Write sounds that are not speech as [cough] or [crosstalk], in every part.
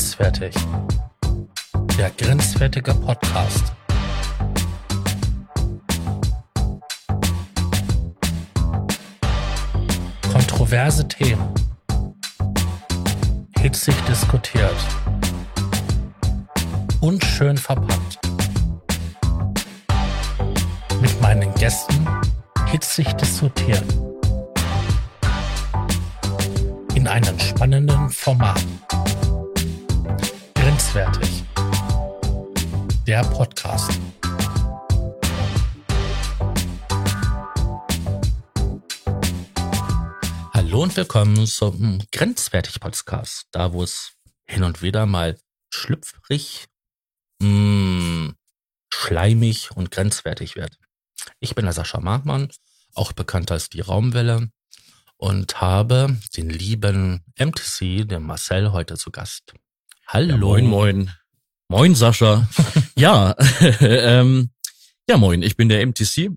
Grenzwertig. Der grenzwertige Podcast. Kontroverse Themen. Hitzig diskutiert. Und schön verpackt. Mit meinen Gästen hitzig diskutieren. In einem spannenden Format. Grenzwertig. Der Podcast. Hallo und willkommen zum Grenzwertig Podcast. Da, wo es hin und wieder mal schlüpfrig, mh, mm, schleimig und grenzwertig wird. Ich bin der Sascha Markmann, auch bekannt als die Raumwelle und habe den lieben MTC, den Marcel, heute zu Gast. Hallo. Ja, moin, moin. Moin, Sascha. [laughs] ja, [laughs] ähm, ja, moin, ich bin der MTC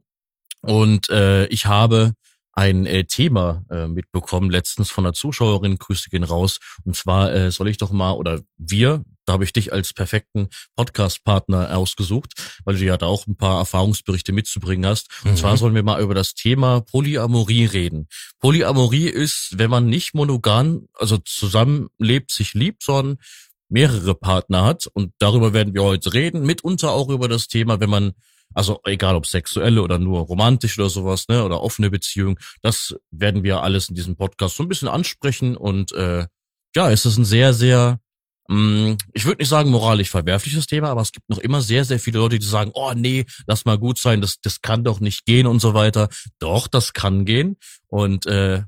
und äh, ich habe ein äh, Thema äh, mitbekommen letztens von einer Zuschauerin, Grüße gehen raus. Und zwar äh, soll ich doch mal, oder wir, da habe ich dich als perfekten Podcast-Partner ausgesucht, weil du ja da auch ein paar Erfahrungsberichte mitzubringen hast. Und mhm. zwar sollen wir mal über das Thema Polyamorie reden. Polyamorie ist, wenn man nicht monogam, also zusammenlebt, sich liebt, sondern mehrere Partner hat. Und darüber werden wir heute reden. Mitunter auch über das Thema, wenn man also egal ob sexuelle oder nur romantisch oder sowas, ne, oder offene Beziehung, das werden wir alles in diesem Podcast so ein bisschen ansprechen und äh, ja, es ist ein sehr, sehr, mm, ich würde nicht sagen moralisch verwerfliches Thema, aber es gibt noch immer sehr, sehr viele Leute, die sagen, oh nee, lass mal gut sein, das, das kann doch nicht gehen und so weiter. Doch, das kann gehen und äh,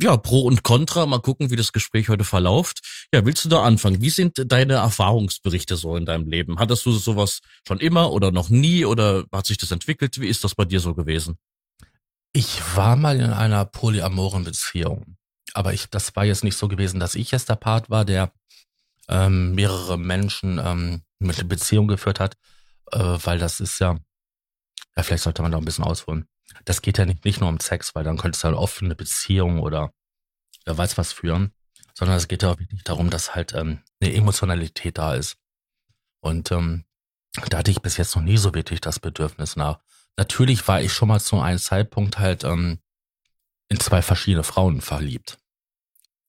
ja, Pro und Contra. Mal gucken, wie das Gespräch heute verläuft. Ja, willst du da anfangen? Wie sind deine Erfahrungsberichte so in deinem Leben? Hattest du sowas schon immer oder noch nie oder hat sich das entwickelt? Wie ist das bei dir so gewesen? Ich war mal in einer polyamoren Beziehung. Aber ich, das war jetzt nicht so gewesen, dass ich jetzt der Part war, der ähm, mehrere Menschen ähm, mit Beziehung geführt hat, äh, weil das ist ja, ja, vielleicht sollte man da ein bisschen ausholen das geht ja nicht, nicht nur um Sex, weil dann könnte es halt oft eine Beziehung oder wer weiß was führen, sondern es geht ja auch wirklich darum, dass halt ähm, eine Emotionalität da ist. Und ähm, da hatte ich bis jetzt noch nie so wirklich das Bedürfnis nach. Natürlich war ich schon mal zu einem Zeitpunkt halt ähm, in zwei verschiedene Frauen verliebt.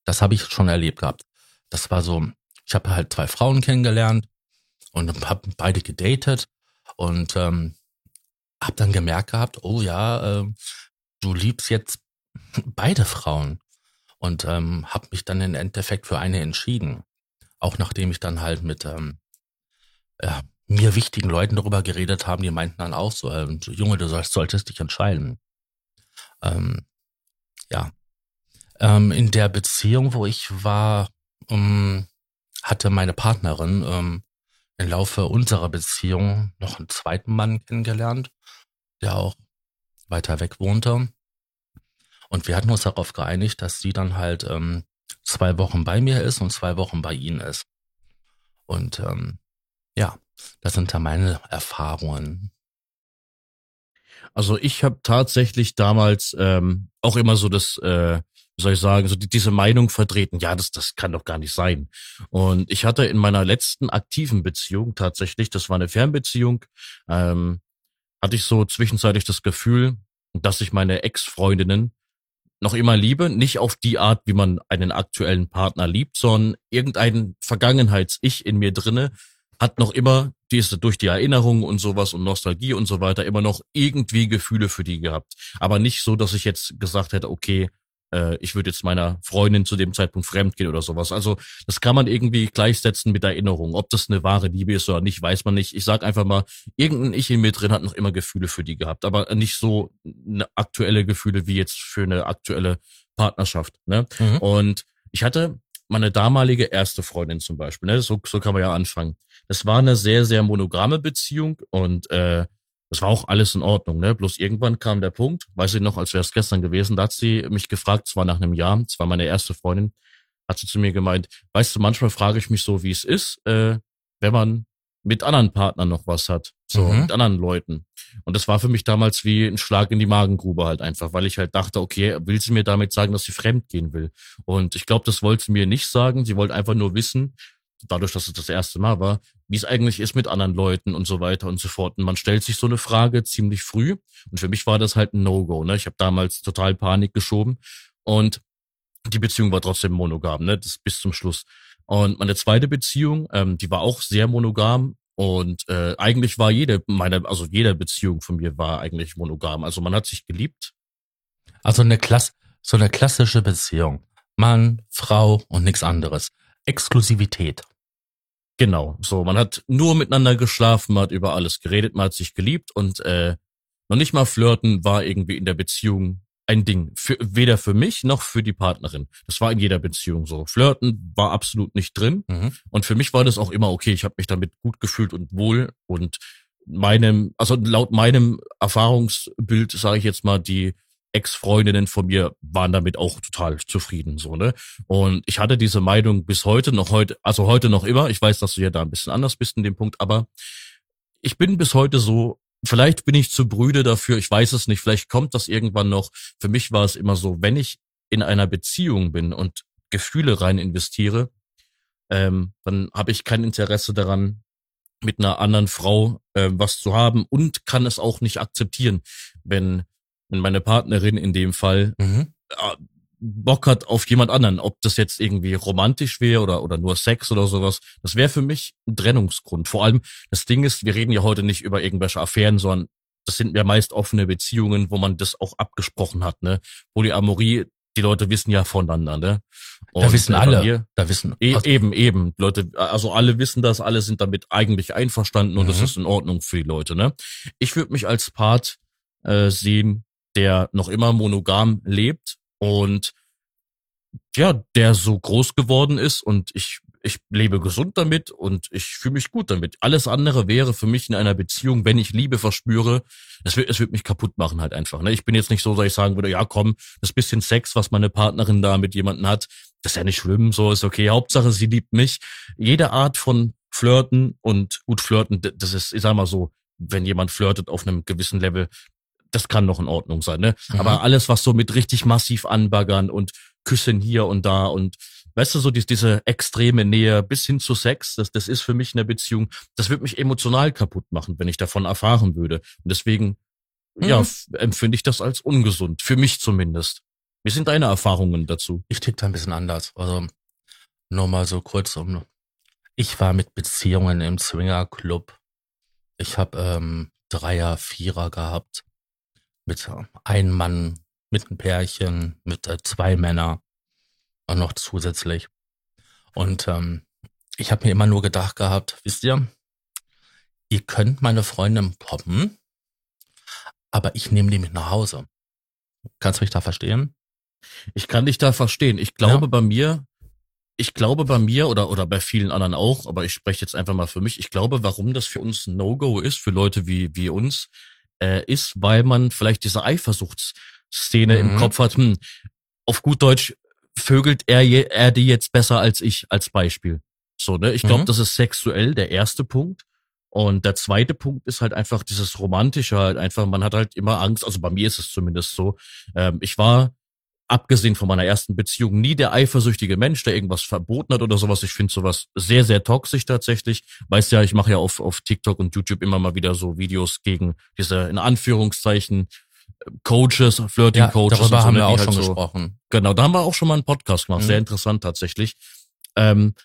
Das habe ich schon erlebt gehabt. Das war so, ich habe halt zwei Frauen kennengelernt und habe beide gedatet und ähm, hab dann gemerkt gehabt, oh ja, äh, du liebst jetzt beide Frauen. Und ähm, habe mich dann im Endeffekt für eine entschieden. Auch nachdem ich dann halt mit ähm, ja, mir wichtigen Leuten darüber geredet haben, die meinten dann auch so, äh, Junge, du sollst, solltest dich entscheiden. Ähm, ja. Ähm, in der Beziehung, wo ich war, ähm, hatte meine Partnerin ähm, im Laufe unserer Beziehung noch einen zweiten Mann kennengelernt der auch weiter weg wohnte. Und wir hatten uns darauf geeinigt, dass sie dann halt ähm, zwei Wochen bei mir ist und zwei Wochen bei ihnen ist. Und ähm, ja, das sind da meine Erfahrungen. Also ich habe tatsächlich damals ähm, auch immer so das, äh, wie soll ich sagen, so die, diese Meinung vertreten, ja, das, das kann doch gar nicht sein. Und ich hatte in meiner letzten aktiven Beziehung tatsächlich, das war eine Fernbeziehung, ähm, hatte ich so zwischenzeitlich das Gefühl, dass ich meine Ex-Freundinnen noch immer liebe, nicht auf die Art, wie man einen aktuellen Partner liebt, sondern irgendein Vergangenheits-Ich in mir drinne hat noch immer diese durch die Erinnerung und sowas und Nostalgie und so weiter immer noch irgendwie Gefühle für die gehabt, aber nicht so, dass ich jetzt gesagt hätte, okay, äh, ich würde jetzt meiner Freundin zu dem Zeitpunkt fremd gehen oder sowas. Also das kann man irgendwie gleichsetzen mit Erinnerung. Ob das eine wahre Liebe ist oder nicht, weiß man nicht. Ich sag einfach mal, irgendein Ich in mir drin hat noch immer Gefühle für die gehabt, aber nicht so eine aktuelle Gefühle wie jetzt für eine aktuelle Partnerschaft. Ne? Mhm. Und ich hatte meine damalige erste Freundin zum Beispiel, ne? so, so kann man ja anfangen. Das war eine sehr, sehr monogame Beziehung und äh, das war auch alles in Ordnung, ne? Bloß irgendwann kam der Punkt, weiß ich noch, als wäre es gestern gewesen, da hat sie mich gefragt, zwar nach einem Jahr, zwar meine erste Freundin, hat sie zu mir gemeint, weißt du, manchmal frage ich mich so, wie es ist, äh, wenn man mit anderen Partnern noch was hat, so mhm. mit anderen Leuten. Und das war für mich damals wie ein Schlag in die Magengrube halt einfach, weil ich halt dachte, okay, will sie mir damit sagen, dass sie fremd gehen will? Und ich glaube, das wollte sie mir nicht sagen. Sie wollte einfach nur wissen, dadurch, dass es das erste Mal war, wie es eigentlich ist mit anderen Leuten und so weiter und so fort. Und man stellt sich so eine Frage ziemlich früh. Und für mich war das halt ein No-Go. Ne? Ich habe damals total Panik geschoben und die Beziehung war trotzdem monogam, ne? Das bis zum Schluss. Und meine zweite Beziehung, ähm, die war auch sehr monogam und äh, eigentlich war jede meine, also jede Beziehung von mir war eigentlich monogam. Also man hat sich geliebt. Also eine Klasse, so eine klassische Beziehung. Mann, Frau und nichts anderes. Exklusivität. Genau, so man hat nur miteinander geschlafen, man hat über alles geredet, man hat sich geliebt und äh, noch nicht mal flirten war irgendwie in der Beziehung ein Ding. Für, weder für mich noch für die Partnerin. Das war in jeder Beziehung so. Flirten war absolut nicht drin. Mhm. Und für mich war das auch immer okay. Ich habe mich damit gut gefühlt und wohl. Und meinem, also laut meinem Erfahrungsbild, sage ich jetzt mal, die Ex-Freundinnen von mir waren damit auch total zufrieden, so, ne? Und ich hatte diese Meinung bis heute noch heute, also heute noch immer. Ich weiß, dass du ja da ein bisschen anders bist in dem Punkt, aber ich bin bis heute so Vielleicht bin ich zu brüde dafür, ich weiß es nicht, vielleicht kommt das irgendwann noch. Für mich war es immer so, wenn ich in einer Beziehung bin und Gefühle rein investiere, ähm, dann habe ich kein Interesse daran, mit einer anderen Frau äh, was zu haben und kann es auch nicht akzeptieren, wenn, wenn meine Partnerin in dem Fall mhm. äh, Bock hat auf jemand anderen, ob das jetzt irgendwie romantisch wäre oder, oder nur Sex oder sowas. Das wäre für mich ein Trennungsgrund. Vor allem, das Ding ist, wir reden ja heute nicht über irgendwelche Affären, sondern das sind ja meist offene Beziehungen, wo man das auch abgesprochen hat, ne? Polyamorie, die Leute wissen ja voneinander, ne? Und da wissen alle. Hier, da wissen e eben eben Leute, also alle wissen das, alle sind damit eigentlich einverstanden und mhm. das ist in Ordnung für die Leute, ne? Ich würde mich als Part äh, sehen, der noch immer monogam lebt und ja, der so groß geworden ist und ich ich lebe gesund damit und ich fühle mich gut damit. Alles andere wäre für mich in einer Beziehung, wenn ich Liebe verspüre, es wird, es wird mich kaputt machen halt einfach. Ne? Ich bin jetzt nicht so, dass ich sagen würde, ja komm, das bisschen Sex, was meine Partnerin da mit jemandem hat, das ist ja nicht schlimm, so ist okay. Hauptsache, sie liebt mich. Jede Art von Flirten und gut flirten, das ist, ich sag mal so, wenn jemand flirtet auf einem gewissen Level, das kann noch in Ordnung sein, ne? Mhm. Aber alles, was so mit richtig massiv anbaggern und Küssen hier und da und weißt du, so die, diese extreme Nähe bis hin zu Sex, das, das ist für mich eine Beziehung, das wird mich emotional kaputt machen, wenn ich davon erfahren würde. Und deswegen, mhm. ja, empfinde ich das als ungesund. Für mich zumindest. Wie sind deine Erfahrungen dazu? Ich tick da ein bisschen anders. Also, nur mal so kurz um. Ich war mit Beziehungen im Swingerclub. Ich habe ähm, Dreier, Vierer gehabt mit einem Mann, mit einem Pärchen, mit äh, zwei Männer und noch zusätzlich. Und ähm, ich habe mir immer nur gedacht gehabt, wisst ihr, ihr könnt meine Freundin poppen, aber ich nehme die mit nach Hause. Kannst du mich da verstehen? Ich kann dich da verstehen. Ich glaube ja. bei mir, ich glaube bei mir oder, oder bei vielen anderen auch, aber ich spreche jetzt einfach mal für mich. Ich glaube, warum das für uns ein No-Go ist, für Leute wie, wie uns, äh, ist, weil man vielleicht diese Eifersuchtsszene mhm. im Kopf hat. Hm, auf gut Deutsch vögelt er, er die jetzt besser als ich als Beispiel. So, ne? Ich glaube, mhm. das ist sexuell der erste Punkt. Und der zweite Punkt ist halt einfach dieses Romantische halt einfach, man hat halt immer Angst, also bei mir ist es zumindest so. Ähm, ich war abgesehen von meiner ersten Beziehung, nie der eifersüchtige Mensch, der irgendwas verboten hat oder sowas. Ich finde sowas sehr, sehr toxisch tatsächlich. Weißt ja, ich mache ja auf, auf TikTok und YouTube immer mal wieder so Videos gegen diese, in Anführungszeichen, Coaches, Flirting Coaches. Ja, darüber so, haben ne, wir auch halt schon so, gesprochen. Genau, da haben wir auch schon mal einen Podcast gemacht. Mhm. Sehr interessant tatsächlich. Ähm,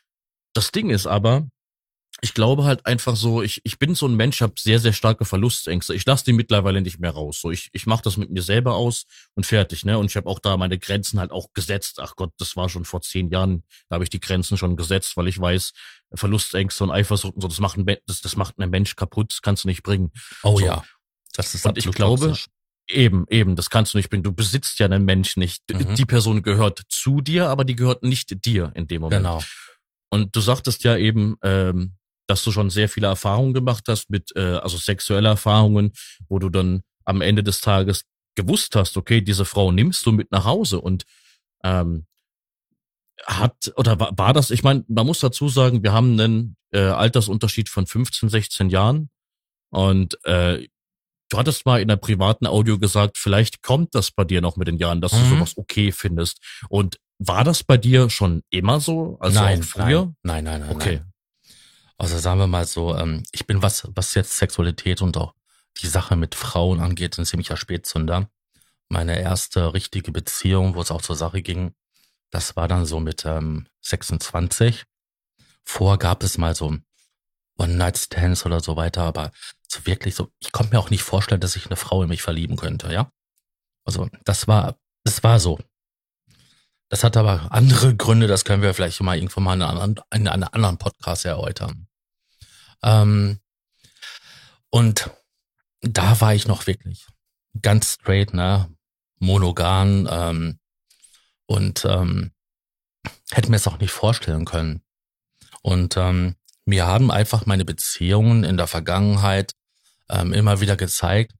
das Ding ist aber, ich glaube halt einfach so, ich, ich bin so ein Mensch, habe sehr, sehr starke Verlustängste. Ich lasse die mittlerweile nicht mehr raus. So, ich, ich mache das mit mir selber aus und fertig, ne? Und ich habe auch da meine Grenzen halt auch gesetzt. Ach Gott, das war schon vor zehn Jahren, da habe ich die Grenzen schon gesetzt, weil ich weiß, Verlustängste und Eifersucht und so, das macht ein, das, das macht einen Mensch kaputt, das kannst du nicht bringen. Oh so. ja. Das ist und ich glaube, toxisch. Eben, eben, das kannst du nicht bringen. Du besitzt ja einen Mensch nicht. Mhm. Die Person gehört zu dir, aber die gehört nicht dir in dem Moment. Genau. Und du sagtest ja eben, ähm, dass du schon sehr viele Erfahrungen gemacht hast mit, äh, also sexuelle Erfahrungen, wo du dann am Ende des Tages gewusst hast, okay, diese Frau nimmst du mit nach Hause und ähm, hat oder war, war das, ich meine, man muss dazu sagen, wir haben einen äh, Altersunterschied von 15, 16 Jahren und äh, du hattest mal in der privaten Audio gesagt, vielleicht kommt das bei dir noch mit den Jahren, dass mhm. du sowas okay findest und war das bei dir schon immer so? Also nein, früher? Nein, nein, nein. Okay. Nein. Also sagen wir mal so, ähm, ich bin was, was jetzt Sexualität und auch die Sache mit Frauen angeht, ein ziemlicher Spätzünder. Meine erste richtige Beziehung, wo es auch zur Sache ging, das war dann so mit ähm, 26. Vor gab es mal so One-Night-Stands oder so weiter, aber so wirklich so, ich konnte mir auch nicht vorstellen, dass ich eine Frau in mich verlieben könnte, ja. Also das war, das war so. Das hat aber andere Gründe, das können wir vielleicht mal irgendwann mal in einem, in einem anderen Podcast erläutern. Ähm, und da war ich noch wirklich ganz straight, ne, monogam ähm, und ähm, hätte mir es auch nicht vorstellen können. Und ähm, mir haben einfach meine Beziehungen in der Vergangenheit ähm, immer wieder gezeigt,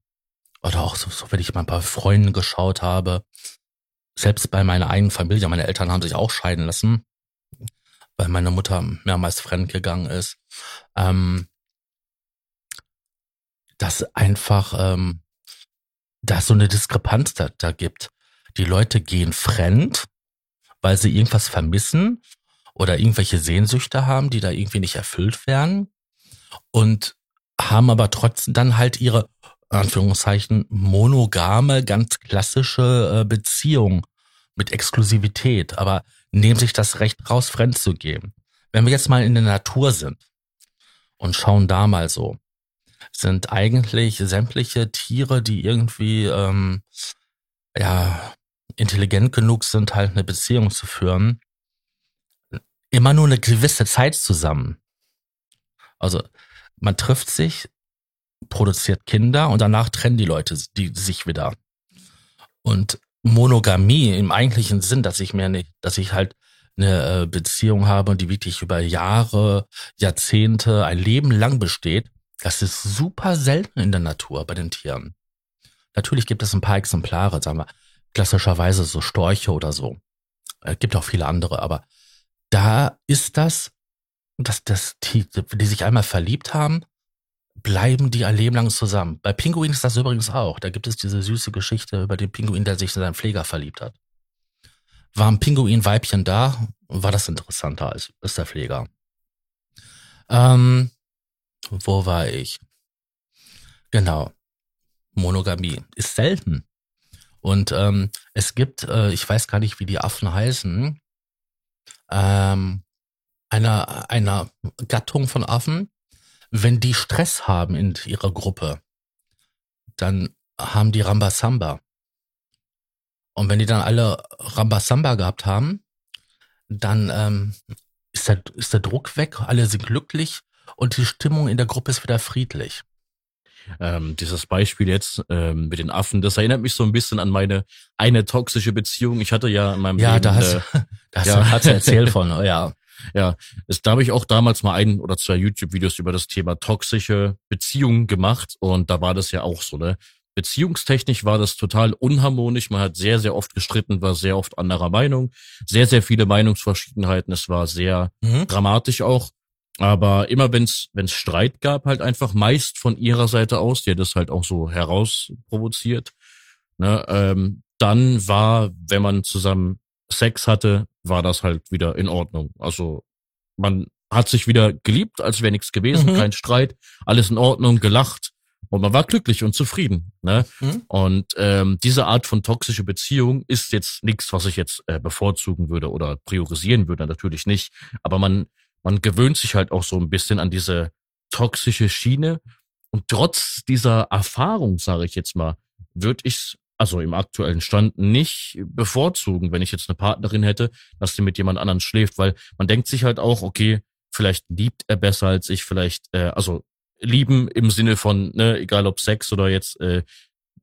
oder auch so, so wenn ich mal ein paar Freunden geschaut habe, selbst bei meiner eigenen Familie, meine Eltern haben sich auch scheiden lassen, weil meine Mutter mehrmals fremdgegangen ist, ähm, dass einfach ähm, da so eine Diskrepanz da, da gibt. Die Leute gehen fremd, weil sie irgendwas vermissen oder irgendwelche Sehnsüchte haben, die da irgendwie nicht erfüllt werden und haben aber trotzdem dann halt ihre Anführungszeichen monogame, ganz klassische äh, Beziehung mit Exklusivität, aber nehmen sich das Recht raus, fremd zu gehen. Wenn wir jetzt mal in der Natur sind und schauen da mal so, sind eigentlich sämtliche Tiere, die irgendwie ähm, ja intelligent genug sind, halt eine Beziehung zu führen, immer nur eine gewisse Zeit zusammen. Also man trifft sich, produziert Kinder und danach trennen die Leute die sich wieder. Und Monogamie im eigentlichen Sinn, dass ich mir nicht, dass ich halt eine äh, Beziehung habe, die wirklich über Jahre, Jahrzehnte, ein Leben lang besteht, das ist super selten in der Natur bei den Tieren. Natürlich gibt es ein paar Exemplare, sagen wir, klassischerweise so Storche oder so. Es gibt auch viele andere, aber da ist das, dass das, die, die sich einmal verliebt haben, bleiben die ein Leben lang zusammen. Bei Pinguinen ist das übrigens auch. Da gibt es diese süße Geschichte über den Pinguin, der sich in seinen Pfleger verliebt hat. War ein Pinguin-Weibchen da, war das interessanter als, als der Pfleger. Ähm, wo war ich? Genau. Monogamie ist selten. Und ähm, es gibt, äh, ich weiß gar nicht, wie die Affen heißen, ähm, einer, einer Gattung von Affen, wenn die Stress haben in ihrer Gruppe, dann haben die Rambasamba. Und wenn die dann alle Rambasamba gehabt haben, dann ähm, ist, der, ist der Druck weg, alle sind glücklich und die Stimmung in der Gruppe ist wieder friedlich. Ähm, dieses Beispiel jetzt ähm, mit den Affen, das erinnert mich so ein bisschen an meine eine toxische Beziehung. Ich hatte ja in meinem ja, Leben, da hast, äh, [laughs] da hast ja. du, hast du erzählt von, oh ja. [laughs] Ja, es, da habe ich auch damals mal ein oder zwei YouTube-Videos über das Thema toxische Beziehungen gemacht und da war das ja auch so, ne? Beziehungstechnisch war das total unharmonisch. Man hat sehr, sehr oft gestritten, war sehr oft anderer Meinung, sehr, sehr viele Meinungsverschiedenheiten. Es war sehr Mhm. dramatisch auch. Aber immer wenn es Streit gab, halt einfach meist von ihrer Seite aus, die hat das halt auch so herausprovoziert, ne, ähm, dann war, wenn man zusammen Sex hatte, war das halt wieder in Ordnung. Also man hat sich wieder geliebt, als wäre nichts gewesen, Mhm. kein Streit, alles in Ordnung, gelacht und man war glücklich und zufrieden. Ne? Mhm. Und ähm, diese Art von toxische Beziehung ist jetzt nichts, was ich jetzt äh, bevorzugen würde oder priorisieren würde, natürlich nicht. Aber man, man gewöhnt sich halt auch so ein bisschen an diese toxische Schiene. Und trotz dieser Erfahrung, sage ich jetzt mal, würde ich also im aktuellen Stand nicht bevorzugen, wenn ich jetzt eine Partnerin hätte, dass sie mit jemand anderen schläft, weil man denkt sich halt auch, okay, vielleicht liebt er besser als ich, vielleicht, äh, also lieben im Sinne von, ne, egal ob Sex oder jetzt äh,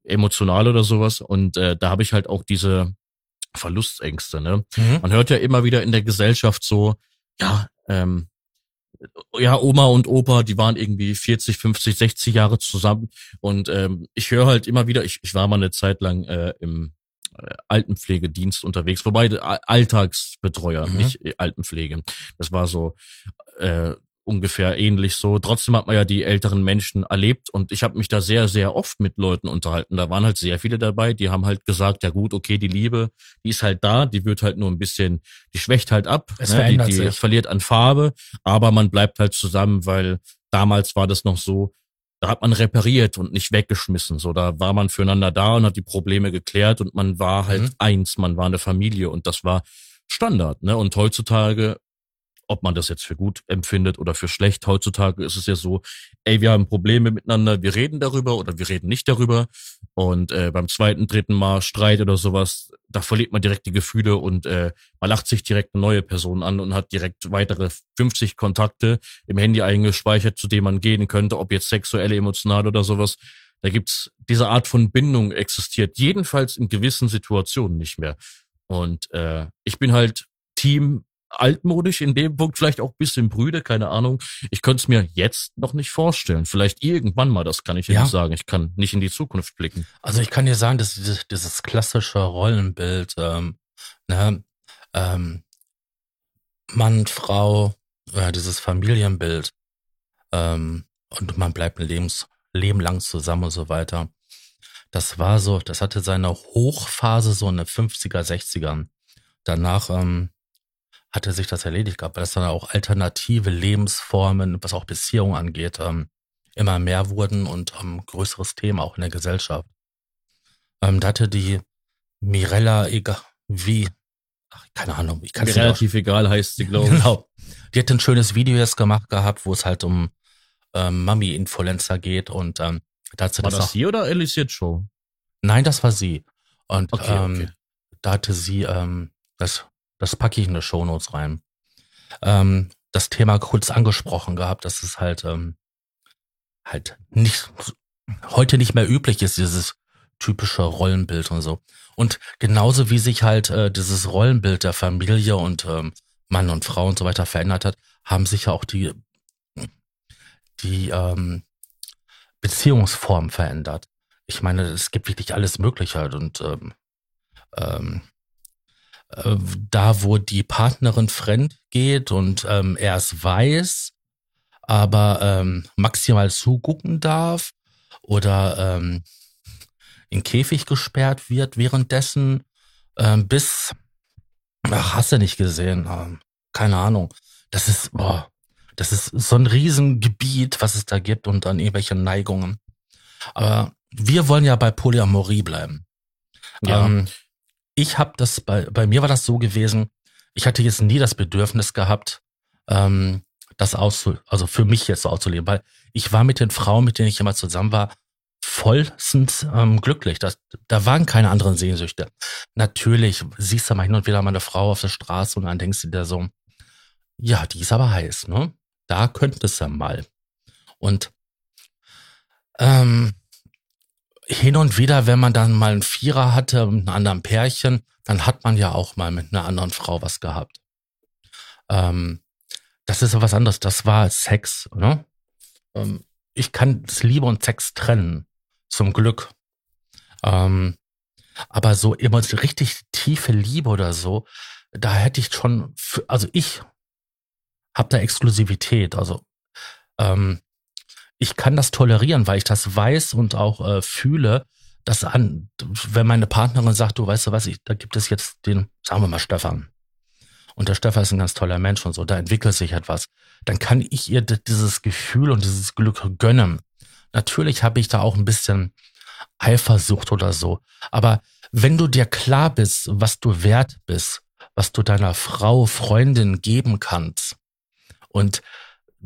emotional oder sowas. Und äh, da habe ich halt auch diese Verlustängste, ne? Mhm. Man hört ja immer wieder in der Gesellschaft so, ja, ähm, ja, Oma und Opa, die waren irgendwie 40, 50, 60 Jahre zusammen. Und ähm, ich höre halt immer wieder, ich, ich war mal eine Zeit lang äh, im äh, Altenpflegedienst unterwegs, wobei äh, Alltagsbetreuer, Mhm. nicht äh, Altenpflege. Das war so, äh, ungefähr ähnlich so. Trotzdem hat man ja die älteren Menschen erlebt und ich habe mich da sehr, sehr oft mit Leuten unterhalten. Da waren halt sehr viele dabei, die haben halt gesagt, ja gut, okay, die Liebe, die ist halt da, die wird halt nur ein bisschen, die schwächt halt ab, Es ne? die, verändert die sich. verliert an Farbe, aber man bleibt halt zusammen, weil damals war das noch so, da hat man repariert und nicht weggeschmissen. So, da war man füreinander da und hat die Probleme geklärt und man war halt Mhm. eins, man war eine Familie und das war Standard, ne? Und heutzutage, ob man das jetzt für gut empfindet oder für schlecht, heutzutage ist es ja so, ey, wir haben Probleme miteinander, wir reden darüber oder wir reden nicht darüber. Und äh, beim zweiten, dritten Mal Streit oder sowas, da verliert man direkt die Gefühle und äh, man lacht sich direkt eine neue Person an und hat direkt weitere 50 Kontakte im Handy eingespeichert, zu denen man gehen könnte, ob jetzt sexuell, emotional oder sowas. Da gibt's diese Art von Bindung existiert, jedenfalls in gewissen Situationen nicht mehr. Und äh, ich bin halt Team altmodisch in dem Punkt, vielleicht auch bisschen Brüde, keine Ahnung. Ich könnte es mir jetzt noch nicht vorstellen. Vielleicht irgendwann mal, das kann ich Ja. nicht sagen. Ich kann nicht in die Zukunft blicken. Also ich kann dir sagen, dass dieses, dieses klassische Rollenbild, ähm, ne, ähm, Mann, Frau, äh, dieses Familienbild, ähm, und man bleibt ein Lebens, Leben lang zusammen und so weiter. Das war so, das hatte seine Hochphase so in den 50er, 60ern. Danach ähm, hatte sich das erledigt gehabt, weil es dann auch alternative Lebensformen, was auch Beziehungen angeht, ähm, immer mehr wurden und ähm, größeres Thema auch in der Gesellschaft. Ähm, da hatte die Mirella egal wie, ach, keine Ahnung, ich kann es nicht relativ egal heißt sie, glaube ich. Genau. Die hat ein schönes Video jetzt gemacht gehabt, wo es halt um ähm, Mami-Influencer geht und ähm, da hat sie War das das sie oder Elisabeth Show? Nein, das war sie. Und Okay, ähm, okay. da hatte sie, ähm, das, das packe ich in die Shownotes rein, ähm, das Thema kurz angesprochen gehabt, dass es halt ähm, halt nicht heute nicht mehr üblich ist, dieses typische Rollenbild und so. Und genauso wie sich halt äh, dieses Rollenbild der Familie und ähm, Mann und Frau und so weiter verändert hat, haben sich ja auch die die ähm, Beziehungsformen verändert. Ich meine, es gibt wirklich alles Mögliche halt und ähm, ähm, äh, da, wo die Partnerin fremd geht und ähm, er es weiß, aber ähm, maximal zugucken darf oder ähm, in Käfig gesperrt wird währenddessen, ähm, bis, ach, hast du nicht gesehen, ähm, keine Ahnung. Das ist, boah, das ist so ein Riesengebiet, was es da gibt und dann irgendwelche Neigungen. Aber wir wollen ja bei Polyamorie bleiben. Ja. Ähm, ich habe das bei bei mir war das so gewesen. Ich hatte jetzt nie das Bedürfnis gehabt, ähm, das auszu, also für mich jetzt so auszuleben, weil ich war mit den Frauen, mit denen ich immer zusammen war, vollstens ähm, glücklich. Das, da waren keine anderen Sehnsüchte. Natürlich siehst du mal hin und wieder mal eine Frau auf der Straße und dann denkst du dir so, ja, die ist aber heiß, ne? Da könntest du mal. Und ähm, hin und wieder, wenn man dann mal einen Vierer hatte mit einem anderen Pärchen, dann hat man ja auch mal mit einer anderen Frau was gehabt. Ähm, das ist was anderes. Das war Sex, ne? Ähm, ich kann das Liebe und Sex trennen, zum Glück. Ähm, aber so immer so richtig tiefe Liebe oder so, da hätte ich schon, für, also ich habe da Exklusivität. Also ähm, ich kann das tolerieren, weil ich das weiß und auch äh, fühle, dass an, wenn meine Partnerin sagt, du weißt du was, ich, da gibt es jetzt den, sagen wir mal Stefan. Und der Stefan ist ein ganz toller Mensch und so, da entwickelt sich etwas. Dann kann ich ihr dieses Gefühl und dieses Glück gönnen. Natürlich habe ich da auch ein bisschen Eifersucht oder so. Aber wenn du dir klar bist, was du wert bist, was du deiner Frau, Freundin geben kannst und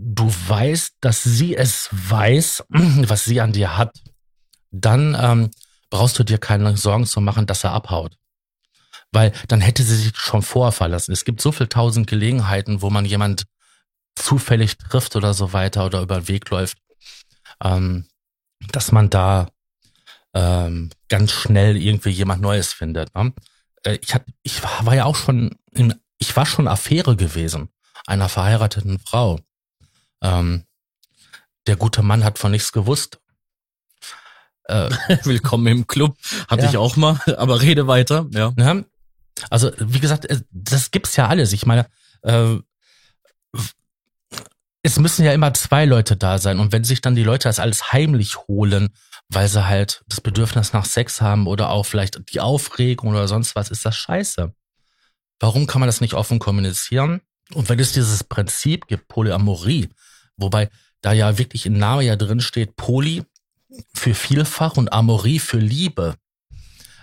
du weißt, dass sie es weiß, [clears throat] was sie an dir hat, dann ähm, brauchst du dir keine Sorgen zu machen, dass er abhaut. Weil dann hätte sie sich schon vorher verlassen. Es gibt so viel tausend Gelegenheiten, wo man jemand zufällig trifft oder so weiter oder über den Weg läuft, ähm, dass man da ähm, ganz schnell irgendwie jemand Neues findet. Ne? Äh, ich, hab, ich war, war ja auch schon, in, ich war schon Affäre gewesen, einer verheirateten Frau. Ähm, der gute Mann hat von nichts gewusst. Äh, [laughs] Willkommen im Club. Hatte Ja. ich auch mal, [laughs] aber rede weiter. Ja. ne? Also wie gesagt, äh, das gibt's ja alles. Ich meine, äh, es müssen ja immer zwei Leute da sein. Und wenn sich dann die Leute das alles heimlich holen, weil sie halt das Bedürfnis nach Sex haben oder auch vielleicht die Aufregung oder sonst was, ist das scheiße. Warum kann man das nicht offen kommunizieren? Und wenn es dieses Prinzip gibt, Polyamorie, wobei da ja wirklich im Namen ja drin steht, Poly für Vielfach und Amorie für Liebe,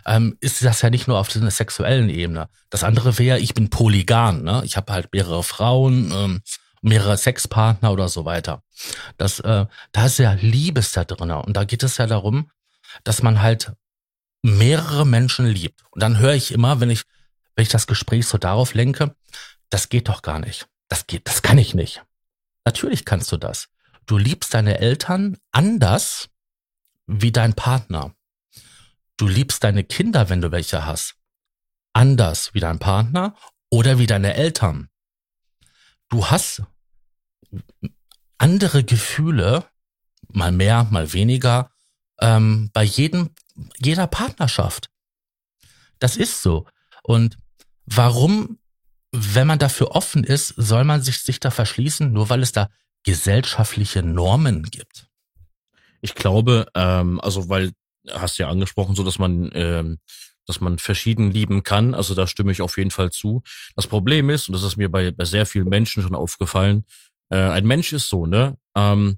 ähm, ist das ja nicht nur auf einer sexuellen Ebene. Das andere wäre, ich bin polygam, ne? Ich habe halt mehrere Frauen, ähm, mehrere Sexpartner oder so weiter. Das, äh, da ist ja Liebes da drin. Und da geht es ja darum, dass man halt mehrere Menschen liebt. Und dann höre ich immer, wenn ich, wenn ich das Gespräch so darauf lenke, das geht doch gar nicht. Das geht, das kann ich nicht. Natürlich kannst du das. Du liebst deine Eltern anders wie dein Partner. Du liebst deine Kinder, wenn du welche hast, anders wie dein Partner oder wie deine Eltern du hast andere Gefühle, mal mehr, mal weniger, ähm, bei jedem, jeder Partnerschaft. Das ist so. Und warum, wenn man dafür offen ist, soll man sich, sich da verschließen, nur weil es da gesellschaftliche Normen gibt? Ich glaube, ähm, also weil hast ja angesprochen, so dass man ähm, dass man verschieden lieben kann. Also da stimme ich auf jeden Fall zu. Das Problem ist, und das ist mir bei, bei sehr vielen Menschen schon aufgefallen, äh, ein Mensch ist so, ne? Ähm,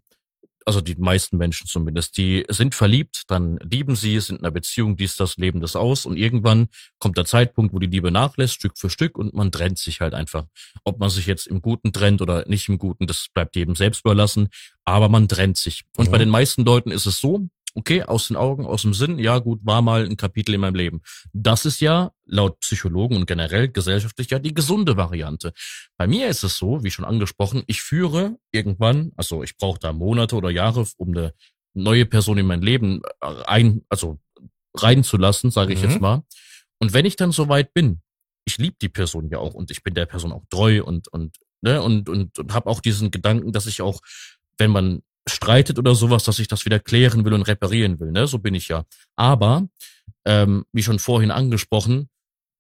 also die meisten Menschen zumindest, die sind verliebt, dann lieben sie, sind in einer Beziehung, dies, das, leben das aus und irgendwann kommt der Zeitpunkt, wo die Liebe nachlässt, Stück für Stück und man trennt sich halt einfach. Ob man sich jetzt im Guten trennt oder nicht im Guten, das bleibt jedem selbst überlassen, aber man trennt sich. Und mhm. bei den meisten Leuten ist es so, okay, aus den Augen, aus dem Sinn, ja gut, war mal ein Kapitel in meinem Leben. Das ist ja laut Psychologen und generell gesellschaftlich ja die gesunde Variante. Bei mir ist es so, wie schon angesprochen, ich führe irgendwann, also ich brauche da Monate oder Jahre, um eine neue Person in mein Leben äh, ein, also reinzulassen, sage ich mhm. jetzt mal. Und wenn ich dann soweit bin, ich liebe die Person ja auch und ich bin der Person auch treu und und ne und und, und habe auch diesen Gedanken, dass ich auch wenn man streitet oder sowas, dass ich das wieder klären will und reparieren will. Ne? So bin ich ja. Aber, ähm, wie schon vorhin angesprochen,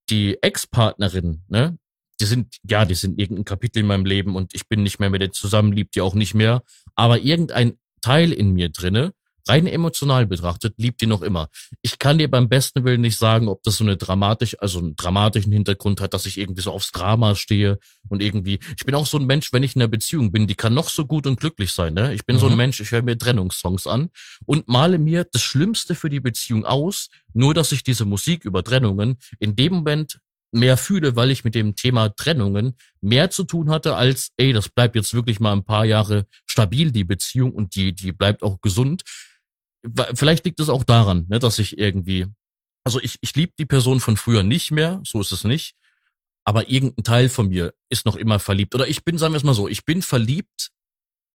die Ex-Partnerin, ne, die sind, ja, die sind irgendein Kapitel in meinem Leben und ich bin nicht mehr mit der zusammen, liebt die auch nicht mehr. Aber irgendein Teil in mir drinne rein emotional betrachtet, liebt die noch immer. Ich kann dir beim besten Willen nicht sagen, ob das so eine dramatisch, also einen dramatischen Hintergrund hat, dass ich irgendwie so aufs Drama stehe und irgendwie, ich bin auch so ein Mensch, wenn ich in einer Beziehung bin, die kann noch so gut und glücklich sein, ne? Ich bin mhm. so ein mhm. Mensch, ich höre mir Trennungssongs an und male mir das Schlimmste für die Beziehung aus, nur dass ich diese Musik über Trennungen in dem Moment mehr fühle, weil ich mit dem Thema Trennungen mehr zu tun hatte als, ey, das bleibt jetzt wirklich mal ein paar Jahre stabil, die Beziehung und die, die bleibt auch gesund vielleicht liegt es auch daran, ne, dass ich irgendwie, also ich, ich liebe die Person von früher nicht mehr, so ist es nicht, aber irgendein Teil von mir ist noch immer verliebt. Oder ich bin, sagen wir es mal so, ich bin verliebt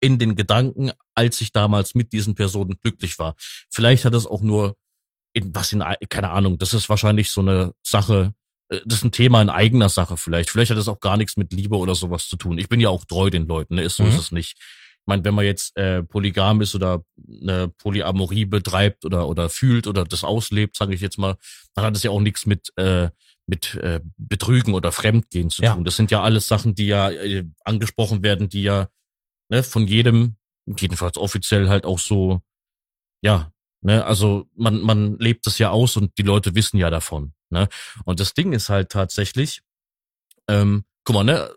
in den Gedanken, als ich damals mit diesen Personen glücklich war. Vielleicht hat es auch nur in was in, keine Ahnung, das ist wahrscheinlich so eine Sache, äh, das ist ein Thema in eigener Sache vielleicht. Vielleicht hat es auch gar nichts mit Liebe oder sowas zu tun. Ich bin ja auch treu den Leuten, ne? ist so mhm. ist es nicht. Ich meine, wenn man jetzt äh, polygam ist oder eine Polyamorie betreibt oder oder fühlt oder das auslebt, sage ich jetzt mal, dann hat es ja auch nichts mit äh, mit äh, Betrügen oder Fremdgehen zu ja. tun. Das sind ja alles Sachen, die ja äh, angesprochen werden, die ja ne, von jedem, jedenfalls offiziell halt auch so, ja, ne, also man man lebt es ja aus und die Leute wissen ja davon. Ne? Und das Ding ist halt tatsächlich, ähm, guck mal, ne,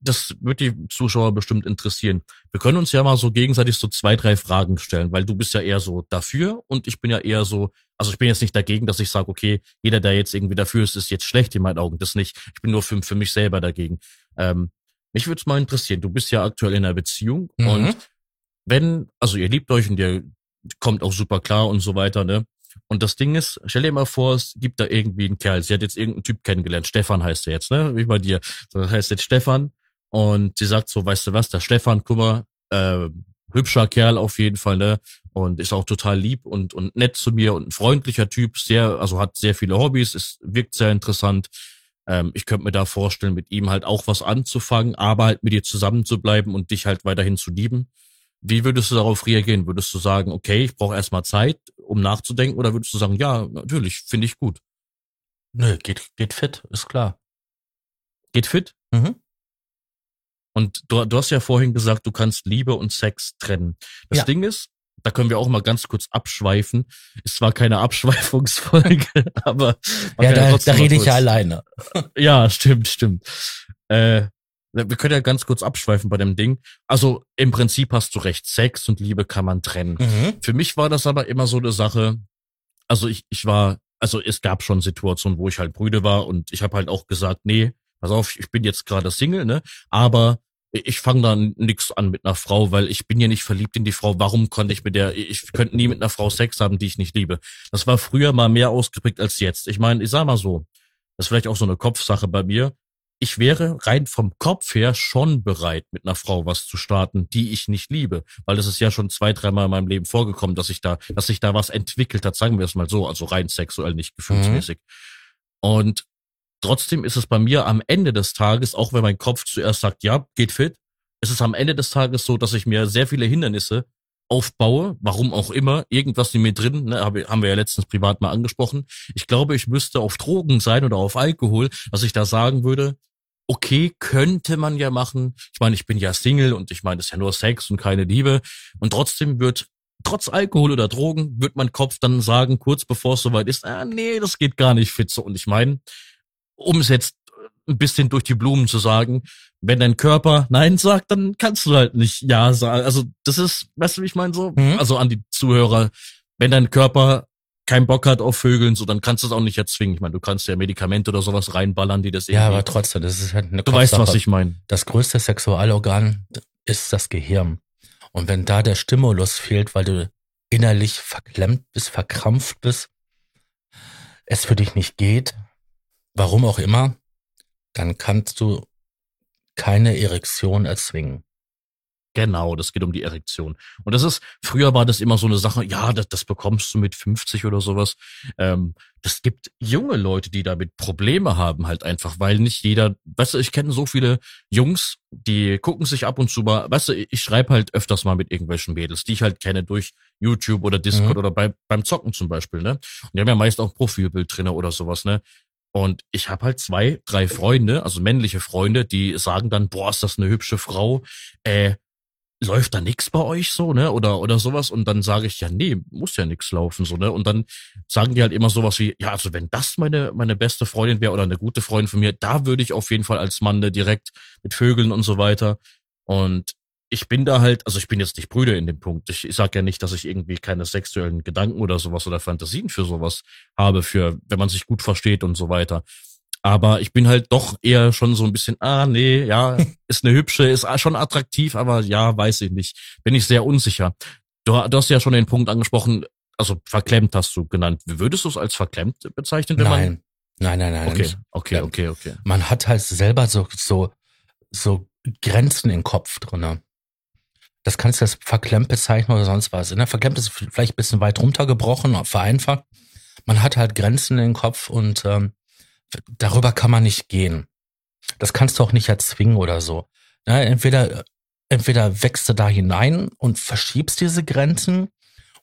das wird die Zuschauer bestimmt interessieren. Wir können uns ja mal so gegenseitig so zwei, drei Fragen stellen, weil du bist ja eher so dafür und ich bin ja eher so, also ich bin jetzt nicht dagegen, dass ich sage, okay, jeder, der jetzt irgendwie dafür ist, ist jetzt schlecht in meinen Augen. Das nicht. Ich bin nur für, für mich selber dagegen. Ähm, mich würde es mal interessieren. Du bist ja aktuell in einer Beziehung mhm. und wenn, also ihr liebt euch und ihr kommt auch super klar und so weiter, ne? Und das Ding ist, stell dir mal vor, es gibt da irgendwie einen Kerl. Sie hat jetzt irgendeinen Typ kennengelernt. Stefan heißt er jetzt, ne? Wie bei dir. Das heißt jetzt Stefan. Und sie sagt so, weißt du was, der Stefan, guck mal, äh, hübscher Kerl auf jeden Fall, ne? Und ist auch total lieb und, und nett zu mir und ein freundlicher Typ, sehr, also hat sehr viele Hobbys, ist, wirkt sehr interessant. Ähm, ich könnte mir da vorstellen, mit ihm halt auch was anzufangen, aber halt mit dir zusammen zu bleiben und dich halt weiterhin zu lieben. Wie würdest du darauf reagieren? Würdest du sagen, okay, ich brauche erstmal Zeit, um nachzudenken, oder würdest du sagen, ja, natürlich, finde ich gut? Nö, geht, geht fit, ist klar. Geht fit? Mhm. Und du, du hast ja vorhin gesagt, du kannst Liebe und Sex trennen. Das Ja. Ding ist, da können wir auch mal ganz kurz abschweifen. Ist zwar keine [laughs] Abschweifungsfolge, aber Ja, da, trotzdem da rede ich ja alleine. [laughs] Ja, stimmt, stimmt. Äh, wir können ja ganz kurz abschweifen bei dem Ding. Also im Prinzip hast du recht, Sex und Liebe kann man trennen. Mhm. Für mich war das aber immer so eine Sache. Also ich, ich war, also es gab schon Situationen, wo ich halt Brüde war und ich habe halt auch gesagt, nee, pass auf, ich bin jetzt gerade Single, ne? Aber ich fange dann nix an mit einer Frau, weil ich bin ja nicht verliebt in die Frau. Warum konnte ich mit der, ich könnte nie mit einer Frau Sex haben, die ich nicht liebe. Das war früher mal mehr ausgeprägt als jetzt. Ich meine, ich sag mal so, das ist vielleicht auch so eine Kopfsache bei mir. Ich wäre rein vom Kopf her schon bereit, mit einer Frau was zu starten, die ich nicht liebe. Weil es ist ja schon zwei, dreimal in meinem Leben vorgekommen, dass ich da, dass sich da was entwickelt hat, sagen wir es mal so, also rein sexuell, nicht gefühlsmäßig. Und trotzdem ist es bei mir am Ende des Tages, auch wenn mein Kopf zuerst sagt, ja, geht fit, ist es am Ende des Tages so, dass ich mir sehr viele Hindernisse aufbaue, warum auch immer, irgendwas in mir drin, ne, hab- haben wir ja letztens privat mal angesprochen. Ich glaube, ich müsste auf Drogen sein oder auf Alkohol, dass ich da sagen würde, okay, könnte man ja machen. Ich meine, ich bin ja Single und ich meine, es ist ja nur Sex und keine Liebe. Und trotzdem wird, trotz Alkohol oder Drogen, wird mein Kopf dann sagen, kurz bevor es soweit ist, ah, nee, das geht gar nicht fit so. Und ich meine, um es jetzt ein bisschen durch die Blumen zu sagen, wenn dein Körper Nein sagt, dann kannst du halt nicht Ja sagen. Also das ist, weißt du, wie ich meine so? Mhm. Also an die Zuhörer, wenn dein Körper keinen Bock hat auf Vögeln, so dann kannst du es auch nicht erzwingen. Ich meine, du kannst ja Medikamente oder sowas reinballern, die das Ja, aber trotzdem, das ist halt eine du weißt, was ich meine. Das größte Sexualorgan ist das Gehirn. Und wenn da der Stimulus fehlt, weil du innerlich verklemmt bist, verkrampft bist, es für dich nicht geht, warum auch immer, dann kannst du keine Erektion erzwingen. Genau, das geht um die Erektion. Und das ist, früher war das immer so eine Sache, ja, das, das bekommst du mit 50 oder sowas. Ähm, das gibt junge Leute, die damit Probleme haben, halt einfach, weil nicht jeder, weißt du, ich kenne so viele Jungs, die gucken sich ab und zu mal, weißt du, ich schreibe halt öfters mal mit irgendwelchen Mädels, die ich halt kenne durch YouTube oder Discord Mhm. oder bei, beim Zocken zum Beispiel, ne? Und die haben ja meist auch Profilbild drinne oder sowas, ne? Und ich habe halt zwei, drei Freunde, also männliche Freunde, die sagen dann, boah, ist das eine hübsche Frau, äh, läuft da nix bei euch so, ne? Oder oder sowas und dann sage ich ja, nee, muss ja nix laufen so, ne? Und dann sagen die halt immer sowas wie, ja, also wenn das meine meine beste Freundin wäre oder eine gute Freundin von mir, da würde ich auf jeden Fall als Mann ne, direkt mit Vögeln und so weiter. Und ich bin da halt, also ich bin jetzt nicht Brüder in dem Punkt. Ich, ich sag ja nicht, dass ich irgendwie keine sexuellen Gedanken oder sowas oder Fantasien für sowas habe, für wenn man sich gut versteht und so weiter. Aber ich bin halt doch eher schon so ein bisschen, ah, nee, ja, [laughs] ist eine hübsche, ist schon attraktiv, aber ja, weiß ich nicht. Bin ich sehr unsicher. Du, du hast ja schon den Punkt angesprochen, also verklemmt hast du genannt. Würdest du es als verklemmt bezeichnen, wenn Nein, nein, nein, nein. man. Okay, nicht. okay, okay, okay. Man hat halt selber so, so, so Grenzen im Kopf drinne. Das kannst du als verklemmt bezeichnen oder sonst was. Ne? Verklemmt ist vielleicht ein bisschen weit runtergebrochen, vereinfacht. Man hat halt Grenzen im Kopf und ähm, darüber kann man nicht gehen. Das kannst du auch nicht erzwingen oder so. Ne? Entweder, entweder wächst du da hinein und verschiebst diese Grenzen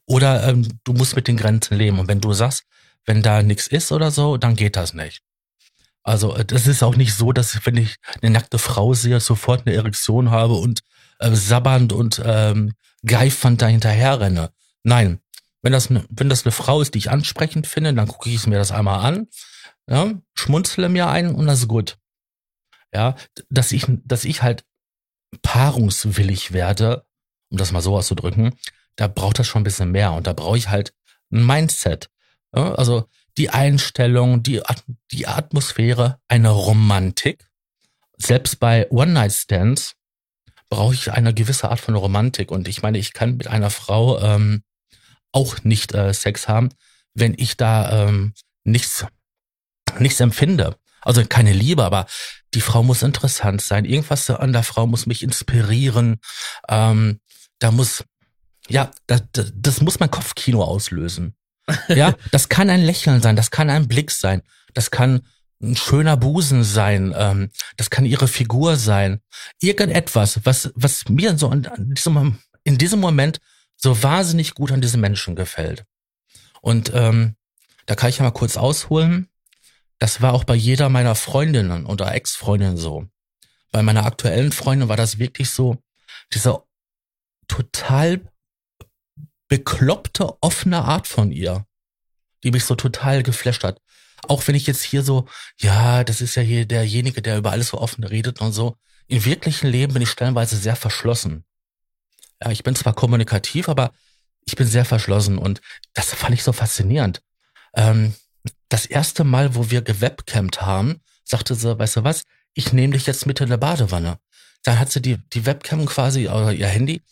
oder ähm, du musst mit den Grenzen leben. Und wenn du sagst, wenn da nichts ist oder so, dann geht das nicht. Also äh, das ist auch nicht so, dass ich, wenn ich eine nackte Frau sehe, sofort eine Erektion habe und äh, sabbernd und ähm, geifernd da hinterher renne. Nein, wenn das, ne, wenn das eine Frau ist, die ich ansprechend finde, dann gucke ich mir das einmal an, ja, schmunzle mir ein und das ist gut. Ja, dass ich, dass ich halt paarungswillig werde, um das mal so auszudrücken, da braucht das schon ein bisschen mehr und da brauche ich halt ein Mindset. Ja, also die Einstellung, die, die Atmosphäre, eine Romantik. Selbst bei One-Night-Stands brauche ich eine gewisse Art von Romantik. Und ich meine, ich kann mit einer Frau ähm, auch nicht äh, Sex haben, wenn ich da ähm, nichts, nichts empfinde. Also keine Liebe, aber die Frau muss interessant sein. Irgendwas an der Frau muss mich inspirieren. Ähm, da muss, ja, das, das, das muss mein Kopfkino auslösen. [laughs] Ja, das kann ein Lächeln sein, das kann ein Blick sein, das kann ein schöner Busen sein, ähm, das kann ihre Figur sein. Irgendetwas, was, was mir so in diesem, in diesem Moment so wahnsinnig gut an diesem Menschen gefällt. Und ähm, da kann ich ja mal kurz ausholen. Das war auch bei jeder meiner Freundinnen oder Ex-Freundinnen so. bei meiner aktuellen Freundin war das wirklich so, diese total bekloppte, offene Art von ihr, die mich so total geflasht hat. Auch wenn ich jetzt hier so, ja, das ist ja hier derjenige, der über alles so offen redet und so. Im wirklichen Leben bin ich stellenweise sehr verschlossen. Ja, ich bin zwar kommunikativ, aber ich bin sehr verschlossen und das fand ich so faszinierend. Ähm, das erste Mal, wo wir gewebcamt haben, sagte sie, weißt du was, ich nehme dich jetzt mit in der Badewanne. Dann hat sie die, die Webcam quasi, oder ihr Handy,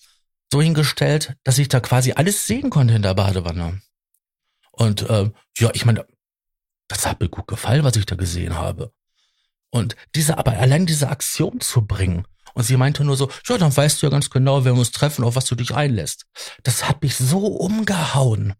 so hingestellt, dass ich da quasi alles sehen konnte in der Badewanne. Und äh, ja, ich meine, das hat mir gut gefallen, was ich da gesehen habe. Und diese, aber allein diese Aktion zu bringen. Und sie meinte nur so, ja, dann weißt du ja ganz genau, wenn wir uns treffen, auf was du dich einlässt. Das hat mich so umgehauen.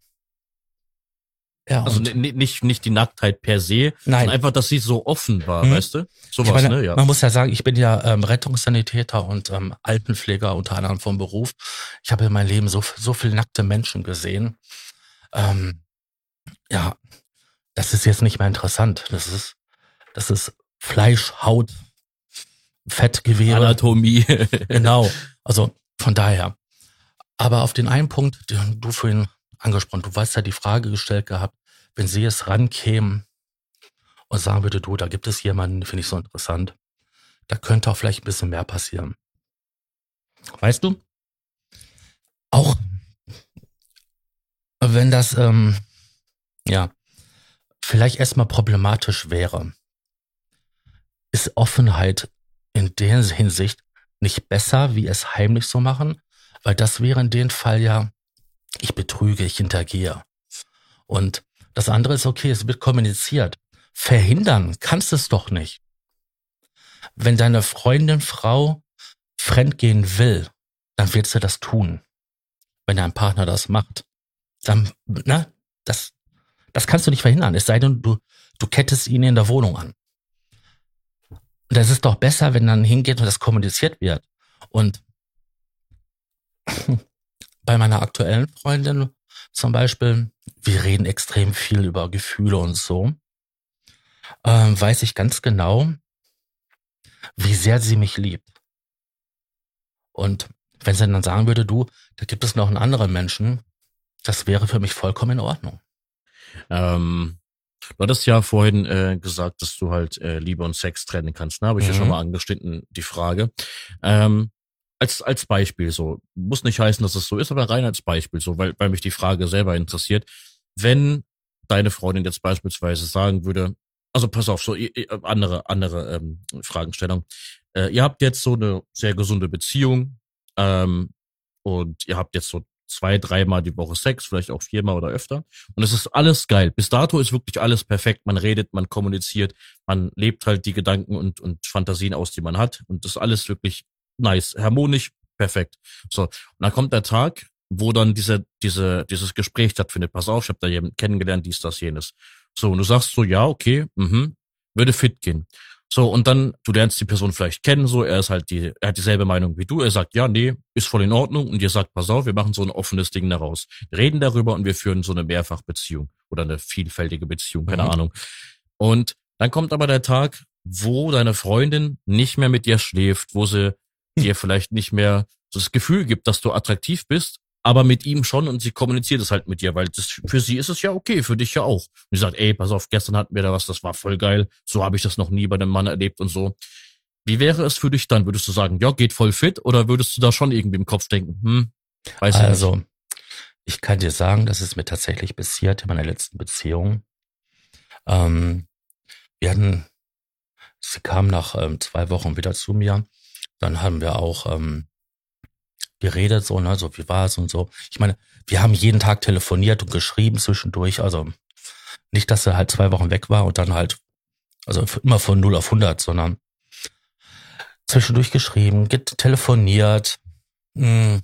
Ja, also nicht, nicht die Nacktheit per se, Nein. sondern einfach, dass sie so offen war, hm. weißt du? So was, ne? Ja. Man muss ja sagen, ich bin ja ähm, Rettungssanitäter und ähm, Altenpfleger unter anderem vom Beruf. Ich habe in meinem Leben so, so viel nackte Menschen gesehen. Ähm, ja, das ist jetzt nicht mehr interessant. Das ist, das ist Fleisch, Haut, Fettgewebe. Anatomie. genau. [laughs] Also von daher. Aber auf den einen Punkt, den du vorhin angesprochen. Du weißt ja die Frage gestellt gehabt, wenn sie es rankämen und sagen würde, du, da gibt es jemanden, finde ich so interessant. Da könnte auch vielleicht ein bisschen mehr passieren. Weißt du? Auch wenn das, ähm, ja, vielleicht erstmal problematisch wäre, ist Offenheit in der Hinsicht nicht besser, wie es heimlich so machen, weil das wäre in dem Fall ja ich betrüge, ich hintergehe. Und das andere ist okay, es wird kommuniziert. Verhindern kannst es doch nicht. Wenn deine Freundin, Frau fremdgehen will, dann wird sie das tun. Wenn dein Partner das macht, dann, na, das, das kannst du nicht verhindern. Es sei denn, du, du kettest ihn in der Wohnung an. Und das ist doch besser, wenn dann hingeht und das kommuniziert wird. Und bei meiner aktuellen Freundin zum Beispiel, wir reden extrem viel über Gefühle und so, ähm, weiß ich ganz genau, wie sehr sie mich liebt. Und wenn sie dann sagen würde, du, da gibt es noch einen anderen Menschen, das wäre für mich vollkommen in Ordnung. Ähm, du hattest ja vorhin äh, gesagt, dass du halt äh, Liebe und Sex trennen kannst. Ne? Habe ich mhm. ja schon mhm. mal angeschnitten, die Frage. Ähm, als, als Beispiel so. Muss nicht heißen, dass es so ist, aber rein als Beispiel so, weil, weil mich die Frage selber interessiert. Wenn deine Freundin jetzt beispielsweise sagen würde, also pass auf, so andere, andere ähm, Fragestellung. Äh, ihr habt jetzt so eine sehr gesunde Beziehung ähm, und ihr habt jetzt so zwei, dreimal die Woche Sex, vielleicht auch viermal oder öfter. Und es ist alles geil. Bis dato ist wirklich alles perfekt. Man redet, man kommuniziert, man lebt halt die Gedanken und, und Fantasien aus, die man hat. Und das ist alles wirklich nice, harmonisch, perfekt. So, und dann kommt der Tag, wo dann diese, diese, dieses Gespräch stattfindet. Pass auf, ich habe da jemanden kennengelernt, dies, das, jenes. So, und du sagst so, ja, okay, mhm, würde fit gehen. So, und dann, du lernst die Person vielleicht kennen, so, er ist halt die, er hat dieselbe Meinung wie du, er sagt, ja, nee, ist voll in Ordnung, und ihr sagt, pass auf, wir machen so ein offenes Ding daraus. Reden darüber und wir führen so eine Mehrfachbeziehung oder eine vielfältige Beziehung, keine mhm. Ahnung. Und dann kommt aber der Tag, wo deine Freundin nicht mehr mit dir schläft, wo sie dir vielleicht nicht mehr das Gefühl gibt, dass du attraktiv bist, aber mit ihm schon und sie kommuniziert es halt mit dir, weil das, für sie ist es ja okay, für dich ja auch. Und sie sagt, ey, pass auf, gestern hatten wir da was, das war voll geil, so habe ich das noch nie bei einem Mann erlebt und so. Wie wäre es für dich dann? Würdest du sagen, ja, geht voll fit oder würdest du da schon irgendwie im Kopf denken, hm, weiß also, nicht. ich kann dir sagen, dass es mir tatsächlich passiert in meiner letzten Beziehung. Ähm, wir hatten, sie kam nach ähm, zwei Wochen wieder zu mir dann haben wir auch ähm, geredet, so, ne, so wie war es und so. Ich meine, wir haben jeden Tag telefoniert und geschrieben zwischendurch, also nicht, dass er halt zwei Wochen weg war und dann halt, also immer von 0 auf 100, sondern zwischendurch geschrieben, telefoniert, mh, hm,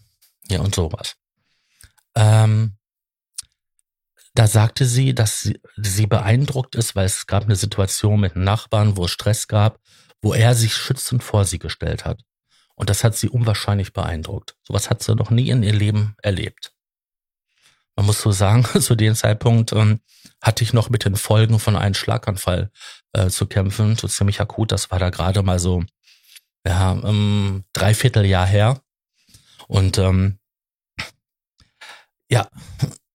ja und sowas. Ähm, da sagte sie, dass sie, sie beeindruckt ist, weil es gab eine Situation mit Nachbarn, wo es Stress gab, wo er sich schützend vor sie gestellt hat. Und das hat sie unwahrscheinlich beeindruckt. Sowas hat sie noch nie in ihr Leben erlebt. Man muss so sagen, [laughs] zu dem Zeitpunkt ähm, hatte ich noch mit den Folgen von einem Schlaganfall äh, zu kämpfen, so ziemlich akut. Das war da gerade mal so ja, ähm, Dreivierteljahr her. Und ähm, ja,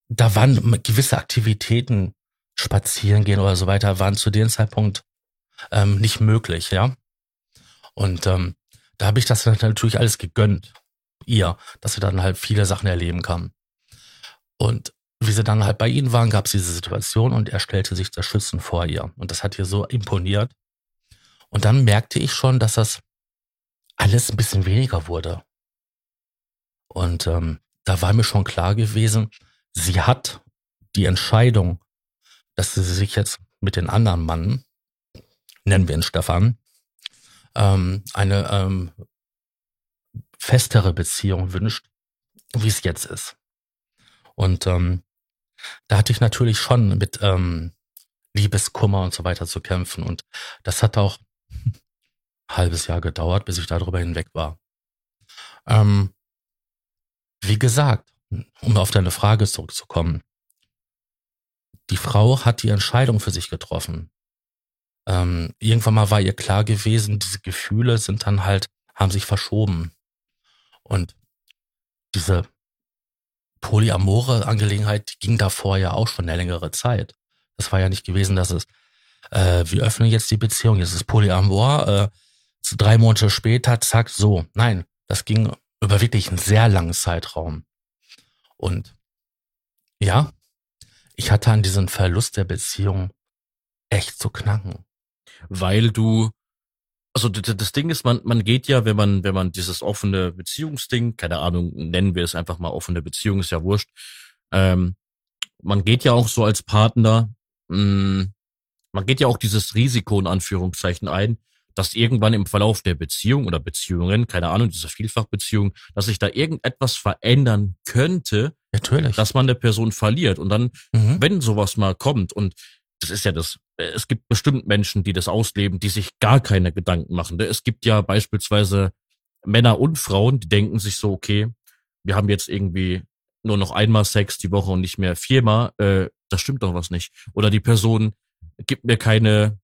da waren gewisse Aktivitäten, spazieren gehen oder so weiter, waren zu dem Zeitpunkt ähm, nicht möglich, ja. Und ähm, da habe ich das natürlich alles gegönnt, ihr, dass sie dann halt viele Sachen erleben kann. Und wie sie dann halt bei ihnen waren, gab es diese Situation und er stellte sich das Schützen vor ihr. Und das hat ihr so imponiert. Und dann merkte ich schon, dass das alles ein bisschen weniger wurde. Und ähm, da war mir schon klar gewesen, sie hat die Entscheidung, dass sie sich jetzt mit den anderen Mann, nennen wir ihn Stefan, ähm, eine ähm, festere Beziehung wünscht, wie es jetzt ist. Und ähm, da hatte ich natürlich schon mit ähm, Liebeskummer und so weiter zu kämpfen. Und das hat auch ein [laughs] halbes Jahr gedauert, bis ich darüber hinweg war. Ähm, wie gesagt, um auf deine Frage zurückzukommen, die Frau hat die Entscheidung für sich getroffen. Ähm, irgendwann mal war ihr klar gewesen, diese Gefühle sind dann halt, haben sich verschoben. Und diese polyamore Angelegenheit ging davor ja auch schon eine längere Zeit. Das war ja nicht gewesen, dass es, äh, wir öffnen jetzt die Beziehung, jetzt ist Polyamor, äh, drei Monate später, zack, so. Nein, das ging über wirklich einen sehr langen Zeitraum. Und ja, ich hatte an diesen Verlust der Beziehung echt zu knacken. Weil du also das Ding ist, man, man geht ja, wenn man, wenn man dieses offene Beziehungsding, keine Ahnung, nennen wir es einfach mal offene Beziehung, ist ja wurscht. Ähm, man geht ja auch so als Partner, mh, mm, man geht ja auch dieses Risiko in Anführungszeichen ein, dass irgendwann im Verlauf der Beziehung oder Beziehungen, keine Ahnung, dieser Vielfachbeziehung, dass sich da irgendetwas verändern könnte, Natürlich. dass man der Person verliert. Und dann, mhm. wenn sowas mal kommt und das ist ja das, es gibt bestimmt Menschen, die das ausleben, die sich gar keine Gedanken machen. Es gibt ja beispielsweise Männer und Frauen, die denken sich so, okay, wir haben jetzt irgendwie nur noch einmal Sex die Woche und nicht mehr viermal, äh, das stimmt doch was nicht. Oder die Person gibt mir keine,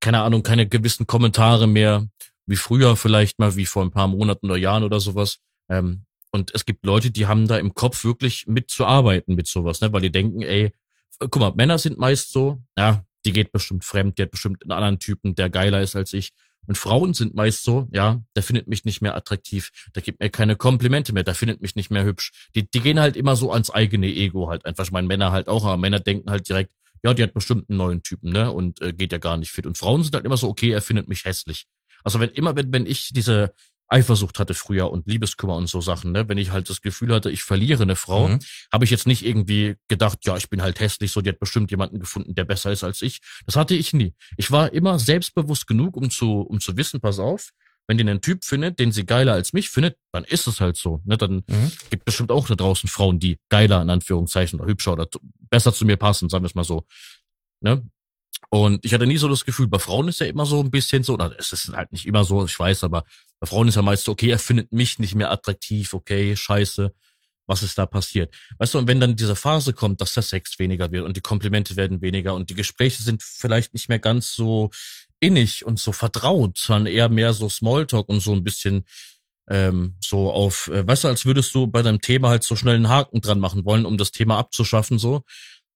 keine Ahnung, keine gewissen Kommentare mehr, wie früher vielleicht mal, wie vor ein paar Monaten oder Jahren oder sowas. Ähm, und es gibt Leute, die haben da im Kopf wirklich mitzuarbeiten mit sowas, ne? weil die denken, ey, guck mal, Männer sind meist so, ja, die geht bestimmt fremd, die hat bestimmt einen anderen Typen, der geiler ist als ich. Und Frauen sind meist so, ja, der findet mich nicht mehr attraktiv, der gibt mir keine Komplimente mehr, der findet mich nicht mehr hübsch. Die, die gehen halt immer so ans eigene Ego halt einfach. Ich meine, Männer halt auch, aber Männer denken halt direkt, ja, die hat bestimmt einen neuen Typen, ne? Und äh, geht ja gar nicht fit. Und Frauen sind halt immer so, okay, er findet mich hässlich. Also wenn immer, wenn, wenn ich diese Eifersucht hatte früher und Liebeskummer und so Sachen, ne? Wenn ich halt das Gefühl hatte, ich verliere eine Frau, mhm. habe ich jetzt nicht irgendwie gedacht, ja, ich bin halt hässlich, so die hat bestimmt jemanden gefunden, der besser ist als ich. Das hatte ich nie. Ich war immer selbstbewusst genug, um zu, um zu wissen, pass auf, wenn die einen Typ findet, den sie geiler als mich findet, dann ist es halt so. Ne? Dann mhm. gibt bestimmt auch da draußen Frauen, die geiler in Anführungszeichen oder hübscher oder besser zu mir passen, sagen wir es mal so. Ne? Und ich hatte nie so das Gefühl, bei Frauen ist ja immer so ein bisschen so, oder es ist halt nicht immer so, ich weiß, aber bei Frauen ist ja meist so, okay, er findet mich nicht mehr attraktiv, okay, scheiße, was ist da passiert? Weißt du, und wenn dann diese Phase kommt, dass der Sex weniger wird und die Komplimente werden weniger und die Gespräche sind vielleicht nicht mehr ganz so innig und so vertraut, sondern eher mehr so Smalltalk und so ein bisschen ähm, so auf, äh, weißt du, als würdest du bei deinem Thema halt so schnell einen Haken dran machen wollen, um das Thema abzuschaffen, so.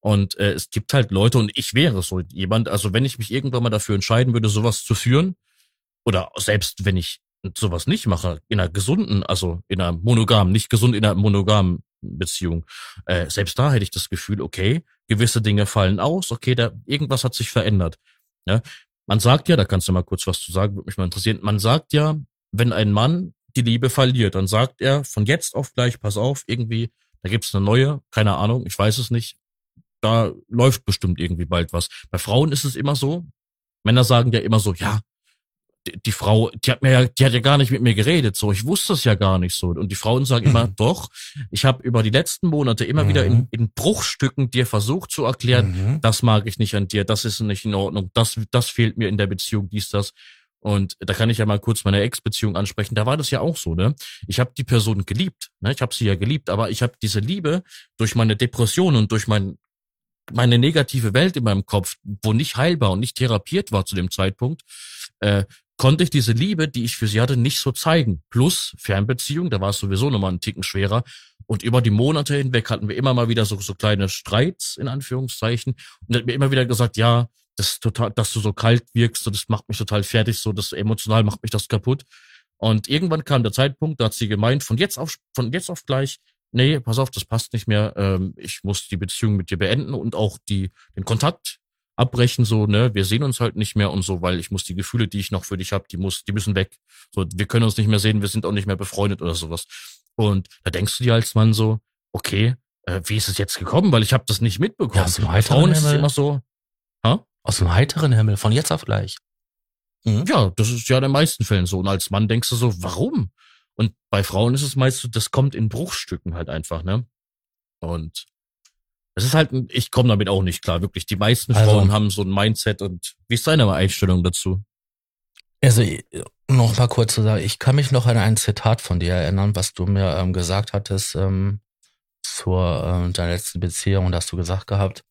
Und äh, es gibt halt Leute, und ich wäre so jemand, also wenn ich mich irgendwann mal dafür entscheiden würde, sowas zu führen, oder selbst wenn ich sowas nicht mache, in einer gesunden, also in einer monogamen, nicht gesund in einer monogamen Beziehung, äh, selbst da hätte ich das Gefühl, okay, gewisse Dinge fallen aus, okay, da irgendwas hat sich verändert. Ja? Man sagt ja, da kannst du mal kurz was zu sagen, würde mich mal interessieren, man sagt ja, wenn ein Mann die Liebe verliert, dann sagt er von jetzt auf gleich, pass auf, irgendwie, da gibt's eine neue, keine Ahnung, ich weiß es nicht, da läuft bestimmt irgendwie bald was. Bei Frauen ist es immer so, Männer sagen ja immer so, ja, die, die, Frau, die hat mir ja, die hat ja gar nicht mit mir geredet, so, ich wusste es ja gar nicht so. Und die Frauen sagen immer, mhm. doch, ich habe über die letzten Monate immer mhm. wieder in, mhm. in Bruchstücken dir versucht zu erklären, mhm. das mag ich nicht an dir, das ist nicht in Ordnung, das, das fehlt mir in der Beziehung, dies, das. Und da kann ich ja mal kurz meine Ex-Beziehung ansprechen. Da war das ja auch so, ne? Ich habe die Person geliebt, ne? Ich habe sie ja geliebt, aber ich habe diese Liebe durch meine Depression und durch mein meine negative Welt in meinem Kopf, wo nicht heilbar und nicht therapiert war zu dem Zeitpunkt, äh, konnte ich diese Liebe, die ich für sie hatte, nicht so zeigen. Plus Fernbeziehung, da war es sowieso nochmal einen Ticken schwerer. Und über die Monate hinweg hatten wir immer mal wieder so, so kleine Streits, in Anführungszeichen. Und hat mir immer wieder gesagt, ja, das total, dass du so kalt wirkst, so, das macht mich total fertig, so, das emotional macht mich das kaputt. Und irgendwann kam der Zeitpunkt, da hat sie gemeint, von jetzt auf, von jetzt auf gleich, nee, pass auf, das passt nicht mehr, ähm, ich muss die Beziehung mit dir beenden und auch die, den Kontakt abbrechen, so, ne, wir sehen uns halt nicht mehr und so, weil ich muss die Gefühle, die ich noch für dich habe, die muss, die müssen weg. So, wir können uns nicht mehr sehen, wir sind auch nicht mehr befreundet oder sowas. Und da denkst du dir als Mann so, okay, äh, wie ist es jetzt gekommen? Weil ich habe das nicht mitbekommen. Ja, aus dem Frauen ist es immer so. Ha? Aus dem heiteren Himmel, von jetzt auf gleich. Mhm. Ja, das ist ja in den meisten Fällen so. Und als Mann denkst du so, warum? Und bei Frauen ist es meist so, das kommt in Bruchstücken halt einfach, ne? Und es ist halt, ich komme damit auch nicht klar, wirklich. Die meisten also, Frauen haben so ein Mindset und wie ist deine Einstellung dazu? Also noch mal kurz zu sagen, ich kann mich noch an ein Zitat von dir erinnern, was du mir ähm, gesagt hattest ähm, zur ähm, deiner letzten Beziehung und hast du gesagt gehabt,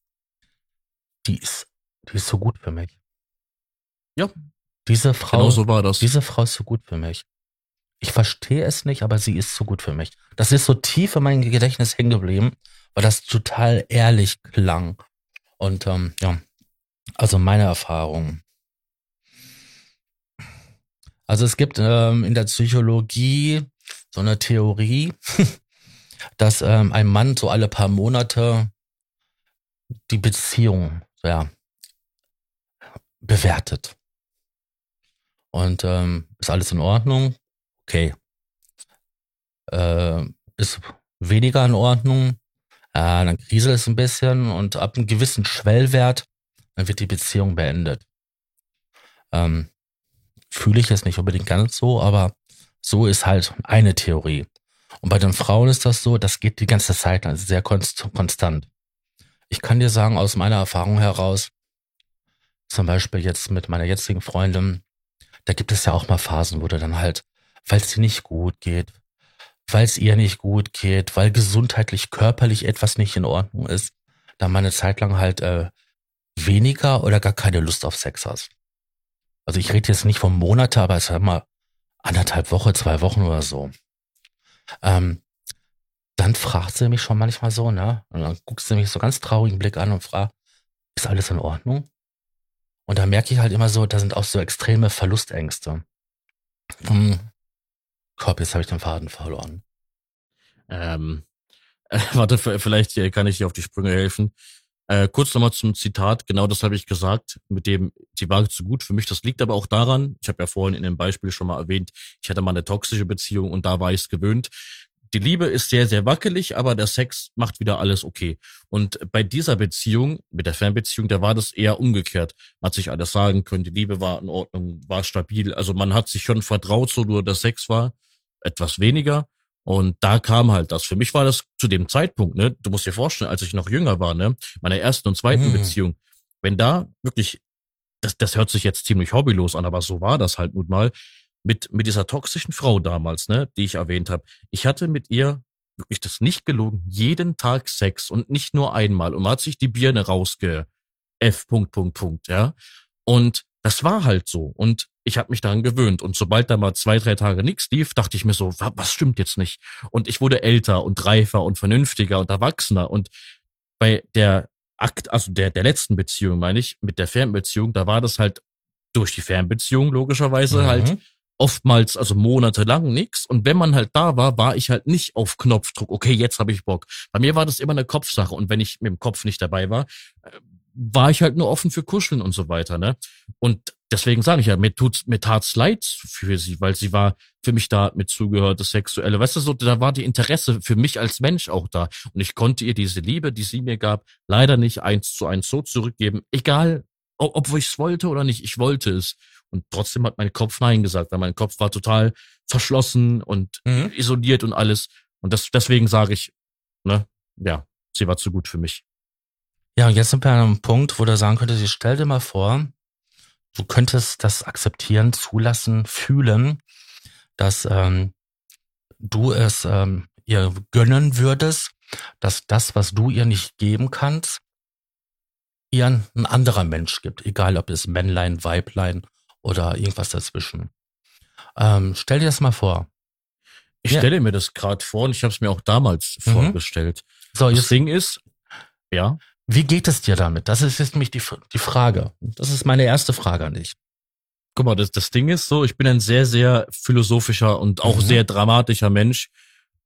die ist, die ist so gut für mich. Ja. Diese Frau, genau so war das. Diese Frau ist so gut für mich. Ich verstehe es nicht, aber sie ist so gut für mich. Das ist so tief in meinem Gedächtnis hängen geblieben, weil das total ehrlich klang. Und ähm, ja, also meine Erfahrung. Also es gibt ähm, in der Psychologie so eine Theorie, [laughs] dass ähm, ein Mann so alle paar Monate die Beziehung ja, bewertet. Und ähm, ist alles in Ordnung? Okay. Äh, ist weniger in Ordnung? Äh, dann kriselt es ein bisschen und ab einem gewissen Schwellwert, dann wird die Beziehung beendet. Ähm, Fühle ich jetzt nicht unbedingt ganz so, aber so ist halt eine Theorie. Und bei den Frauen ist das so, das geht die ganze Zeit also sehr konstant. Ich kann dir sagen, aus meiner Erfahrung heraus, zum Beispiel jetzt mit meiner jetzigen Freundin, da gibt es ja auch mal Phasen, wo du dann halt, weil es dir nicht gut geht, weil es ihr nicht gut geht, weil gesundheitlich, körperlich etwas nicht in Ordnung ist, da mal eine Zeit lang halt äh, weniger oder gar keine Lust auf Sex hast. Also ich rede jetzt nicht von Monate, aber es ist mal anderthalb Woche, zwei Wochen oder so. Ähm, dann fragt sie mich schon manchmal so, ne? Und dann guckst du mich so ganz traurigen Blick an und fragt, ist alles in Ordnung? Und da merke ich halt immer so, da sind auch so extreme Verlustängste. Hm, Korb, jetzt habe ich den Faden verloren. Ähm, [laughs] äh, warte, vielleicht kann ich dir auf die Sprünge helfen. Äh, kurz nochmal zum Zitat, genau das habe ich gesagt, mit dem, die war zu gut für mich. Das liegt aber auch daran, ich habe ja vorhin in dem Beispiel schon mal erwähnt, ich hatte mal eine toxische Beziehung und da war ich es gewöhnt. Die Liebe ist sehr, sehr wackelig, aber der Sex macht wieder alles okay. Und bei dieser Beziehung, mit der Fernbeziehung, da war das eher umgekehrt. Man hat sich alles sagen können, die Liebe war in Ordnung, war stabil. Also man hat sich schon vertraut, so nur der Sex war etwas weniger. Und da kam halt das. Für mich war das zu dem Zeitpunkt, ne, du musst dir vorstellen, als ich noch jünger war, ne, meiner ersten und zweiten mhm. Beziehung, wenn da wirklich, das, das hört sich jetzt ziemlich hobbylos an, aber so war das halt nun mal, mit, mit dieser toxischen Frau damals, ne, die ich erwähnt habe. Ich hatte mit ihr wirklich das nicht gelogen, jeden Tag Sex und nicht nur einmal. Und man hat sich die Birne rausge F. Punkt, Punkt, Punkt, ja. Und das war halt so. Und ich habe mich daran gewöhnt. Und sobald da mal zwei, drei Tage nichts lief, dachte ich mir so, was stimmt jetzt nicht? Und ich wurde älter und reifer und vernünftiger und erwachsener. Und bei der Akt, also der, der letzten Beziehung, meine ich, mit der Fernbeziehung, da war das halt durch die Fernbeziehung logischerweise mhm. halt oftmals, also monatelang nichts. Und wenn man halt da war, war ich halt nicht auf Knopfdruck, okay, jetzt habe ich Bock. Bei mir war das immer eine Kopfsache. Und wenn ich mit dem Kopf nicht dabei war, äh, war ich halt nur offen für Kuscheln und so weiter, ne? Und deswegen sage ich ja, mir tut's, mir tat's leid für sie, weil sie war für mich da mit zugehört, das Sexuelle. Weißt du, so, da war die Interesse für mich als Mensch auch da. Und ich konnte ihr diese Liebe, die sie mir gab, leider nicht eins zu eins so zurückgeben. Egal, ob, ob ich es wollte oder nicht, ich wollte es. Und trotzdem hat mein Kopf Nein gesagt, weil mein Kopf war total verschlossen und mhm. isoliert und alles. Und das, deswegen sage ich, ne, ja, sie war zu gut für mich. Ja, und jetzt sind wir an einem Punkt, wo du sagen könntest, stell dir mal vor, du könntest das akzeptieren, zulassen, fühlen, dass ähm, du es ähm, ihr gönnen würdest, dass das, was du ihr nicht geben kannst, ihr ein anderer Mensch gibt, egal ob es Männlein, Weiblein oder irgendwas dazwischen. Ähm, stell dir das mal vor. Ich ja. stelle mir das gerade vor und ich habe es mir auch damals mhm. vorgestellt. So, das Ding ist, ja. Wie geht es dir damit? Das ist jetzt nämlich die, die Frage. Das ist meine erste Frage an dich. Guck mal, das, das Ding ist so, ich bin ein sehr, sehr philosophischer und auch mhm. sehr dramatischer Mensch.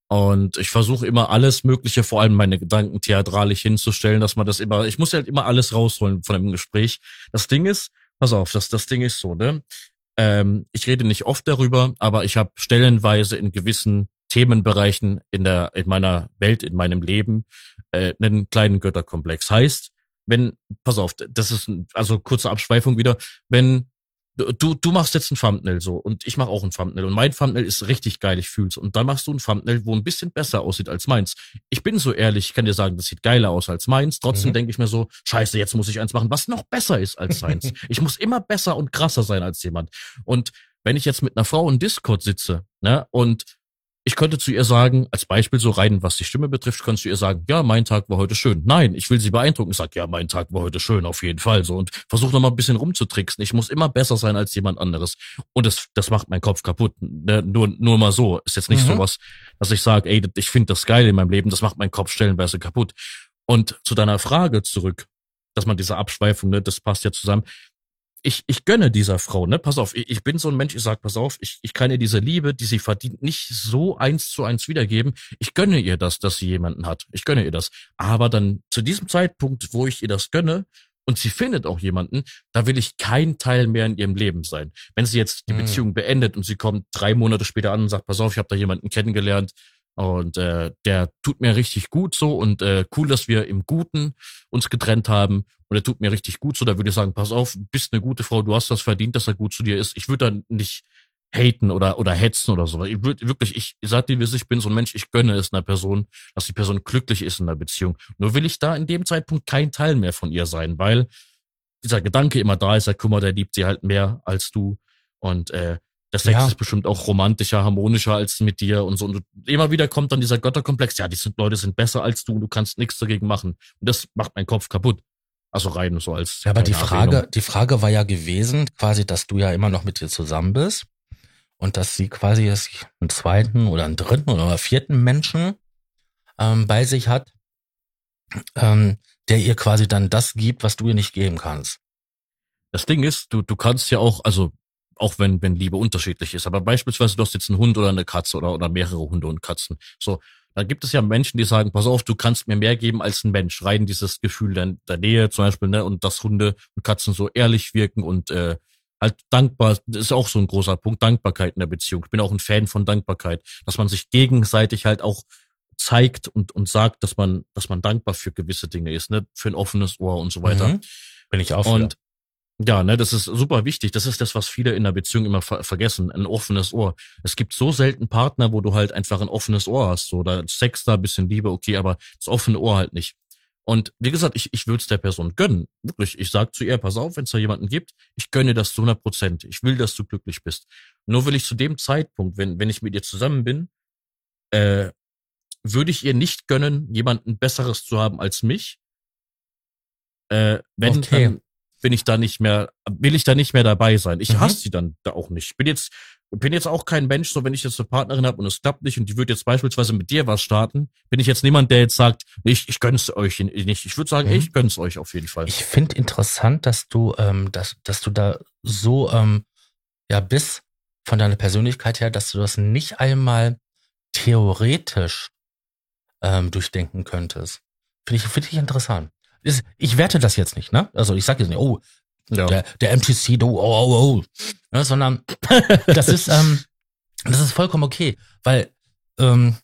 Und ich versuche immer alles Mögliche, vor allem meine Gedanken theatralisch hinzustellen, dass man das immer, ich muss halt immer alles rausholen von einem Gespräch. Das Ding ist, pass auf, das, das Ding ist so, ne? Ähm, ich rede nicht oft darüber, aber ich habe stellenweise in gewissen Themenbereichen in der in meiner Welt, in meinem Leben äh, einen kleinen Götterkomplex. Heißt, wenn, pass auf, das ist also kurze Abschweifung wieder, wenn du, du machst jetzt ein Thumbnail so und ich mache auch ein Thumbnail und mein Thumbnail ist richtig geil, ich fühl's. Und dann machst du ein Thumbnail, wo ein bisschen besser aussieht als meins. Ich bin so ehrlich, ich kann dir sagen, das sieht geiler aus als meins. Trotzdem mhm. denke ich mir so, scheiße, jetzt muss ich eins machen, was noch besser ist als seins. [laughs] ich muss immer besser und krasser sein als jemand. Und wenn ich jetzt mit einer Frau in Discord sitze, ne, und ich könnte zu ihr sagen, als Beispiel so rein, was die Stimme betrifft, kannst du ihr sagen, ja, mein Tag war heute schön. Nein, ich will sie beeindrucken. Ich sag, ja, mein Tag war heute schön, auf jeden Fall. So und versuche nochmal ein bisschen rumzutricksen. Ich muss immer besser sein als jemand anderes. Und das, das macht meinen Kopf kaputt. Ne, nur, nur mal so. Ist jetzt nicht mhm. so was, dass ich sage, ey, ich finde das geil in meinem Leben. Das macht meinen Kopf stellenweise kaputt. Und zu deiner Frage zurück, dass man diese Abschweifung, ne, das passt ja zusammen ich, ich gönne dieser Frau, ne? Pass auf, ich, ich bin so ein Mensch, ich sag, pass auf, ich, ich kann ihr diese Liebe, die sie verdient, nicht so eins zu eins wiedergeben. Ich gönne ihr das, dass sie jemanden hat. Ich gönne ihr das. Aber dann zu diesem Zeitpunkt, wo ich ihr das gönne, und sie findet auch jemanden, da will ich kein Teil mehr in ihrem Leben sein. Wenn sie jetzt die mhm. Beziehung beendet und sie kommt drei Monate später an und sagt, pass auf, ich habe da jemanden kennengelernt, und äh, der tut mir richtig gut so und äh, cool, dass wir im Guten uns getrennt haben. Und er tut mir richtig gut so. Da würde ich sagen, pass auf, bist eine gute Frau, du hast das verdient, dass er gut zu dir ist. Ich würde da nicht haten oder oder hetzen oder so. Ich würde wirklich, ich sag dir, wie ich bin so ein Mensch, ich gönne es einer Person, dass die Person glücklich ist in der Beziehung. Nur will ich da in dem Zeitpunkt kein Teil mehr von ihr sein, weil dieser Gedanke immer da ist, ja, guck mal, der liebt sie halt mehr als du. Und äh, der Sex ja. ist bestimmt auch romantischer, harmonischer als mit dir und so. Und immer wieder kommt dann dieser Götterkomplex, ja, die sind, Leute sind besser als du, du kannst nichts dagegen machen. Und das macht meinen Kopf kaputt. Also rein so als. Ja, aber die Frage, Erwähnung. die Frage war ja gewesen, quasi, dass du ja immer noch mit dir zusammen bist und dass sie quasi jetzt einen zweiten oder einen dritten oder vierten Menschen ähm, bei sich hat, ähm, der ihr quasi dann das gibt, was du ihr nicht geben kannst. Das Ding ist, du, du kannst ja auch, also auch wenn, wenn Liebe unterschiedlich ist. Aber beispielsweise du hast jetzt einen Hund oder eine Katze oder, oder mehrere Hunde und Katzen. So, dann gibt es ja Menschen, die sagen, pass auf, du kannst mir mehr geben als ein Mensch. Rein dieses Gefühl der, der Nähe zum Beispiel, ne, und dass Hunde und Katzen so ehrlich wirken und äh, halt dankbar, das ist auch so ein großer Punkt, Dankbarkeit in der Beziehung. Ich bin auch ein Fan von Dankbarkeit, dass man sich gegenseitig halt auch zeigt und, und sagt, dass man, dass man dankbar für gewisse Dinge ist, ne, für ein offenes Ohr und so weiter. Mhm. Bin ich auch. Und ja, ne, das ist super wichtig. Das ist das, was viele in der Beziehung immer ver vergessen. Ein offenes Ohr. Es gibt so selten Partner, wo du halt einfach ein offenes Ohr hast. So, da Sex da, bisschen Liebe, okay, aber das offene Ohr halt nicht. Und wie gesagt, ich, ich würde es der Person gönnen. Wirklich, ich sag zu ihr, pass auf, wenn es da jemanden gibt, ich gönne das zu 100 Prozent. Ich will, dass du glücklich bist. Nur will ich zu dem Zeitpunkt, wenn, wenn ich mit ihr zusammen bin, äh, würde ich ihr nicht gönnen, jemanden Besseres zu haben als mich. Äh, wenn, okay. dann, bin ich da nicht mehr, will ich da nicht mehr dabei sein. Ich mhm. hasse sie dann da auch nicht. Bin jetzt, bin jetzt auch kein Mensch, so wenn ich jetzt eine Partnerin habe und es klappt nicht und die wird jetzt beispielsweise mit dir was starten, bin ich jetzt niemand, der jetzt sagt, ich, ich gönn's euch nicht. Ich würde sagen, mhm. ich gönn's euch auf jeden Fall. Ich finde interessant, dass du, ähm, dass, dass du da so ähm, ja bist von deiner Persönlichkeit her, dass du das nicht einmal theoretisch ähm, durchdenken könntest. Finde ich, finde ich interessant ich werte das jetzt nicht, ne? Also ich sage jetzt nicht, oh, ja. der, der MTC, oh, oh, oh, oh. Ne, sondern [laughs] das ist, ähm, das ist vollkommen okay, weil ähm,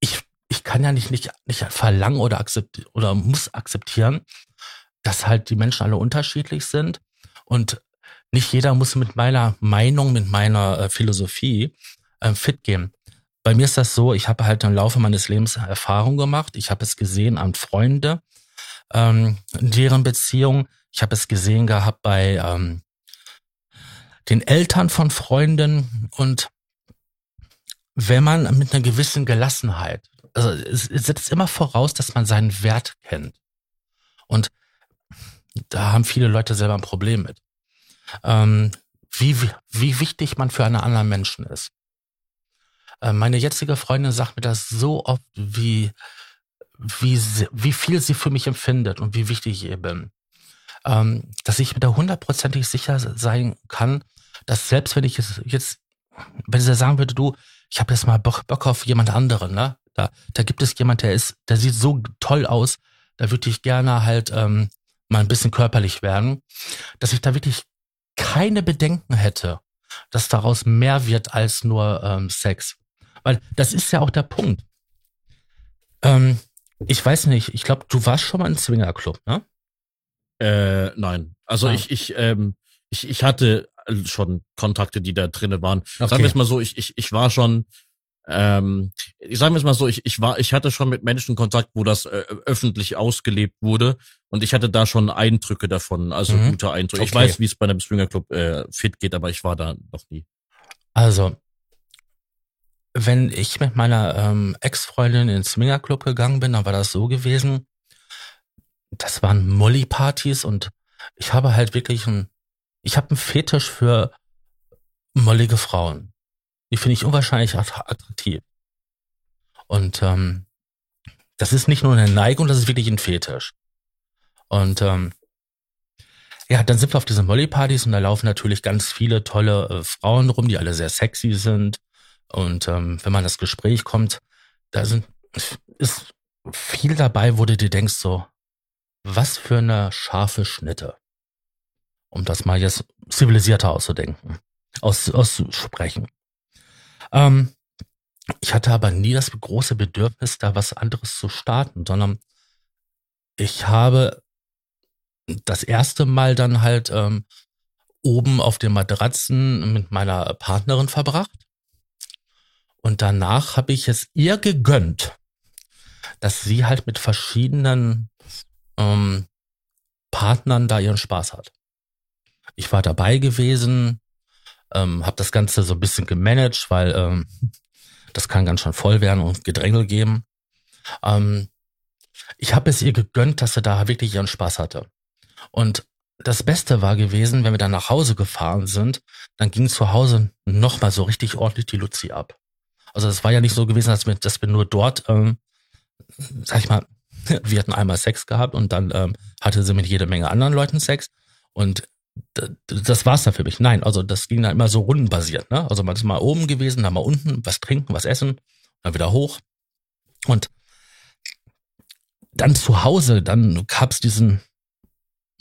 ich, ich kann ja nicht, nicht, nicht verlangen oder akzeptieren oder muss akzeptieren, dass halt die Menschen alle unterschiedlich sind und nicht jeder muss mit meiner Meinung, mit meiner äh, Philosophie äh, fit gehen. Bei mir ist das so, ich habe halt im Laufe meines Lebens Erfahrung gemacht. Ich habe es gesehen an Freunde, ähm, deren Beziehung. Ich habe es gesehen gehabt bei ähm, den Eltern von Freunden und wenn man mit einer gewissen Gelassenheit, also es, setzt immer voraus, dass man seinen Wert kennt. Und da haben viele Leute selber ein Problem mit. Ähm, wie, wie wichtig man für einen anderen Menschen ist. Äh, meine jetzige Freundin sagt mir das so oft, wie, wie, wie viel sie für mich empfindet und wie wichtig ich ihr bin. Ähm, dass ich mir da hundertprozentig sicher sein kann, dass selbst wenn ich jetzt, jetzt wenn sie sagen würde, du, ich habe jetzt mal Bock, Bock auf jemand anderen, ne? Da, da gibt es jemand, der ist, der sieht so toll aus, da würde ich gerne halt ähm, mal ein bisschen körperlich werden, dass ich da wirklich keine Bedenken hätte, dass daraus mehr wird als nur ähm, Sex. Weil das ist ja auch der Punkt. Ähm, ich weiß nicht, ich glaube, du warst schon mal im Swingerclub, ne? Äh, nein. Also ah. ich, ich, ähm, ich, ich hatte schon Kontakte, die da drinnen waren. Okay. Sagen wir es mal so, ich, ich, ich war schon ähm, ich sage es mal so, ich, ich war, ich hatte schon mit Menschen Kontakt, wo das äh, öffentlich ausgelebt wurde und ich hatte da schon Eindrücke davon, also mhm. gute Eindrücke. Okay. Ich weiß, wie es bei einem Swingerclub äh, fit geht, aber ich war da noch nie. Also, wenn ich mit meiner ähm, Ex-Freundin in den Swingerclub gegangen bin, dann war das so gewesen, das waren Molly-Partys und ich habe halt wirklich ein, ich habe einen Fetisch für mollige Frauen. Die finde ich unwahrscheinlich attraktiv. Und ähm, das ist nicht nur eine Neigung, das ist wirklich ein Fetisch. Und ähm, ja, dann sind wir auf diesen Molly-Partys und da laufen natürlich ganz viele tolle äh, Frauen rum, die alle sehr sexy sind. Und ähm, wenn man das Gespräch kommt, da sind ist viel dabei, wo du dir denkst so, was für eine scharfe Schnitte. Um das mal jetzt zivilisierter auszudenken, aus, auszusprechen. Ähm, ich hatte aber nie das große Bedürfnis, da was anderes zu starten, sondern ich habe das erste Mal dann halt ähm, oben auf den Matratzen mit meiner Partnerin verbracht. Und danach habe ich es ihr gegönnt, dass sie halt mit verschiedenen ähm, Partnern da ihren Spaß hat. Ich war dabei gewesen, ähm, habe das Ganze so ein bisschen gemanagt, weil ähm, [laughs] das kann ganz schön voll werden und Gedrängel geben. Ähm, ich habe es ihr gegönnt, dass sie da wirklich ihren Spaß hatte. Und das Beste war gewesen, wenn wir dann nach Hause gefahren sind, dann ging zu Hause nochmal so richtig ordentlich die Luzi ab. Also es war ja nicht so gewesen, dass wir, dass wir nur dort, ähm, sag ich mal, [laughs] wir hatten einmal Sex gehabt und dann ähm, hatte sie mit jede Menge anderen Leuten Sex. Und das war's dann für mich. Nein, also das ging dann immer so rundenbasiert. Ne? Also man ist mal oben gewesen, dann mal unten, was trinken, was essen, dann wieder hoch. Und dann zu Hause, dann gab's diesen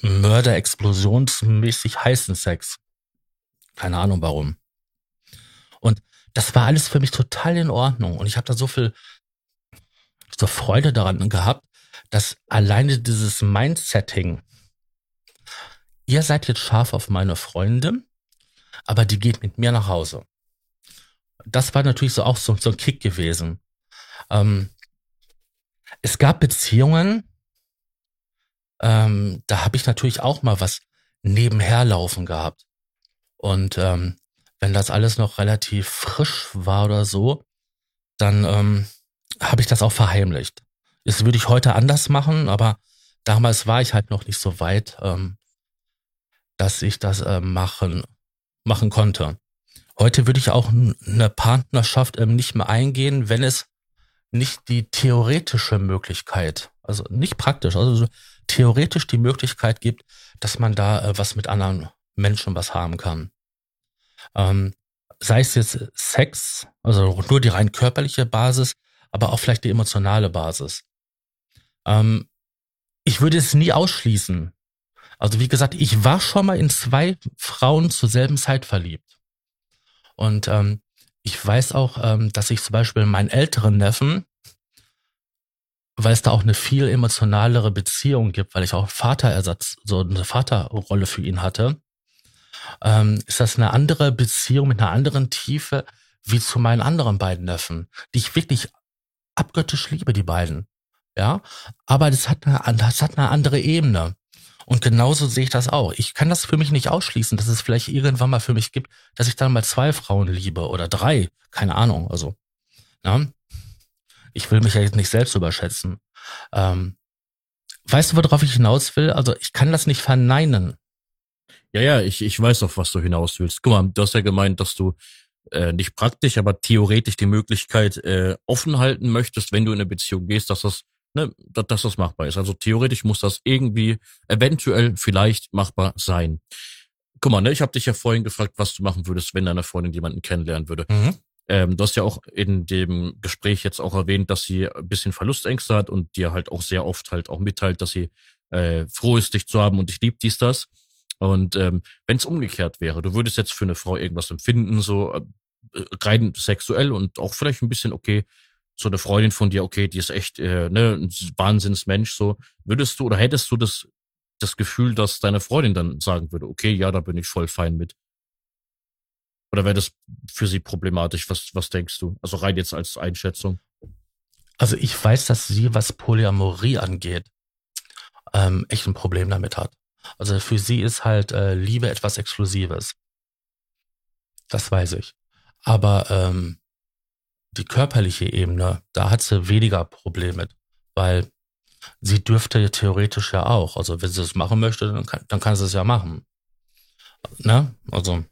Mörder-explosionsmäßig heißen Sex. Keine Ahnung warum. Und das war alles für mich total in Ordnung. Und ich habe da so viel so Freude daran gehabt, dass alleine dieses Mindsetting, ihr seid jetzt scharf auf meine Freundin, aber die geht mit mir nach Hause. Das war natürlich so auch so, so ein Kick gewesen. Ähm, es gab Beziehungen, ähm, da habe ich natürlich auch mal was nebenher laufen gehabt. Und ähm, wenn das alles noch relativ frisch war oder so, dann ähm, habe ich das auch verheimlicht. Das würde ich heute anders machen, aber damals war ich halt noch nicht so weit. Ähm, dass ich das äh, machen, machen konnte. Heute würde ich auch eine Partnerschaft ähm, nicht mehr eingehen, wenn es nicht die theoretische Möglichkeit, also nicht praktisch, also theoretisch die Möglichkeit gibt, dass man da äh, was mit anderen Menschen was haben kann. Ähm, sei es jetzt Sex, also nur die rein körperliche Basis, aber auch vielleicht die emotionale Basis. Ähm, ich würde es nie ausschließen, also wie gesagt, ich war schon mal in zwei Frauen zur selben Zeit verliebt. Und ähm, ich weiß auch, ähm, dass ich zum Beispiel meinen älteren Neffen, weil es da auch eine viel emotionalere Beziehung gibt, weil ich auch Vaterersatz, so eine Vaterrolle für ihn hatte, ähm, ist das eine andere Beziehung mit einer anderen Tiefe wie zu meinen anderen beiden Neffen, die ich wirklich abgöttisch liebe, die beiden. Ja, aber das hat eine, das hat eine andere Ebene. Und genauso sehe ich das auch. Ich kann das für mich nicht ausschließen, dass es vielleicht irgendwann mal für mich gibt, dass ich dann mal zwei Frauen liebe oder drei. Keine Ahnung. Also, na? ich will mich ja jetzt nicht selbst überschätzen. Ähm, weißt du, worauf ich hinaus will? Also, ich kann das nicht verneinen, Ja, ja, ich, ich weiß auf was du hinaus willst. Guck mal, du hast ja gemeint, dass du äh, nicht praktisch, aber theoretisch die Möglichkeit äh, offen halten möchtest, wenn du in eine Beziehung gehst, dass das, ne, dass, dass das machbar ist. Also theoretisch muss das irgendwie eventuell vielleicht machbar sein. Guck mal, ne, ich habe dich ja vorhin gefragt, was du machen würdest, wenn deine Freundin jemanden kennenlernen würde. Mhm. Ähm, du hast ja auch in dem Gespräch jetzt auch erwähnt, dass sie ein bisschen Verlustängste hat und dir halt auch sehr oft halt auch mitteilt, dass sie äh, froh ist, dich zu haben und dich liebt dies, das. Und ähm, wenn es umgekehrt wäre, du würdest jetzt für eine Frau irgendwas empfinden, so äh, rein sexuell und auch vielleicht ein bisschen, okay, so eine Freundin von dir, okay, die ist echt äh, ne, ein Wahnsinnsmensch, so, würdest du oder hättest du das, das Gefühl, dass deine Freundin dann sagen würde, okay, ja, da bin ich voll fein mit? Oder wäre das für sie problematisch? Was, was denkst du? Also rein jetzt als Einschätzung. Also ich weiß, dass sie, was Polyamorie angeht, ähm, echt ein Problem damit hat. Also für sie ist halt äh, Liebe etwas Exklusives. Das weiß ich. Aber ähm, die körperliche Ebene, da hat sie weniger Probleme mit, weil sie dürfte theoretisch ja auch. Also wenn sie es machen möchte, dann kann, dann kann sie es ja machen. Ne? Also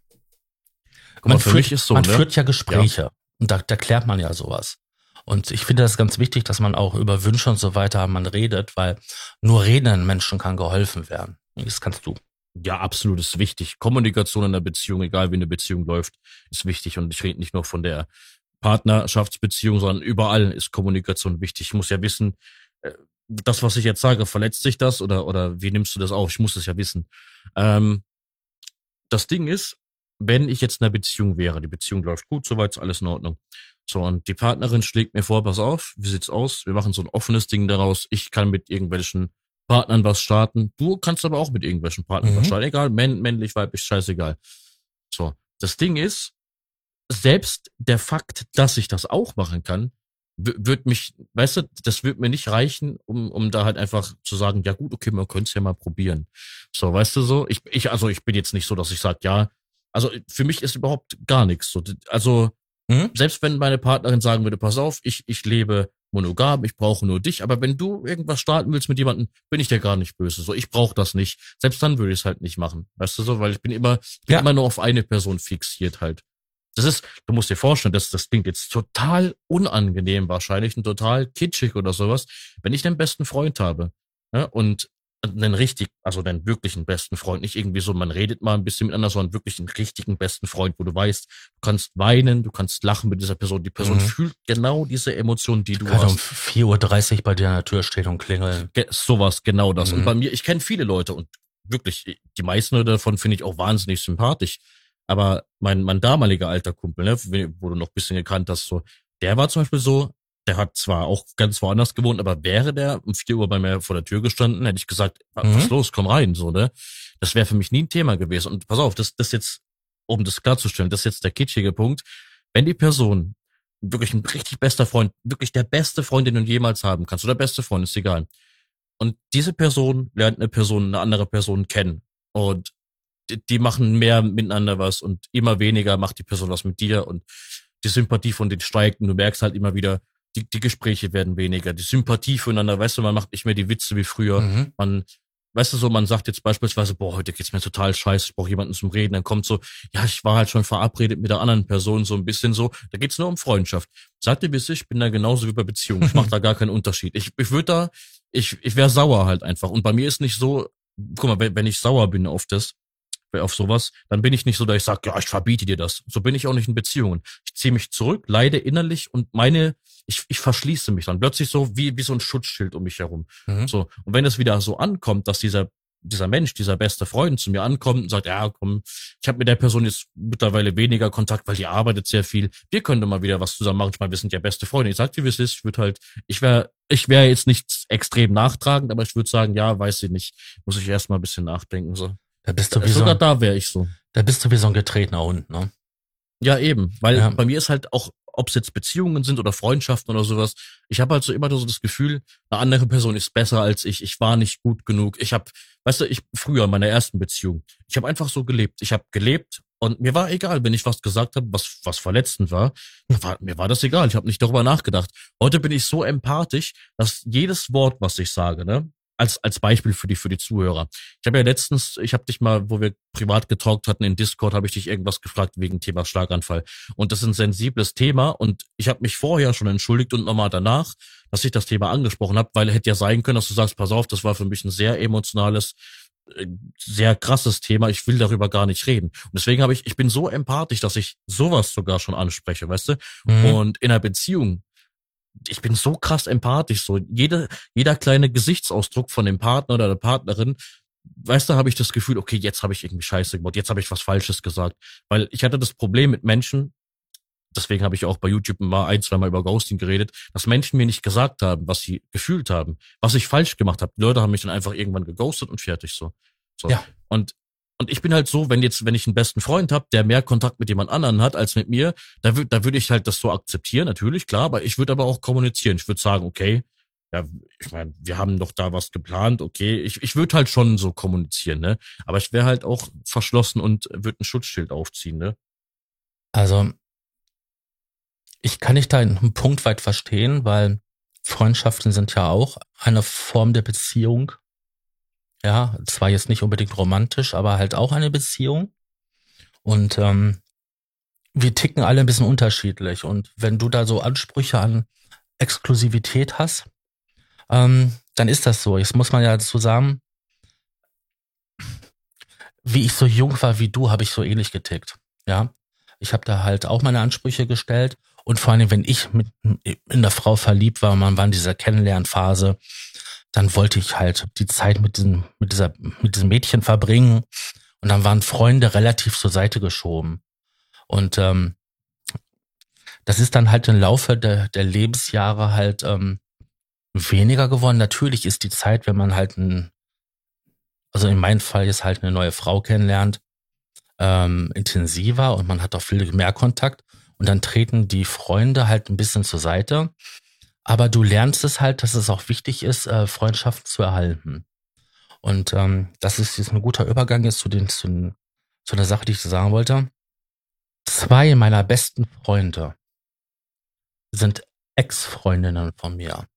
man, führt, so, man ne? führt ja Gespräche ja. und da, da klärt man ja sowas. Und ich finde das ganz wichtig, dass man auch über Wünsche und so weiter man redet, weil nur reden Menschen kann geholfen werden. Das kannst du. Ja, absolut ist wichtig. Kommunikation in der Beziehung, egal wie eine Beziehung läuft, ist wichtig. Und ich rede nicht nur von der Partnerschaftsbeziehung, sondern überall ist Kommunikation wichtig. Ich muss ja wissen, äh, das, was ich jetzt sage, verletzt sich das oder, oder wie nimmst du das auf? Ich muss es ja wissen. Ähm, das Ding ist, wenn ich jetzt in einer Beziehung wäre, die Beziehung läuft gut, soweit ist alles in Ordnung. So, und die Partnerin schlägt mir vor, pass auf, wie sieht's aus? Wir machen so ein offenes Ding daraus. Ich kann mit irgendwelchen Partnern was starten. Du kannst aber auch mit irgendwelchen Partnern mhm. was starten. Egal, männ, männlich, weiblich, scheißegal. So, das Ding ist, selbst der Fakt, dass ich das auch machen kann, wird mich, weißt du, das wird mir nicht reichen, um, um da halt einfach zu sagen, ja gut, okay, man könnte es ja mal probieren. So, weißt du so? Ich, ich, also ich bin jetzt nicht so, dass ich sage, ja, also für mich ist überhaupt gar nichts so. Also hm? selbst wenn meine Partnerin sagen würde, pass auf, ich, ich lebe monogam, ich brauche nur dich, aber wenn du irgendwas starten willst mit jemandem, bin ich dir gar nicht böse. So, ich brauche das nicht. Selbst dann würde ich es halt nicht machen. Weißt du so, weil ich bin immer, bin ja. immer nur auf eine Person fixiert halt. Das ist, du musst dir vorstellen, das, das klingt jetzt total unangenehm wahrscheinlich und total kitschig oder sowas, wenn ich den besten Freund habe. Ja, und einen richtig, also einen wirklichen besten Freund, nicht irgendwie so, man redet mal ein bisschen miteinander, sondern wirklich einen richtigen besten Freund, wo du weißt, du kannst weinen, du kannst lachen mit dieser Person, die Person mhm. fühlt genau diese Emotionen, die du Kann hast. um 4.30 Uhr bei dir an der Tür stehen und klingeln. Ge sowas, genau das. Mhm. Und bei mir, ich kenne viele Leute und wirklich, die meisten davon finde ich auch wahnsinnig sympathisch. Aber mein, mein damaliger alter Kumpel, ne, wo du noch ein bisschen gekannt hast, so, der war zum Beispiel so, der hat zwar auch ganz woanders gewohnt, aber wäre der um vier Uhr bei mir vor der Tür gestanden, hätte ich gesagt, was mhm. los, komm rein, so, ne? Das wäre für mich nie ein Thema gewesen. Und pass auf, das, das jetzt, um das klarzustellen, das ist jetzt der kitschige Punkt. Wenn die Person wirklich ein richtig bester Freund, wirklich der beste Freund, den du jemals haben kannst, oder beste Freund, ist egal. Und diese Person lernt eine Person, eine andere Person kennen. Und die, die machen mehr miteinander was und immer weniger macht die Person was mit dir und die Sympathie von den steigt und du merkst halt immer wieder, die, die Gespräche werden weniger, die Sympathie füreinander, weißt du, man macht nicht mehr die Witze wie früher. Mhm. Man, weißt du so, man sagt jetzt beispielsweise, boah, heute geht's mir total scheiße, ich brauche jemanden zum Reden. Dann kommt so, ja, ich war halt schon verabredet mit der anderen Person, so ein bisschen so. Da geht's nur um Freundschaft. Sagt dir bis ich bin da genauso wie bei Beziehungen. Ich mache [laughs] da gar keinen Unterschied. Ich, ich würde da, ich, ich wäre sauer halt einfach. Und bei mir ist nicht so, guck mal, wenn, wenn ich sauer bin auf das, auf sowas, dann bin ich nicht so, dass ich sage, ja, ich verbiete dir das. So bin ich auch nicht in Beziehungen. Ich ziehe mich zurück, leide innerlich und meine, ich, ich verschließe mich dann plötzlich so wie, wie so ein Schutzschild um mich herum. Mhm. So. Und wenn es wieder so ankommt, dass dieser, dieser Mensch, dieser beste Freund zu mir ankommt und sagt, ja, komm, ich habe mit der Person jetzt mittlerweile weniger Kontakt, weil die arbeitet sehr viel. Wir könnten mal wieder was zusammen machen. Ich meine, wir sind ja beste Freunde. Ich sag dir, wie es ist. Ich würde halt, ich wäre, ich wäre jetzt nicht extrem nachtragend, aber ich würde sagen, ja, weiß ich nicht. Muss ich erst mal ein bisschen nachdenken. So. Da bist du wie Sogar so, da wäre ich so. Da bist du wie so ein getretener Hund, ne? Ja, eben. Weil ja. bei mir ist halt auch, ob es jetzt Beziehungen sind oder Freundschaften oder sowas, ich habe halt so immer so das Gefühl, eine andere Person ist besser als ich. Ich war nicht gut genug. Ich habe, weißt du, ich früher in meiner ersten Beziehung, ich habe einfach so gelebt. Ich habe gelebt und mir war egal, wenn ich was gesagt habe, was was verletzend war, war mir war das egal. Ich habe nicht darüber nachgedacht. Heute bin ich so empathisch, dass jedes Wort, was ich sage, ne, als als Beispiel für die für die Zuhörer. Ich habe ja letztens, ich habe dich mal, wo wir privat getalkt hatten in Discord, habe ich dich irgendwas gefragt wegen Thema Schlaganfall und das ist ein sensibles Thema und ich habe mich vorher schon entschuldigt und nochmal danach, dass ich das Thema angesprochen habe, weil hätte ja sein können, dass du sagst, pass auf, das war für mich ein sehr emotionales äh, sehr krasses Thema, ich will darüber gar nicht reden. Und deswegen habe ich, ich bin so empathisch, dass ich sowas sogar schon anspreche, weißt du? Mhm. Und in einer Beziehung ich bin so krass empathisch, so jeder, jeder kleine Gesichtsausdruck von dem Partner oder der Partnerin, weißt du, habe ich das Gefühl, okay, jetzt habe ich irgendwie Scheiße gemacht, jetzt habe ich was Falsches gesagt. Weil ich hatte das Problem mit Menschen, deswegen habe ich auch bei YouTube mal ein, zwei Mal über Ghosting geredet, dass Menschen mir nicht gesagt haben, was sie gefühlt haben, was ich falsch gemacht habe. Die Leute haben mich dann einfach irgendwann geghostet und fertig so. so. Ja. Und und ich bin halt so, wenn jetzt, wenn ich einen besten Freund habe, der mehr Kontakt mit jemand anderen hat als mit mir, da würde da würde ich halt das so akzeptieren, natürlich, klar, aber ich würde aber auch kommunizieren. Ich würde sagen, okay, ja, ich meine, wir haben doch da was geplant, okay. Ich, ich würde halt schon so kommunizieren, ne? Aber ich wäre halt auch verschlossen und würde ein Schutzschild aufziehen, ne? Also, ich kann dich da einen Punkt weit verstehen, weil Freundschaften sind ja auch eine Form der Beziehung. Ja, zwar jetzt nicht unbedingt romantisch, aber halt auch eine Beziehung. Und ähm, wir ticken alle ein bisschen unterschiedlich. Und wenn du da so Ansprüche an Exklusivität hast, ähm, dann ist das so. Jetzt muss man ja dazu sagen, wie ich so jung war wie du, habe ich so ähnlich getickt. Ja, ich habe da halt auch meine Ansprüche gestellt. Und vor allem, wenn ich mit in der Frau verliebt war, man war in dieser Kennenlernphase, dann wollte ich halt die Zeit mit diesem, mit dieser, mit diesem Mädchen verbringen. Und dann waren Freunde relativ zur Seite geschoben. Und ähm, das ist dann halt im Laufe der, der Lebensjahre halt ähm, weniger geworden. Natürlich ist die Zeit, wenn man halt ein, also in meinem Fall jetzt halt eine neue Frau kennenlernt, ähm, intensiver und man hat auch viel mehr Kontakt. Und dann treten die Freunde halt ein bisschen zur Seite. Aber du lernst es halt, dass es auch wichtig ist, äh, Freundschaften zu erhalten. Und ähm, das ist jetzt ein guter Übergang jetzt zu, den, zu, zu der Sache, die ich sagen wollte. Zwei meiner besten Freunde sind Ex-Freundinnen von mir.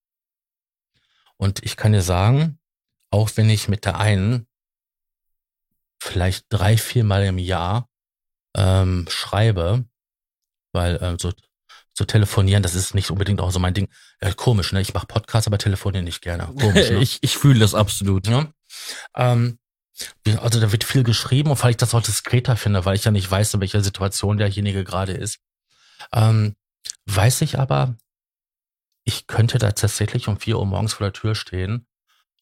Und ich kann dir sagen, auch wenn ich mit der einen vielleicht drei, vier Mal im Jahr ähm, schreibe, weil äh, so zu telefonieren, das ist nicht unbedingt auch so mein Ding. Ja, komisch, ne? Ich mache Podcasts, aber telefonieren nicht gerne. Komisch, [laughs] ne? ich ich fühle das absolut. Ja? Ähm, also da wird viel geschrieben und weil ich das auch diskreter finde, weil ich ja nicht weiß, in welcher Situation derjenige gerade ist. Ähm, weiß ich aber, ich könnte da tatsächlich um vier Uhr morgens vor der Tür stehen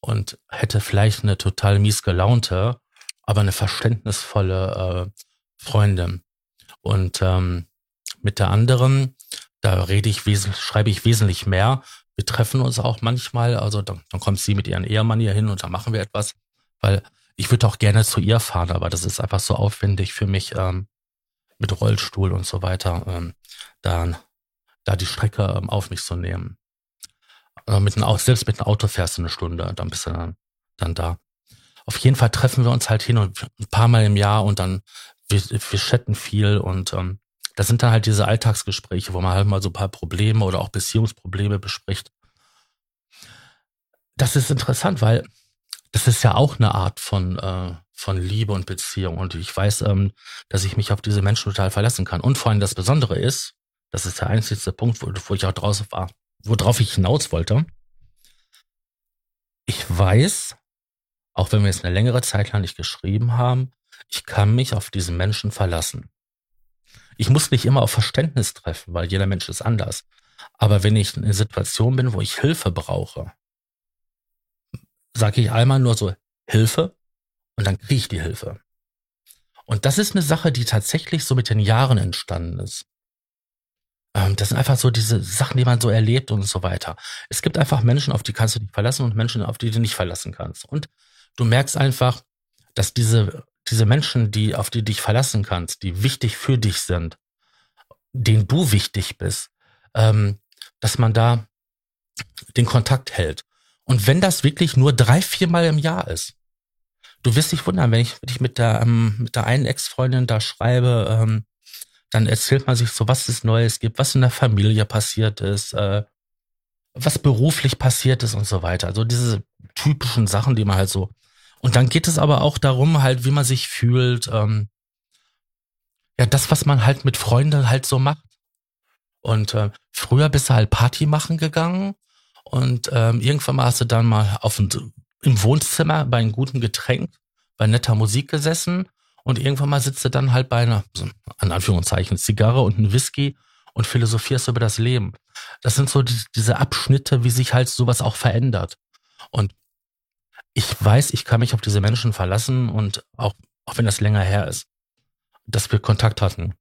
und hätte vielleicht eine total mies gelaunte, aber eine verständnisvolle äh, Freundin. Und ähm, mit der anderen da rede ich wesentlich, schreibe ich wesentlich mehr. Wir treffen uns auch manchmal, also dann, dann kommt sie mit ihren Ehemann hier hin und dann machen wir etwas, weil ich würde auch gerne zu ihr fahren, aber das ist einfach so aufwendig für mich ähm, mit Rollstuhl und so weiter, ähm, dann da die Strecke ähm, auf mich zu nehmen. Also mit einem, selbst mit einem Auto fährst du eine Stunde, dann bist du dann, dann da. Auf jeden Fall treffen wir uns halt hin und ein paar Mal im Jahr und dann wir, wir chatten viel und ähm, das sind dann halt diese Alltagsgespräche, wo man halt mal so ein paar Probleme oder auch Beziehungsprobleme bespricht. Das ist interessant, weil das ist ja auch eine Art von, äh, von Liebe und Beziehung. Und ich weiß, ähm, dass ich mich auf diese Menschen total verlassen kann. Und vor allem das Besondere ist, das ist der einzigste Punkt, wo, wo ich auch draußen war, worauf ich hinaus wollte. Ich weiß, auch wenn wir jetzt eine längere Zeit lang nicht geschrieben haben, ich kann mich auf diesen Menschen verlassen. Ich muss nicht immer auf Verständnis treffen, weil jeder Mensch ist anders. Aber wenn ich in einer Situation bin, wo ich Hilfe brauche, sage ich einmal nur so Hilfe und dann kriege ich die Hilfe. Und das ist eine Sache, die tatsächlich so mit den Jahren entstanden ist. Ähm, das sind einfach so diese Sachen, die man so erlebt und so weiter. Es gibt einfach Menschen, auf die kannst du dich verlassen und Menschen, auf die du nicht verlassen kannst. Und du merkst einfach, dass diese diese Menschen, die, auf die dich verlassen kannst, die wichtig für dich sind, denen du wichtig bist, ähm, dass man da den Kontakt hält. Und wenn das wirklich nur drei, viermal im Jahr ist, du wirst dich wundern, wenn ich, wenn ich mit der, ähm, mit der einen Ex-Freundin da schreibe, ähm, dann erzählt man sich so, was es Neues gibt, was in der Familie passiert ist, äh, was beruflich passiert ist und so weiter. Also diese typischen Sachen, die man halt so. Und dann geht es aber auch darum, halt, wie man sich fühlt. Ähm, ja, das, was man halt mit Freunden halt so macht. Und äh, früher bist du halt Party machen gegangen und ähm, irgendwann mal hast du dann mal auf ein, im Wohnzimmer bei einem guten Getränk, bei netter Musik gesessen und irgendwann mal sitzt du dann halt bei einer, so, an Anführungszeichen, Zigarre und ein Whisky und philosophierst über das Leben. Das sind so die, diese Abschnitte, wie sich halt sowas auch verändert. Und ich weiß, ich kann mich auf diese Menschen verlassen und auch, auch wenn das länger her ist, dass wir Kontakt hatten.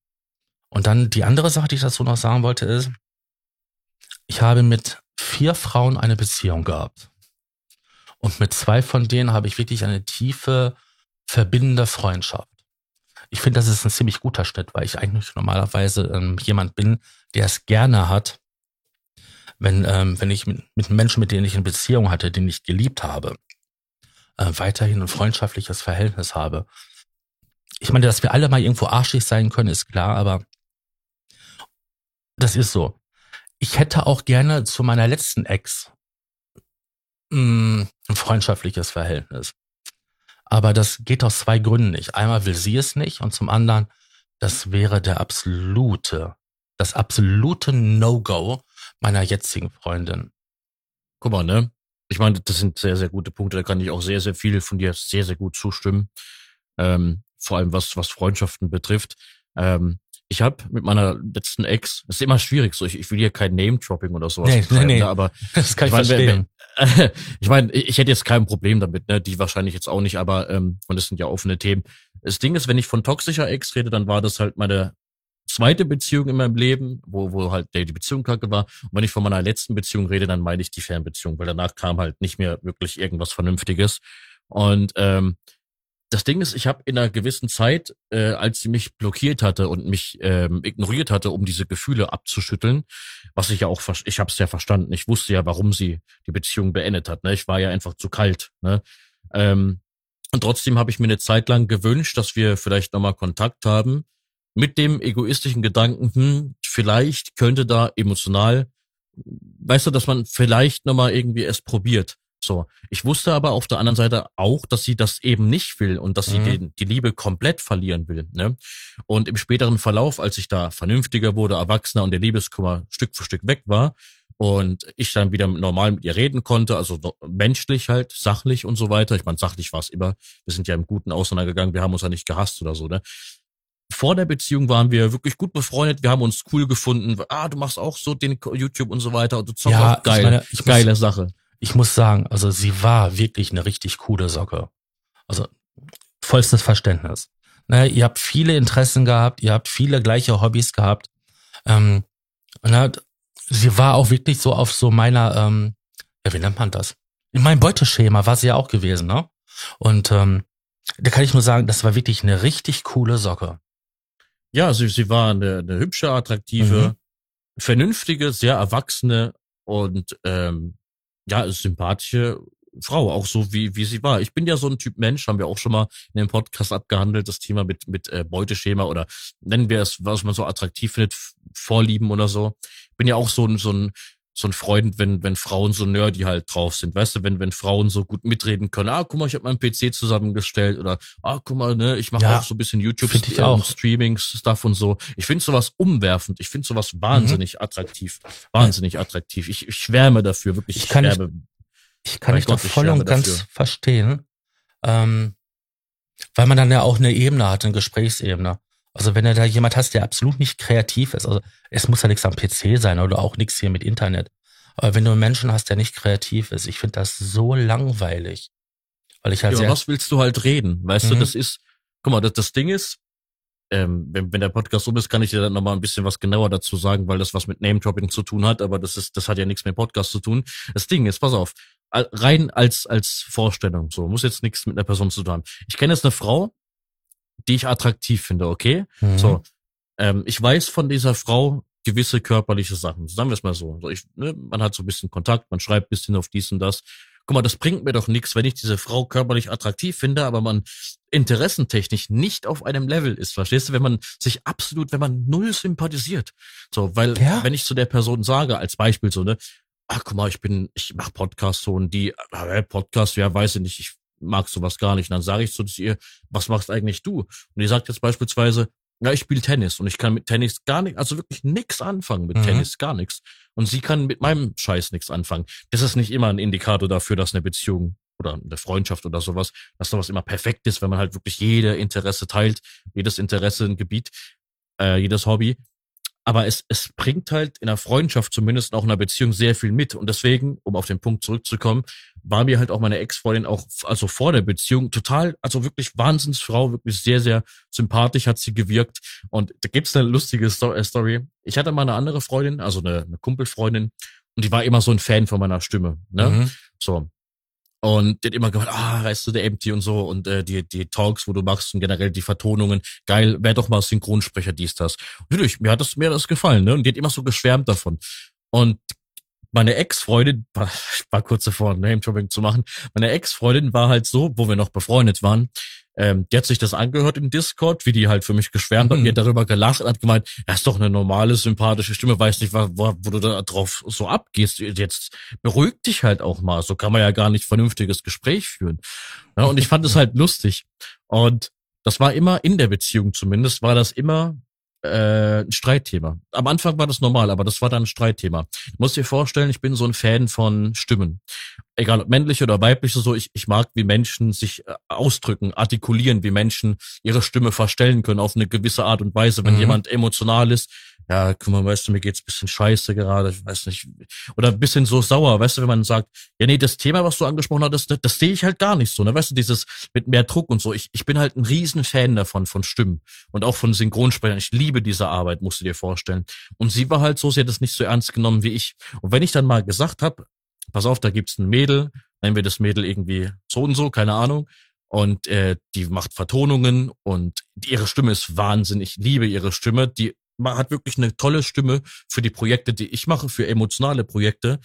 Und dann die andere Sache, die ich dazu noch sagen wollte, ist, ich habe mit vier Frauen eine Beziehung gehabt. Und mit zwei von denen habe ich wirklich eine tiefe, verbindende Freundschaft. Ich finde, das ist ein ziemlich guter Schnitt, weil ich eigentlich normalerweise ähm, jemand bin, der es gerne hat, wenn, ähm, wenn ich mit, mit Menschen, mit denen ich eine Beziehung hatte, den ich geliebt habe, äh, weiterhin ein freundschaftliches Verhältnis habe. Ich meine, dass wir alle mal irgendwo arschig sein können, ist klar, aber das ist so. Ich hätte auch gerne zu meiner letzten Ex mh, mm, ein freundschaftliches Verhältnis. Aber das geht aus zwei Gründen nicht. Einmal will sie es nicht und zum anderen, das wäre der absolute, das absolute No-Go meiner jetzigen Freundin. Guck mal, ne? Ich meine, das sind sehr, sehr gute Punkte. Da kann ich auch sehr, sehr viel von dir sehr, sehr gut zustimmen. Ähm, vor allem was, was Freundschaften betrifft. Ähm, ich habe mit meiner letzten Ex, ist immer schwierig, so ich, ich will hier kein Name-Dropping oder sowas. Nee, nee, nee. Ne, aber [laughs] das kann ich, ich verstehen. Mein, [laughs] ich meine, ich hätte jetzt kein Problem damit, ne? Die wahrscheinlich jetzt auch nicht, aber ähm, und das sind ja offene Themen. Das Ding ist, wenn ich von toxischer Ex rede, dann war das halt meine zweite Beziehung in meinem Leben, wo, wo halt die Beziehung kacke war. Und wenn ich von meiner letzten Beziehung rede, dann meine ich die Fernbeziehung, weil danach kam halt nicht mehr wirklich irgendwas Vernünftiges. Und ähm, das Ding ist, ich habe in einer gewissen Zeit, äh, als sie mich blockiert hatte und mich ähm, ignoriert hatte, um diese Gefühle abzuschütteln, was ich ja auch, ich habe es ja verstanden. Ich wusste ja, warum sie die Beziehung beendet hat. Ne? Ich war ja einfach zu kalt. Ne? Ähm, und trotzdem habe ich mir eine Zeit lang gewünscht, dass wir vielleicht nochmal Kontakt haben, mit dem egoistischen Gedanken, hm, vielleicht könnte da emotional, weißt du, dass man vielleicht nochmal irgendwie es probiert. So. Ich wusste aber auf der anderen Seite auch, dass sie das eben nicht will und dass sie mhm. die, die Liebe komplett verlieren will. Ne? Und im späteren Verlauf, als ich da vernünftiger wurde, erwachsener und der Liebeskummer Stück für Stück weg war und ich dann wieder normal mit ihr reden konnte, also menschlich halt, sachlich und so weiter. Ich meine, sachlich war es immer. Wir sind ja im Guten auseinandergegangen, wir haben uns ja nicht gehasst oder so, ne? Vor der Beziehung waren wir wirklich gut befreundet, wir haben uns cool gefunden. Ah, du machst auch so den YouTube und so weiter und du zockst ja, auch geil, ich meine, ich geile muss, Sache ich muss sagen, also sie war wirklich eine richtig coole Socke. Also vollstes Verständnis. Naja, ihr habt viele Interessen gehabt, ihr habt viele gleiche Hobbys gehabt. Ähm, na, sie war auch wirklich so auf so meiner, ähm, ja, wie nennt man das? In meinem Beuteschema war sie ja auch gewesen, ne? Und ähm, da kann ich nur sagen, das war wirklich eine richtig coole Socke. Ja, sie, sie war eine, eine hübsche, attraktive, mhm. vernünftige, sehr erwachsene und ähm, ja, sympathische Frau, auch so wie, wie sie war. Ich bin ja so ein Typ Mensch, haben wir auch schon mal in dem Podcast abgehandelt, das Thema mit, mit äh, Beuteschema oder nennen wir es, was man so attraktiv findet, Vorlieben oder so. Bin ja auch so ein, so ein, so ein Freund, wenn, wenn Frauen so nerdy halt drauf sind. Weißt du, wenn, wenn Frauen so gut mitreden können, ah, guck mal, ich habe meinen PC zusammengestellt oder ah, guck mal, ne, ich mache ja, auch so ein bisschen YouTube ich auch. Streaming-Stuff und so. Ich finde sowas umwerfend, ich finde sowas wahnsinnig mhm. attraktiv. Wahnsinnig ja. attraktiv. Ich, ich schwärme dafür, wirklich. Ich, kann schwärme. Ich, ich kann dich doch voll und ganz dafür. verstehen. Ähm, weil man dann ja auch eine Ebene hat, eine Gesprächsebene. Also wenn du da jemand hast, der absolut nicht kreativ ist, also es muss ja nichts am PC sein oder auch nichts hier mit Internet. Aber wenn du einen Menschen hast, der nicht kreativ ist, ich finde das so langweilig. Weil ich halt ja, was willst du halt reden? Weißt mhm. du, das ist, guck mal, das, das Ding ist, ähm, wenn, wenn der Podcast um ist, kann ich dir dann nochmal ein bisschen was genauer dazu sagen, weil das was mit Name-Dropping zu tun hat, aber das ist, das hat ja nichts mit Podcast zu tun. Das Ding ist, pass auf, rein als, als Vorstellung, so, muss jetzt nichts mit einer Person zu tun haben. Ich kenne jetzt eine Frau, die ich attraktiv finde, okay? Mhm. So, ähm, ich weiß von dieser Frau gewisse körperliche Sachen. Sagen wir es mal so. so ich, ne, man hat so ein bisschen Kontakt, man schreibt ein bisschen auf dies und das. Guck mal, das bringt mir doch nichts, wenn ich diese Frau körperlich attraktiv finde, aber man interessentechnisch nicht auf einem Level ist. Verstehst du? Wenn man sich absolut, wenn man null sympathisiert. So, weil, ja. wenn ich zu der Person sage, als Beispiel so, ne, ach guck mal, ich bin, ich mach Podcast so und die, äh, Podcast, ja, weiß ich nicht, ich mag sowas gar nicht. Und dann sage ich so zu ihr, was machst eigentlich du? Und die sagt jetzt beispielsweise, ja, ich spiele Tennis und ich kann mit Tennis gar nicht, also wirklich nix anfangen mit mhm. Tennis, gar nichts. Und sie kann mit meinem Scheiß nichts anfangen. Das ist nicht immer ein Indikator dafür, dass eine Beziehung oder eine Freundschaft oder sowas, dass sowas immer perfekt ist, wenn man halt wirklich jede Interesse teilt, jedes Interesse ein Gebiet, äh, jedes Hobby aber es, es bringt halt in einer Freundschaft, zumindest auch in einer Beziehung, sehr viel mit. Und deswegen, um auf den Punkt zurückzukommen, war mir halt auch meine Ex-Freundin auch, also vor der Beziehung, total, also wirklich Wahnsinnsfrau, wirklich sehr, sehr sympathisch hat sie gewirkt. Und da gibt's eine lustige äh, Story. Ich hatte mal eine andere Freundin, also eine, eine Kumpelfreundin, und die war immer so ein Fan von meiner Stimme. Ne? Mhm. So. Und die hat immer gemeint, ah, weißt du, der Empty und so und äh, die, die Talks, wo du machst und generell die Vertonungen, geil, wär doch mal Synchronsprecher, dies, das. Natürlich, mir hat das, mir hat das gefallen, ne? Und die hat immer so geschwärmt davon. Und meine Ex-Freundin, war, [laughs] war kurz davor, Name-Dropping zu machen, meine Ex-Freundin war halt so, wo wir noch befreundet waren, ähm, die hat sich das angehört im Discord, wie die halt für mich geschwärmt hat, mhm. mir darüber gelacht und hat gemeint, ja, ist doch eine normale, sympathische Stimme, weiß nicht, wo, wo du da drauf so abgehst. Jetzt beruhig dich halt auch mal. So kann man ja gar nicht vernünftiges Gespräch führen. Ja, und ich fand es [laughs] halt lustig. Und das war immer in der Beziehung zumindest, war das immer äh, ein Streitthema. Am Anfang war das normal, aber das war dann ein Streitthema. Du musst dir vorstellen, ich bin so ein Fan von Stimmen. Egal ob männliche oder weibliche, so ich, ich mag, wie Menschen sich äh, ausdrücken, artikulieren, wie Menschen ihre Stimme verstellen können auf eine gewisse Art und Weise. Wenn mhm. jemand emotional ist, ja, guck mal, weißt du, mir geht's bisschen scheiße gerade, ich weiß nicht, oder ein bisschen so sauer, weißt du, wenn man sagt, ja, nee, das Thema, was du angesprochen hattest, das, das sehe ich halt gar nicht so, ne, weißt du, dieses mit mehr Druck und so. Ich, ich bin halt ein riesen Fan davon, von Stimmen und auch von Synchronsprechern. Ich liebe diese Arbeit, musst du dir vorstellen. Und sie war halt so, sie hat das nicht so ernst genommen wie ich. Und wenn ich dann mal gesagt habe, pass auf, da gibt's ein Mädel, nennen wir das Mädel irgendwie so und so, keine Ahnung, und äh, die macht Vertonungen und ihre Stimme ist Wahnsinn. Ich liebe ihre Stimme. Die hat wirklich eine tolle Stimme für die Projekte, die ich mache, für emotionale Projekte.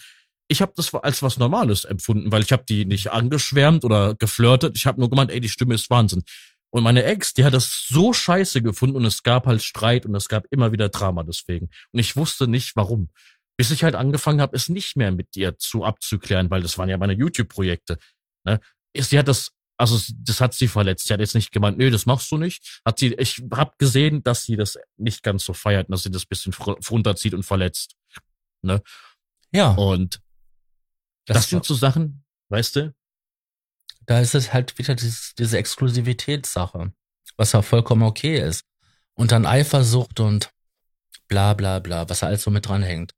Ich habe das als was Normales empfunden, weil ich habe die nicht angeschwärmt oder geflirtet. Ich habe nur gemeint, ey, die Stimme ist Wahnsinn. Und meine Ex, die hat das so scheiße gefunden und es gab halt Streit und es gab immer wieder Drama deswegen. Und ich wusste nicht, warum. Bis ich halt angefangen habe, es nicht mehr mit dir zu abzuklären, weil das waren ja meine YouTube-Projekte. Ne? Sie hat das also das hat sie verletzt. Sie hat jetzt nicht gemeint, nö, das machst du nicht. Hat sie, ich habe gesehen, dass sie das nicht ganz so feiert, dass sie das bisschen runterzieht und verletzt. Ne? Ja. Und das, das sind so Sachen, weißt du? Da ist es halt wieder dieses, diese Exklusivitätssache, was ja vollkommen okay ist. Und dann Eifersucht und bla bla bla, was da alles so mit dranhängt.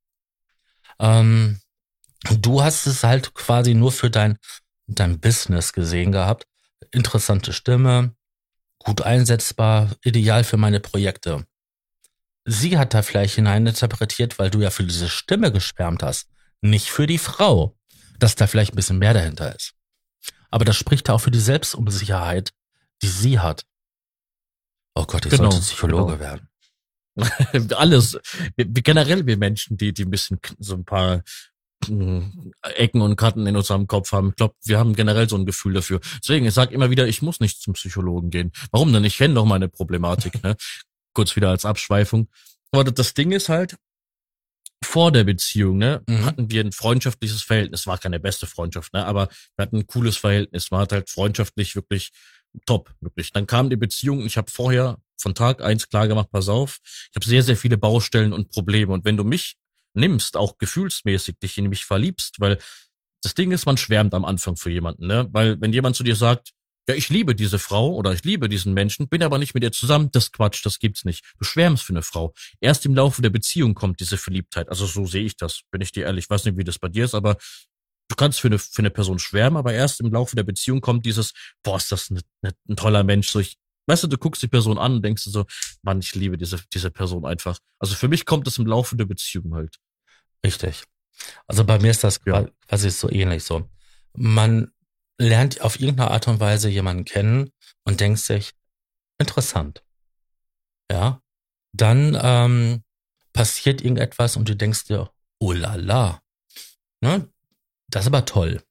Ähm, du hast es halt quasi nur für dein dein Business gesehen gehabt. Interessante Stimme, gut einsetzbar, ideal für meine Projekte. Sie hat da vielleicht hineininterpretiert, weil du ja für diese Stimme geschwärmt hast, nicht für die Frau, dass da vielleicht ein bisschen mehr dahinter ist. Aber das spricht auch für die Selbstunsicherheit, die sie hat. Oh Gott, ich genau, sollte Psychologe genau. werden. [laughs] Alles. Generell wir Menschen, die, die ein bisschen so ein paar Ecken und Karten in unserem Kopf haben. Ich glaube, wir haben generell so ein Gefühl dafür. Deswegen, ich sage immer wieder, ich muss nicht zum Psychologen gehen. Warum denn? Ich kenne doch meine Problematik. Ne? [laughs] Kurz wieder als Abschweifung. Aber das Ding ist halt, vor der Beziehung, ne, mhm. hatten wir ein freundschaftliches Verhältnis. War keine beste Freundschaft, ne, aber wir hatten ein cooles Verhältnis. Hat halt freundschaftlich wirklich top, wirklich. Dann kam die Beziehung. Ich habe vorher von Tag eins klar gemacht, pass auf, ich habe sehr, sehr viele Baustellen und Probleme. Und wenn du mich nimmst, auch gefühlsmäßig dich in mich verliebst, weil das Ding ist, man schwärmt am Anfang für jemanden, ne? Weil wenn jemand zu dir sagt, ja, ich liebe diese Frau oder ich liebe diesen Menschen, bin aber nicht mit ihr zusammen, das Quatsch, das gibt's nicht. Du schwärmst für eine Frau. Erst im Laufe der Beziehung kommt diese Verliebtheit. Also so sehe ich das, bin ich dir ehrlich. Ich weiß nicht, wie das bei dir ist, aber du kannst für eine, für eine Person schwärmen, aber erst im Laufe der Beziehung kommt dieses, boah, ist das ein, ein toller Mensch, so ich, Weißt du, du guckst die Person an und denkst du so, Mann, ich liebe diese, diese Person einfach. Also für mich kommt es im Laufe der Beziehung halt. Richtig. Also bei mir ist das ja. quasi so ähnlich so. Man lernt auf irgendeine Art und Weise jemanden kennen und denkt sich, interessant. Ja. Dann ähm, passiert irgendetwas und du denkst dir, oh la la. Ne? Das ist aber toll.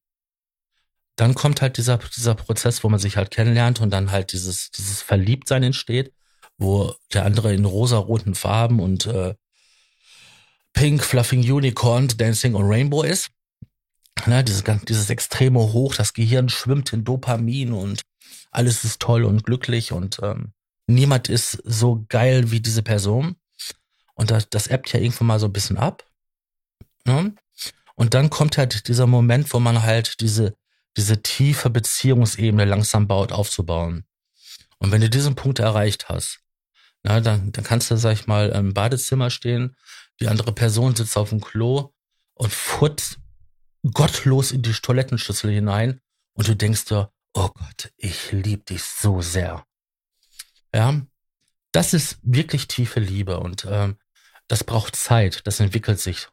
Dann kommt halt dieser, dieser Prozess, wo man sich halt kennenlernt und dann halt dieses, dieses Verliebtsein entsteht, wo der andere in rosa-roten Farben und äh, Pink Fluffing Unicorn Dancing on Rainbow ist. Ne, dieses, dieses extreme Hoch, das Gehirn schwimmt in Dopamin und alles ist toll und glücklich und ähm, niemand ist so geil wie diese Person. Und das, das ebbt ja irgendwann mal so ein bisschen ab. Ne? Und dann kommt halt dieser Moment, wo man halt diese, diese tiefe Beziehungsebene langsam baut, aufzubauen. Und wenn du diesen Punkt erreicht hast, na, dann, dann kannst du, sag ich mal, im Badezimmer stehen, die andere Person sitzt auf dem Klo und furzt gottlos in die Toilettenschüssel hinein und du denkst dir, oh Gott, ich liebe dich so sehr. Ja, das ist wirklich tiefe Liebe und ähm, das braucht Zeit, das entwickelt sich.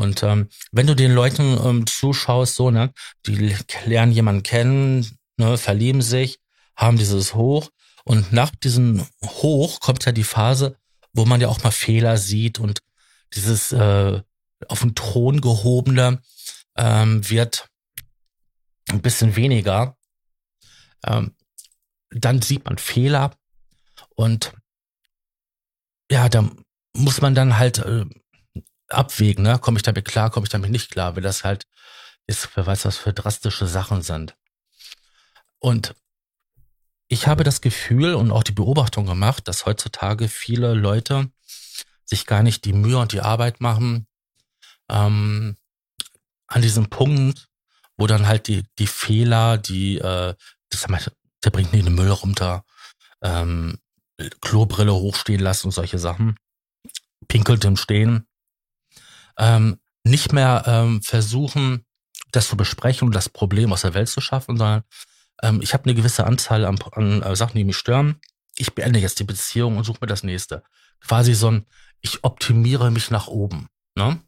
Und ähm, wenn du den Leuten ähm, zuschaust, so, ne, die lernen jemanden kennen, ne, verlieben sich, haben dieses Hoch und nach diesem Hoch kommt ja die Phase, wo man ja auch mal Fehler sieht und dieses äh, auf den Thron gehobene ähm, wird ein bisschen weniger. Ähm, dann sieht man Fehler und ja, da muss man dann halt äh, abwägen, ne? Komme ich damit klar, komme ich damit nicht klar, weil das halt ist, wer weiß, was für drastische Sachen sind. Und ich habe das Gefühl und auch die Beobachtung gemacht, dass heutzutage viele Leute sich gar nicht die Mühe und die Arbeit machen, ähm, an diesem Punkt, wo dann halt die, die Fehler, die, äh, das der bringt nie den Müll runter, ähm, Klobrille hochstehen lassen und solche Sachen, pinkelt im Stehen, ähm, nicht mehr ähm, versuchen, das zu besprechen und das Problem aus der Welt zu schaffen, sondern ähm, ich habe eine gewisse Anzahl an, an äh, Sachen, die mich stören. Ich beende jetzt die Beziehung und suche mir das nächste. Quasi so ein, ich optimiere mich nach oben. Ne?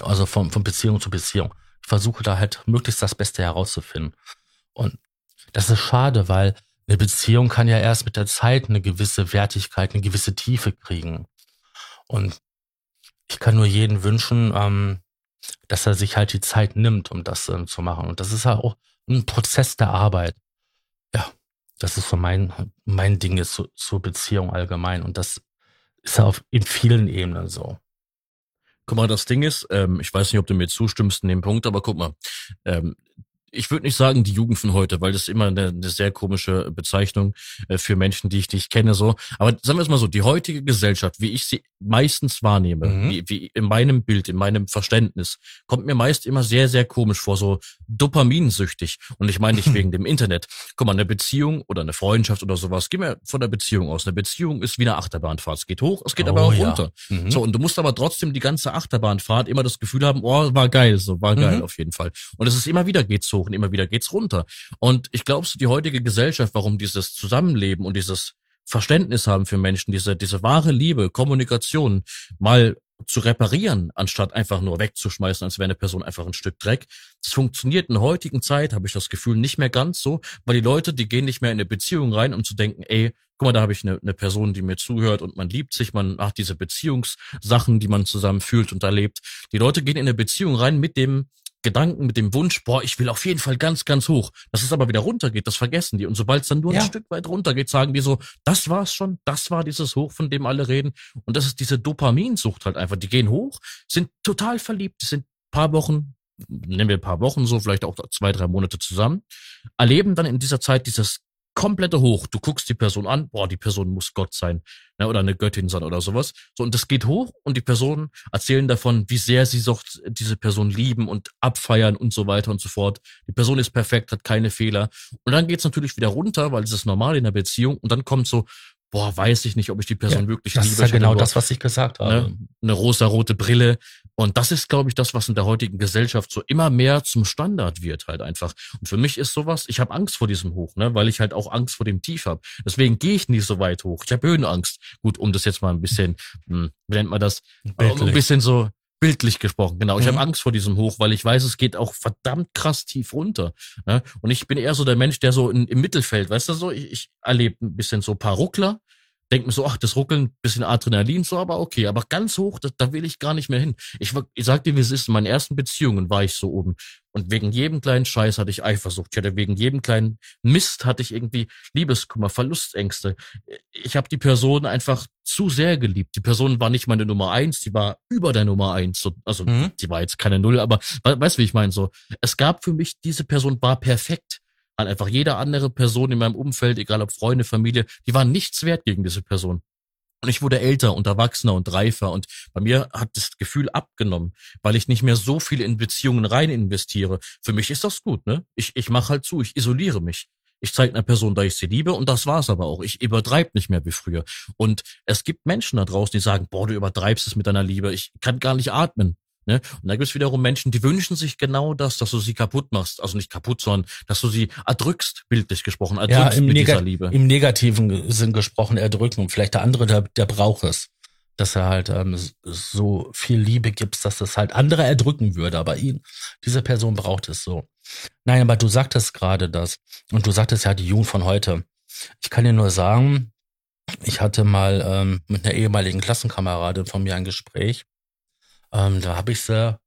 Also von, von Beziehung zu Beziehung. Ich versuche da halt möglichst das Beste herauszufinden. Und das ist schade, weil eine Beziehung kann ja erst mit der Zeit eine gewisse Wertigkeit, eine gewisse Tiefe kriegen. Und ich kann nur jeden wünschen, ähm, dass er sich halt die Zeit nimmt, um das ähm, zu machen. Und das ist ja auch ein Prozess der Arbeit. Ja, das ist so mein, mein Ding ist zu, zur Beziehung allgemein. Und das ist ja auf, in vielen Ebenen so. Guck mal, das Ding ist, ähm, ich weiß nicht, ob du mir zustimmst in dem Punkt, aber guck mal, ähm, ich würde nicht sagen die Jugend von heute, weil das ist immer eine, eine sehr komische Bezeichnung äh, für Menschen, die ich nicht kenne. So, aber sagen wir es mal so: Die heutige Gesellschaft, wie ich sie meistens wahrnehme, mhm. wie, wie in meinem Bild, in meinem Verständnis, kommt mir meist immer sehr, sehr komisch vor, so dopaminsüchtig. Und ich meine nicht [laughs] wegen dem Internet. Guck mal, eine Beziehung oder eine Freundschaft oder sowas. Geh mir von der Beziehung aus. Eine Beziehung ist wie eine Achterbahnfahrt. Es geht hoch, es geht oh, aber auch ja. runter. Mhm. So und du musst aber trotzdem die ganze Achterbahnfahrt immer das Gefühl haben, oh, war geil, so war geil mhm. auf jeden Fall. Und es ist immer wieder geht's hoch hoch und immer wieder geht's runter. Und ich glaube, so die heutige Gesellschaft, warum dieses Zusammenleben und dieses Verständnis haben für Menschen, diese, diese wahre Liebe, Kommunikation mal zu reparieren, anstatt einfach nur wegzuschmeißen, als wäre eine Person einfach ein Stück Dreck. Das funktioniert in der heutigen Zeit, habe ich das Gefühl, nicht mehr ganz so, weil die Leute, die gehen nicht mehr in eine Beziehung rein, um zu denken, ey, guck mal, da habe ich eine, eine Person, die mir zuhört und man liebt sich, man macht diese Beziehungssachen, die man zusammen fühlt und erlebt. Die Leute gehen in eine Beziehung rein mit dem Gedanken, mit dem Wunsch, boah, ich will auf jeden Fall ganz, ganz hoch. Dass es aber wieder runtergeht, das vergessen die. Und sobald es dann nur ja. ein Stück weit runtergeht, sagen die so, das war's schon, das war dieses Hoch, von dem alle reden. Und das ist diese Dopaminsucht halt einfach. Die gehen hoch, sind total verliebt, sind paar Wochen, nehmen wir ein paar Wochen so, vielleicht auch zwei, drei Monate zusammen, erleben dann in dieser Zeit dieses komplette Hoch. Du guckst die Person an, boah, die Person muss Gott sein ne, oder eine Göttin sein oder sowas. So und das geht hoch und die Personen erzählen davon, wie sehr sie so diese Person lieben und abfeiern und so weiter und so fort. Die Person ist perfekt, hat keine Fehler und dann geht's natürlich wieder runter, weil es ist normal in der Beziehung und dann kommt so boah, weiß ich nicht, ob ich die Person ja, wirklich das liebe. Das ist ja genau das, was ich gesagt habe. Ne, eine rosa-rote Brille. Und das ist, glaube ich, das, was in der heutigen Gesellschaft so immer mehr zum Standard wird halt einfach. Und für mich ist sowas, ich habe Angst vor diesem Hoch, ne, weil ich halt auch Angst vor dem Tief habe. Deswegen gehe ich nicht so weit hoch. Ich habe Höhenangst. Gut, um das jetzt mal ein bisschen, hm, wie nennt man das? Bildlich. Ein bisschen so bildlich gesprochen, genau. Ich mhm. habe Angst vor diesem Hoch, weil ich weiß, es geht auch verdammt krass tief runter. Ne? Und ich bin eher so der Mensch, der so in, im Mittelfeld, weißt du so, ich, ich erlebe ein bisschen so paar Ruckler, denke mir so, ach, das Ruckeln, bisschen Adrenalin, so, aber okay. Aber ganz hoch, das, da will ich gar nicht mehr hin. Ich, ich sag dir, wie es ist, in meinen ersten Beziehungen war ich so oben. Und wegen jedem kleinen Scheiß hatte ich Eifersucht. Ich hatte wegen jedem kleinen Mist hatte ich irgendwie Liebeskummer, Verlustängste. Ich habe die Person einfach zu sehr geliebt. Die Person war nicht meine Nummer eins, die war über der Nummer eins. Also mhm. die war jetzt keine Null, aber weißt du, wie ich meine? So, es gab für mich, diese Person war perfekt. An einfach jede andere Person in meinem Umfeld, egal ob Freunde, Familie, die waren nichts wert gegen diese Person. Und ich wurde älter und erwachsener und reifer und bei mir hat das Gefühl abgenommen, weil ich nicht mehr so viel in Beziehungen rein investiere. Für mich ist das gut, ne? Ich, ich mache halt zu, ich isoliere mich. Ich zeige einer Person, da ich sie liebe und das war's aber auch. Ich übertreibe nicht mehr wie früher. Und es gibt Menschen da draußen, die sagen, boah, du übertreibst es mit deiner Liebe. Ich kann gar nicht atmen. Ne? Und da gibt es wiederum Menschen, die wünschen sich genau das, dass du sie kaputt machst. Also nicht kaputt, sondern dass du sie erdrückst, bildlich gesprochen, erdrückst ja, mit dieser Liebe. Im negativen Sinn gesprochen erdrücken. Und vielleicht der andere, der, der braucht es. Dass er halt ähm, so viel Liebe gibt, dass das halt andere erdrücken würde. Aber ihn, diese Person braucht es so. Nein, aber du sagtest gerade das. Und du sagtest ja die Jugend von heute. Ich kann dir nur sagen, ich hatte mal ähm, mit einer ehemaligen Klassenkameradin von mir ein Gespräch ähm, da habe ich sie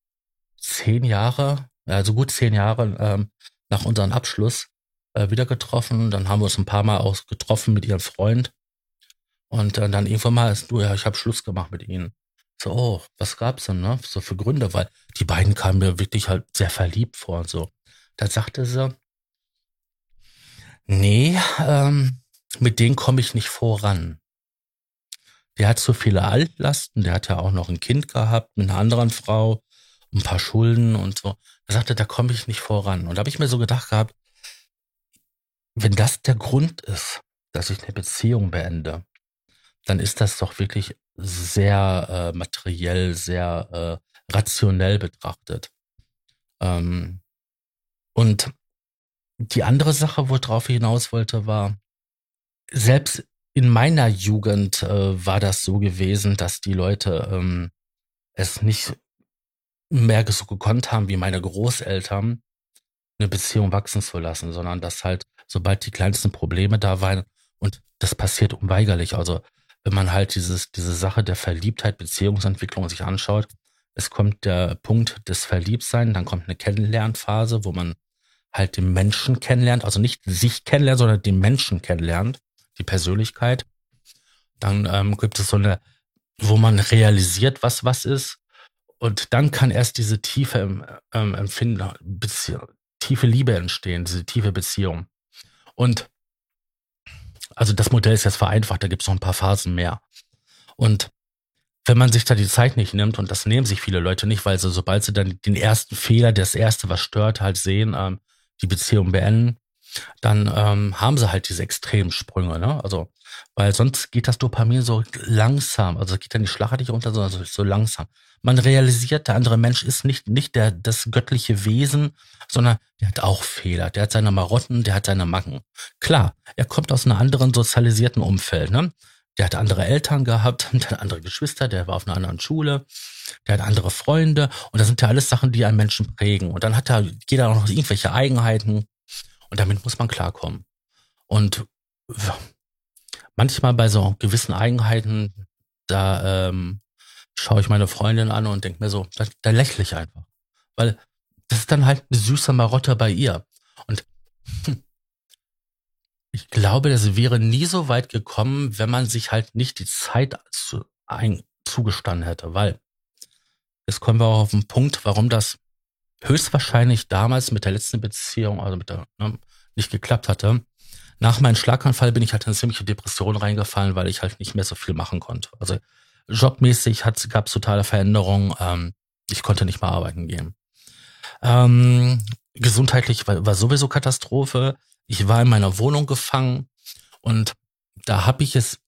zehn Jahre, also gut zehn Jahre ähm, nach unserem Abschluss äh, wieder getroffen. Dann haben wir uns ein paar Mal auch getroffen mit ihrem Freund. Und äh, dann irgendwann mal ist du, ja, ich habe Schluss gemacht mit ihnen. So, oh, was gab's denn, ne? So für Gründe, weil die beiden kamen mir wirklich halt sehr verliebt vor und so. Da sagte sie, nee, ähm, mit denen komme ich nicht voran der hat so viele Altlasten, der hat ja auch noch ein Kind gehabt mit einer anderen Frau, ein paar Schulden und so. Er sagte, da komme ich nicht voran. Und da habe ich mir so gedacht gehabt, wenn das der Grund ist, dass ich eine Beziehung beende, dann ist das doch wirklich sehr äh, materiell, sehr äh, rationell betrachtet. Ähm, und die andere Sache, worauf ich hinaus wollte, war, selbst in meiner Jugend äh, war das so gewesen, dass die Leute ähm, es nicht mehr so gekonnt haben wie meine Großeltern, eine Beziehung wachsen zu lassen, sondern dass halt, sobald die kleinsten Probleme da waren, und das passiert unweigerlich, also wenn man halt dieses, diese Sache der Verliebtheit, Beziehungsentwicklung sich anschaut, es kommt der Punkt des Verliebtsein, dann kommt eine Kennenlernphase, wo man halt den Menschen kennenlernt, also nicht sich kennenlernt, sondern den Menschen kennenlernt die Persönlichkeit. Dann ähm, gibt es so eine, wo man realisiert, was was ist. Und dann kann erst diese tiefe ähm, Empfinden, Beziehung, tiefe Liebe entstehen, diese tiefe Beziehung. Und also das Modell ist jetzt vereinfacht, da gibt es noch ein paar Phasen mehr. Und wenn man sich da die Zeit nicht nimmt, und das nehmen sich viele Leute nicht, weil sie, sobald sie dann den ersten Fehler, das erste, was stört, halt sehen, ähm, die Beziehung beenden, dann ähm, haben sie halt diese extremen Sprünge, ne? Also, weil sonst geht das Dopamin so langsam, also geht dann die schlagartig runter, sondern so, so langsam. Man realisiert, der andere Mensch ist nicht, nicht der, das göttliche Wesen, sondern der hat auch Fehler, der hat seine Marotten, der hat seine Macken. Klar, er kommt aus einem anderen sozialisierten Umfeld, ne? Der hat andere Eltern gehabt, [laughs] der hat andere Geschwister, der war auf einer anderen Schule, der hat andere Freunde und das sind ja alles Sachen, die einen Menschen prägen. Und dann hat er jeder auch noch irgendwelche Eigenheiten, und damit muss man klarkommen. Und manchmal bei so gewissen Eigenheiten, da ähm, schaue ich meine Freundin an und denke mir so, da, da lächle ich einfach. Weil das ist dann halt eine süße Marotte bei ihr. Und hm, ich glaube, das wäre nie so weit gekommen, wenn man sich halt nicht die Zeit zu, ein, zugestanden hätte, weil jetzt kommen wir auch auf den Punkt, warum das höchstwahrscheinlich damals mit der letzten Beziehung, also mit der, ne, nicht geklappt hatte. Nach meinem Schlaganfall bin ich halt in eine ziemliche Depression reingefallen, weil ich halt nicht mehr so viel machen konnte. Also jobmäßig gab es totale Veränderungen. Ähm, ich konnte nicht mehr arbeiten gehen. Ähm, gesundheitlich war, war sowieso Katastrophe. Ich war in meiner Wohnung gefangen und da habe ich es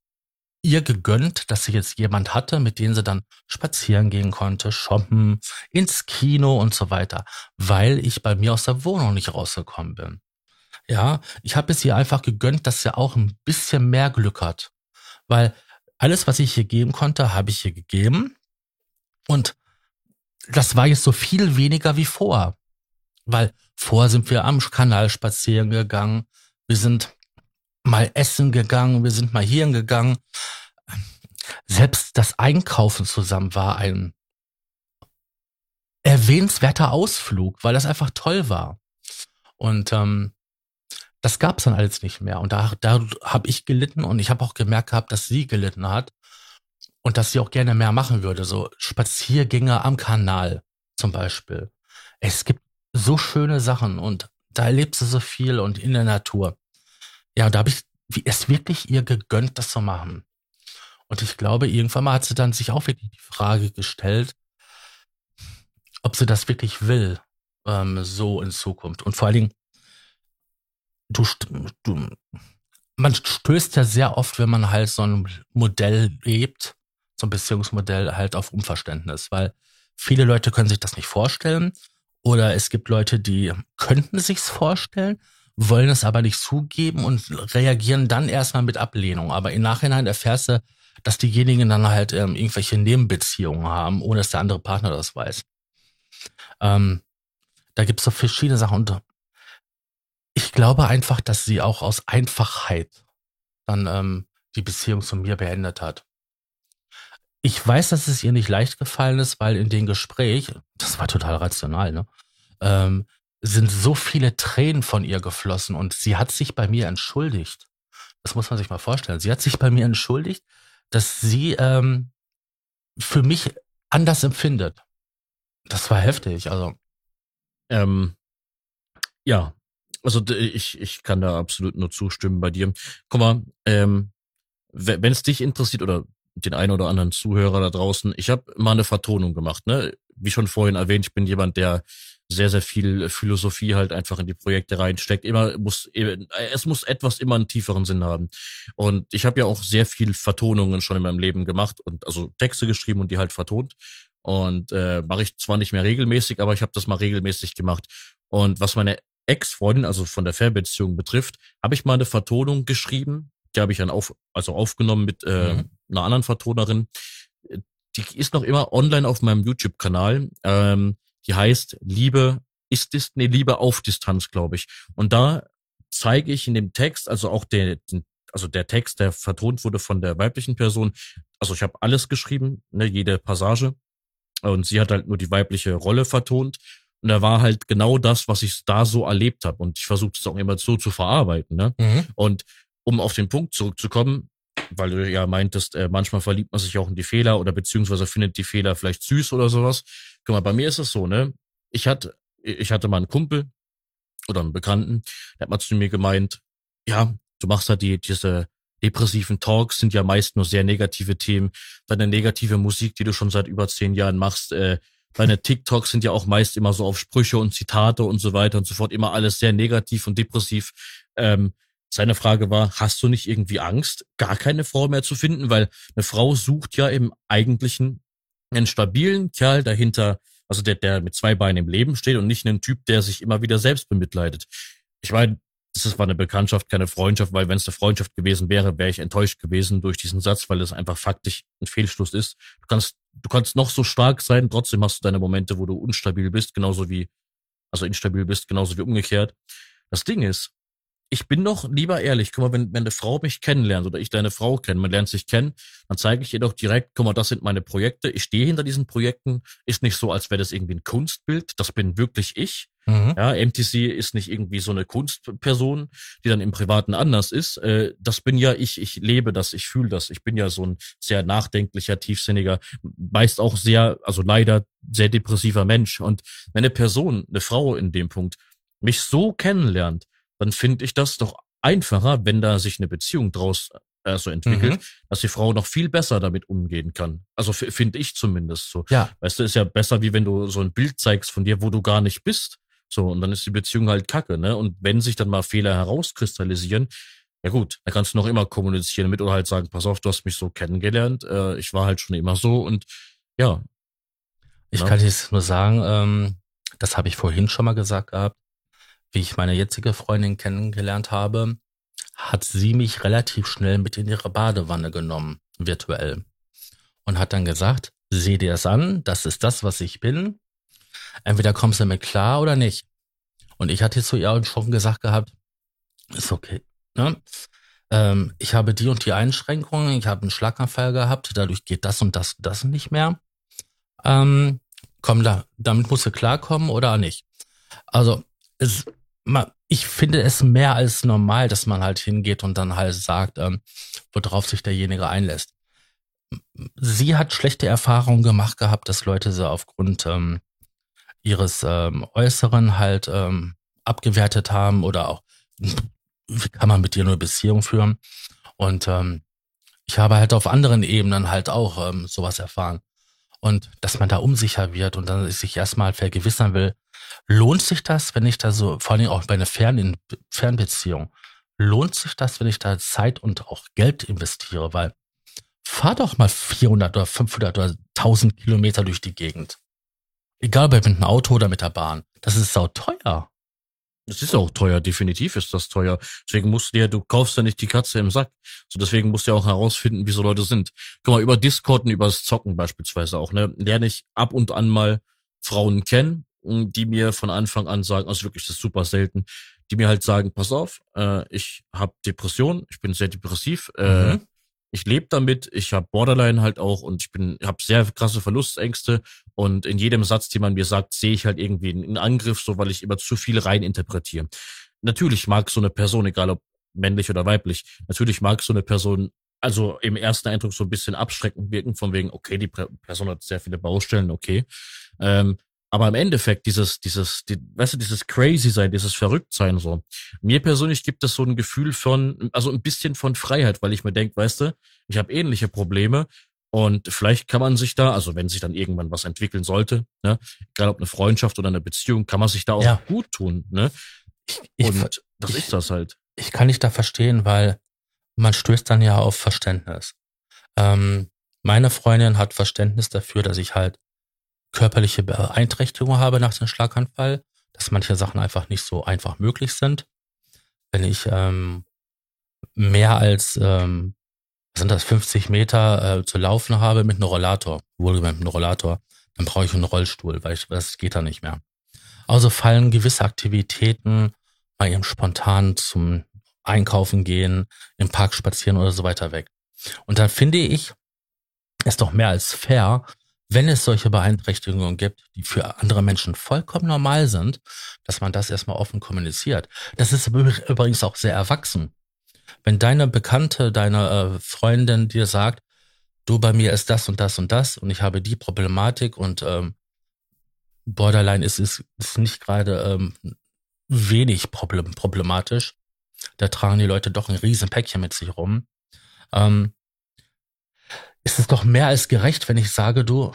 ihr gegönnt, dass sie jetzt jemand hatte, mit dem sie dann spazieren gehen konnte, shoppen, ins Kino und so weiter, weil ich bei mir aus der Wohnung nicht rausgekommen bin. Ja, ich habe es ihr einfach gegönnt, dass sie auch ein bisschen mehr Glück hat, weil alles, was ich ihr geben konnte, habe ich ihr gegeben. Und das war jetzt so viel weniger wie vor, weil vor sind wir am Kanal spazieren gegangen, wir sind mal essen gegangen, wir sind mal hierhin gegangen. Selbst das Einkaufen zusammen war ein erwähnenswerter Ausflug, weil das einfach toll war. Und ähm, das gab's dann alles nicht mehr. Und da, da habe ich gelitten und ich habe auch gemerkt gehabt, dass sie gelitten hat und dass sie auch gerne mehr machen würde. So Spaziergänge am Kanal zum Beispiel. Es gibt so schöne Sachen und da erlebst du so viel und in der Natur. Ja, da habe ich es wirklich ihr gegönnt, das zu machen. Und ich glaube, irgendwann mal hat sie dann sich auch wirklich die Frage gestellt, ob sie das wirklich will, ähm, so in Zukunft. Und vor allen Dingen, du, du, man stößt ja sehr oft, wenn man halt so ein Modell lebt, so ein Beziehungsmodell halt auf Unverständnis, weil viele Leute können sich das nicht vorstellen oder es gibt Leute, die könnten sich's vorstellen, wollen es aber nicht zugeben und reagieren dann erstmal mit Ablehnung. Aber im Nachhinein erfährst du, dass diejenigen dann halt ähm, irgendwelche Nebenbeziehungen haben, ohne dass der andere Partner das weiß. Ähm, da gibt's so verschiedene Sachen. Und ich glaube einfach, dass sie auch aus Einfachheit dann ähm, die Beziehung zu mir beendet hat. Ich weiß, dass es ihr nicht leicht gefallen ist, weil in dem Gespräch, das war total rational, ne, ähm, sind so viele Tränen von ihr geflossen und sie hat sich bei mir entschuldigt. Das muss man sich mal vorstellen. Sie hat sich bei mir entschuldigt, dass sie ähm, für mich anders empfindet. Das war heftig, also. Ähm, ja, also ich, ich kann da absolut nur zustimmen bei dir. Guck mal, ähm, wenn es dich interessiert oder den einen oder anderen Zuhörer da draußen, ich habe mal eine Vertonung gemacht. Ne? Wie schon vorhin erwähnt, ich bin jemand, der sehr, sehr viel Philosophie halt einfach in die Projekte reinsteckt. Immer muss, es muss etwas immer einen tieferen Sinn haben. Und ich habe ja auch sehr viel Vertonungen schon in meinem Leben gemacht und also Texte geschrieben und die halt vertont. Und äh, mache ich zwar nicht mehr regelmäßig, aber ich habe das mal regelmäßig gemacht. Und was meine Ex-Freundin, also von der Fernbeziehung betrifft, habe ich mal eine Vertonung geschrieben. Die habe ich dann auf, also aufgenommen mit äh, mhm. einer anderen Vertonerin. Die ist noch immer online auf meinem YouTube-Kanal. Ähm, die heißt Liebe ist Distanz, nee, Liebe auf Distanz, glaube ich. Und da zeige ich in dem Text, also auch der, also der Text, der vertont wurde von der weiblichen Person, also ich habe alles geschrieben, ne, jede Passage. Und sie hat halt nur die weibliche Rolle vertont. Und da war halt genau das, was ich da so erlebt habe. Und ich versuche es auch immer so zu verarbeiten. Ne? Mhm. Und um auf den Punkt zurückzukommen, weil du ja meintest, äh, manchmal verliebt man sich auch in die Fehler oder beziehungsweise findet die Fehler vielleicht süß oder sowas. Guck mal, bei mir ist es so, ne? Ich hatte, ich hatte mal einen Kumpel oder einen Bekannten, der hat mal zu mir gemeint, ja, du machst halt die, diese depressiven Talks sind ja meist nur sehr negative Themen. Deine negative Musik, die du schon seit über zehn Jahren machst, äh, deine TikToks sind ja auch meist immer so auf Sprüche und Zitate und so weiter und so fort, immer alles sehr negativ und depressiv. Ähm, seine Frage war, hast du nicht irgendwie Angst, gar keine Frau mehr zu finden? Weil eine Frau sucht ja im Eigentlichen einen stabilen Kerl dahinter, also der, der mit zwei Beinen im Leben steht und nicht einen Typ, der sich immer wieder selbst bemitleidet. Ich meine, das war eine Bekanntschaft, keine Freundschaft, weil wenn es eine Freundschaft gewesen wäre, wäre ich enttäuscht gewesen durch diesen Satz, weil es einfach faktisch ein Fehlschluss ist. Du kannst, du kannst noch so stark sein, trotzdem hast du deine Momente, wo du unstabil bist, genauso wie, also instabil bist, genauso wie umgekehrt. Das Ding ist, ich bin doch lieber ehrlich, guck mal, wenn, wenn eine Frau mich kennenlernt oder ich deine Frau kenne, man lernt sich kennen, dann zeige ich ihr doch direkt, guck mal, das sind meine Projekte, ich stehe hinter diesen Projekten, ist nicht so, als wäre das irgendwie ein Kunstbild, das bin wirklich ich. Mhm. Ja, MTC ist nicht irgendwie so eine Kunstperson, die dann im Privaten anders ist. Äh, das bin ja ich, ich lebe das, ich fühle das. Ich bin ja so ein sehr nachdenklicher, tiefsinniger, meist auch sehr, also leider sehr depressiver Mensch. Und wenn eine Person, eine Frau in dem Punkt, mich so kennenlernt, dann finde ich das doch einfacher, wenn da sich eine Beziehung draus äh, so entwickelt, mhm. dass die Frau noch viel besser damit umgehen kann. Also finde ich zumindest so. Ja. Weißt du, ist ja besser, wie wenn du so ein Bild zeigst von dir, wo du gar nicht bist. So, und dann ist die Beziehung halt kacke, ne? Und wenn sich dann mal Fehler herauskristallisieren, ja gut, dann kannst du noch immer kommunizieren mit oder halt sagen, pass auf, du hast mich so kennengelernt, äh, ich war halt schon immer so und ja. Ich ja. kann jetzt nur sagen, ähm, das habe ich vorhin schon mal gesagt gehabt, wie ich meine jetzige Freundin kennengelernt habe, hat sie mich relativ schnell mit in ihre Badewanne genommen, virtuell. Und hat dann gesagt, seh dir das an, das ist das, was ich bin. Entweder kommst du mit klar oder nicht. Und ich hatte zu ihr schon gesagt gehabt, ist okay. Ne? Ähm, ich habe die und die Einschränkungen, ich habe einen Schlaganfall gehabt, dadurch geht das und das und das nicht mehr. Ähm, komm da, damit musst du klarkommen oder nicht. Also es, ich finde es mehr als normal, dass man halt hingeht und dann halt sagt, ähm, worauf sich derjenige einlässt. Sie hat schlechte Erfahrungen gemacht gehabt, dass Leute sie aufgrund ähm, ihres ähm, Äußeren halt ähm, abgewertet haben oder auch, wie kann man mit dir nur Beziehung führen? Und ähm, ich habe halt auf anderen Ebenen halt auch ähm, sowas erfahren. Und dass man da unsicher wird und dann sich erstmal vergewissern will, lohnt sich das, wenn ich da so, vor allem auch bei einer Fern Fernbeziehung, lohnt sich das, wenn ich da Zeit und auch Geld investiere? Weil fahr doch mal 400 oder 500 oder 1000 Kilometer durch die Gegend. Egal ob mit einem Auto oder mit der Bahn. Das ist sau teuer. Es ist auch teuer, definitiv ist das teuer. Deswegen musst du ja, du kaufst ja nicht die Katze im Sack. So deswegen musst du ja auch herausfinden, wie so Leute sind. Guck mal, über Discord und über das Zocken beispielsweise auch, ne, lerne ich ab und an mal Frauen kennen, die mir von Anfang an sagen, also wirklich, das ist super selten, die mir halt sagen, pass auf, äh, ich habe Depression, ich bin sehr depressiv, äh, mhm ich lebe damit, ich habe Borderline halt auch und ich bin habe sehr krasse Verlustängste und in jedem Satz, den man mir sagt, sehe ich halt irgendwie einen Angriff, so weil ich immer zu viel rein interpretiere. Natürlich mag so eine Person, egal ob männlich oder weiblich, natürlich mag so eine Person also im ersten Eindruck so ein bisschen abschreckend wirken, von wegen, okay, die Person hat sehr viele Baustellen, okay. Ähm, aber im Endeffekt, dieses, dieses, die, weißt du, dieses crazy sein, dieses verrückt sein so. Mir persönlich gibt es so ein Gefühl von, also ein bisschen von Freiheit, weil ich mir denke, weißt du, ich habe ähnliche Probleme und vielleicht kann man sich da, also wenn sich dann irgendwann was entwickeln sollte, ne, egal ob eine Freundschaft oder eine Beziehung, kann man sich da auch ja. gut tun, ne? Ich, und das ich, ist das halt. Ich kann dich da verstehen, weil man stößt dann ja auf Verständnis. Ähm, meine Freundin hat Verständnis dafür, dass ich halt körperliche Beeinträchtigung habe nach dem Schlaganfall, dass manche Sachen einfach nicht so einfach möglich sind. Wenn ich ähm, mehr als ähm, sind das 50 Meter äh, zu laufen habe mit einem Rollator, wohlgemerkt mit einem Rollator, dann brauche ich einen Rollstuhl, weil ich, das geht da nicht mehr. Also fallen gewisse Aktivitäten mal eben spontan zum Einkaufen gehen, im Park spazieren oder so weiter weg. Und dann finde ich es doch mehr als fair, wenn es solche Beeinträchtigungen gibt, die für andere Menschen vollkommen normal sind, dass man das erstmal offen kommuniziert. Das ist übrigens auch sehr erwachsen. Wenn deine Bekannte, deine äh, Freundin dir sagt, du bei mir ist das und das und das und ich habe die Problematik und ähm, Borderline ist, ist, ist nicht gerade ähm, wenig problem, problematisch. Da tragen die Leute doch ein riesen Päckchen mit sich rum. Ähm, ist es doch mehr als gerecht, wenn ich sage, du,